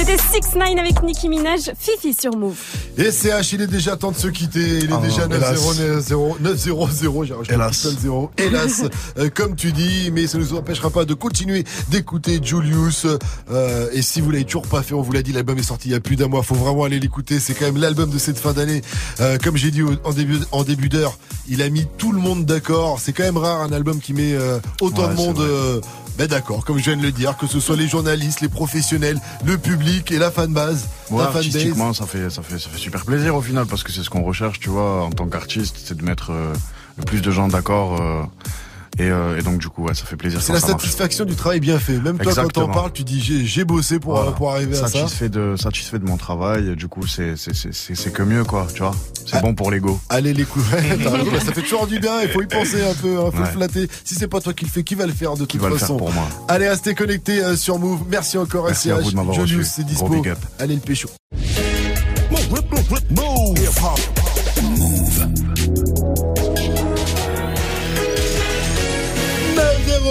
C'était 6 9 avec Nicki Minaj, Fifi sur Move. Et CH, il est déjà temps de se quitter. Il est Ah, déjà hélas. 9-0, 9-0, j'ai rajouté un Hélas. seul zéro. Hélas, euh, comme tu dis, mais ça ne nous empêchera pas de continuer d'écouter Julius. Euh, et si vous l'avez toujours pas fait, on vous l'a dit, l'album est sorti il y a plus d'un mois. Faut vraiment aller l'écouter. C'est quand même l'album de cette fin d'année. Euh, comme j'ai dit au- en début, en début d'heure, il a mis tout le monde d'accord. C'est quand même rare un album qui met euh, autant Ouais, de monde. Ben d'accord, comme je viens de le dire, que ce soit les journalistes, les professionnels, le public et la fanbase, Ouais, la artistiquement, ça fait, ça fait, ça fait super plaisir au final parce que c'est ce qu'on recherche, tu vois, en tant qu'artiste, c'est de mettre euh, le plus de gens d'accord. euh, et, euh, et donc du coup, ouais, ça fait plaisir. C'est la ça marche. satisfaction du travail bien fait. Même toi, quand t'en parles, tu dis j'ai bossé pour, Voilà. pour arriver à ça. satisfait de satisfait de mon travail. et Du coup, c'est c'est c'est c'est c'est que mieux quoi, tu vois. C'est bon pour l'ego. Allez raison, bah, ça fait toujours du bien. Il faut y penser un peu. Il faut Ouais. le flatter. Si c'est pas toi qui le fais, qui va le faire de toute va le faire façon pour moi Allez, restez connectés euh, sur Move. Merci encore Merci à vous de m'avoir Julius, reçu. c'est dispo. Gros big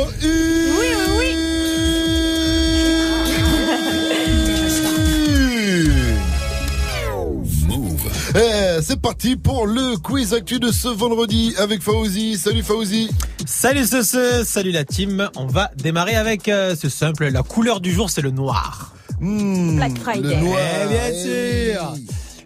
Allez le pécho. Oui, oui, Eh, c'est parti pour le quiz actu de ce vendredi avec Fauzi. Salut Fauzi. Salut ce, ce, salut la team. On va démarrer avec euh, ce simple. La couleur du jour, c'est le noir. Black Friday. Le noir. Eh, bien sûr.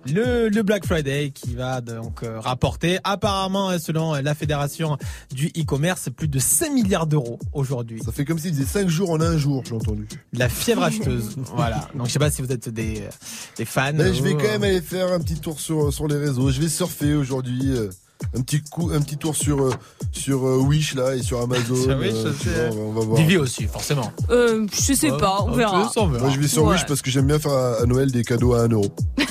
Le, le Black Friday qui va donc euh, rapporter apparemment euh, selon euh, la fédération du e-commerce plus de 5 milliards d'euros aujourd'hui. Ça fait comme s'il faisait 5 jours en un jour, j'ai entendu. La fièvre acheteuse. voilà. Donc je sais pas si vous êtes des, euh, des fans. Mais je vais ou- quand même aller faire un petit tour sur, sur les réseaux. Je vais surfer aujourd'hui. euh, Un petit coup, un petit tour sur euh, sur euh, Wish là et sur Amazon. Sur Wish, euh, vois, on va- on va voir. Divi aussi, forcément. Euh, je sais Ouais, pas, on verra. peu, on verra. Moi je vais sur Ouais. Wish parce que j'aime bien faire à, à Noël des cadeaux à 1 euro.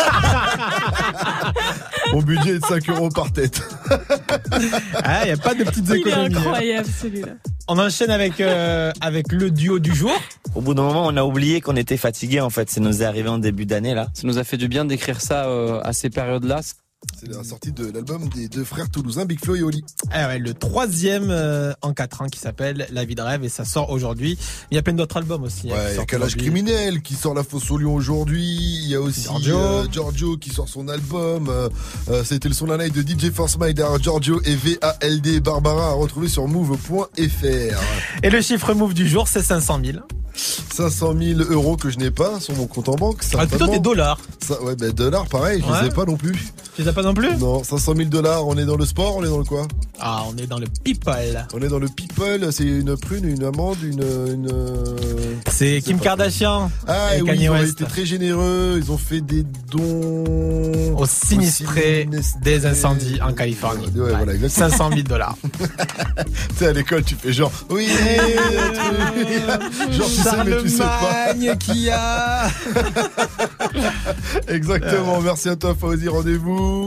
Mon budget est de 5 euros par tête. Ah, il n'y a pas de petites Il est économies. hein. incroyable celui-là. On enchaîne avec, euh, avec le duo du jour. Au bout d'un moment, on a oublié qu'on était fatigué en fait. Ça nous est arrivé en début d'année là. Ça nous a fait du bien d'écrire ça euh, à ces périodes-là. C'est la sortie de l'album des deux frères toulousains Big Flo et Oli. Ah ouais, le troisième euh, en quatre ans qui s'appelle La vie de rêve et ça sort aujourd'hui. Il y a plein d'autres albums aussi. hein, Ouais, il y a Calage criminel qui sort La Fosse au Lion aujourd'hui. Il y a aussi Giorgio. euh, Giorgio qui sort son album. Euh, C'était le son de la night de DJ Force. Alors, Giorgio et VALD Barbara à retrouver sur move.fr. Et le chiffre move du jour, c'est 500 000. 500 000 euros que je n'ai pas sur mon compte en banque. Ah, plutôt des dollars. Ça, ouais, ben dollars, pareil, je Ouais. les ai pas non plus. Pas non plus? Non, 500 000 dollars, on est dans le sport, on est dans le quoi? Ah, on est dans le people. On est dans le people, c'est une prune, une amande, une. une C'est Kim Kardashian Ah, et oui, Kanye ils ont été très généreux, ils ont fait des dons. Au sinistré des incendies en Californie. Ouais, voilà, exactement. 500 000 dollars. tu sais, à l'école, tu fais genre, oui, genre, tu sais, mais tu sais pas. Qui a. Exactement, merci à toi, Fauzi. Rendez-vous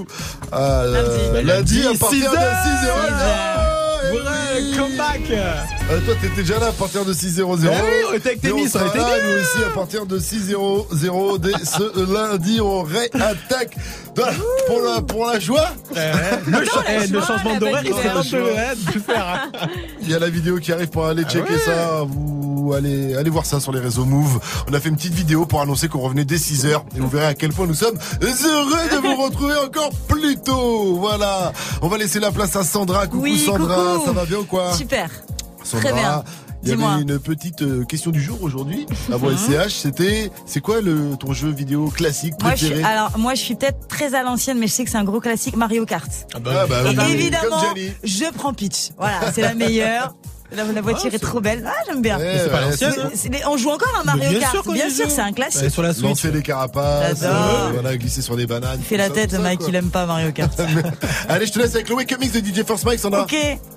euh, Lundi, lundi, à partir de 6 6 heures. 0 Vrai comeback Euh, toi, t'étais déjà là à partir de 6-0-0. Eh oui, on était avec Témis, on sera là, nous aussi, à partir de 6-0-0 dès ce lundi. On réattaque la- pour, la, pour la joie. le, cha- eh, le changement d'horaire, il un peu de faire. hein. Il y a la vidéo qui arrive pour aller checker ça. Vous allez, allez voir ça sur les réseaux Move. On a fait une petite vidéo pour annoncer qu'on revenait dès 6 heures. Et vous verrez à quel point nous sommes heureux de vous retrouver encore plus tôt. Voilà. On va laisser la place à Sandra. Coucou Oui, Sandra. coucou. Ça va bien ou quoi Super. Sandra, Très bien. Il y Dis-moi. avait une petite euh, question du jour aujourd'hui. Avant Mhm. SCH, c'était c'est quoi le ton jeu vidéo classique Moi, je préféré suis, alors, moi, je suis peut-être très à l'ancienne, mais je sais que c'est un gros classique Mario Kart. Ah bah oui, Et comme évidemment, je prends Peach. Voilà, c'est la meilleure. La, la voiture est trop belle. Ah, j'aime bien. Ouais, C'est pas ouais, l'ancienne, C'est- hein. On joue encore à Mario Mais bien Kart. sûr Bien sûr, c'est un classique. Lancer des carapaces, J'adore. euh, voilà, glisser sur des bananes. Il fait la ça, tête, Mike, quoi. il aime pas Mario Kart. Allez, je te laisse avec le Wake Mix de DJ First Mike, Sandra. Ok.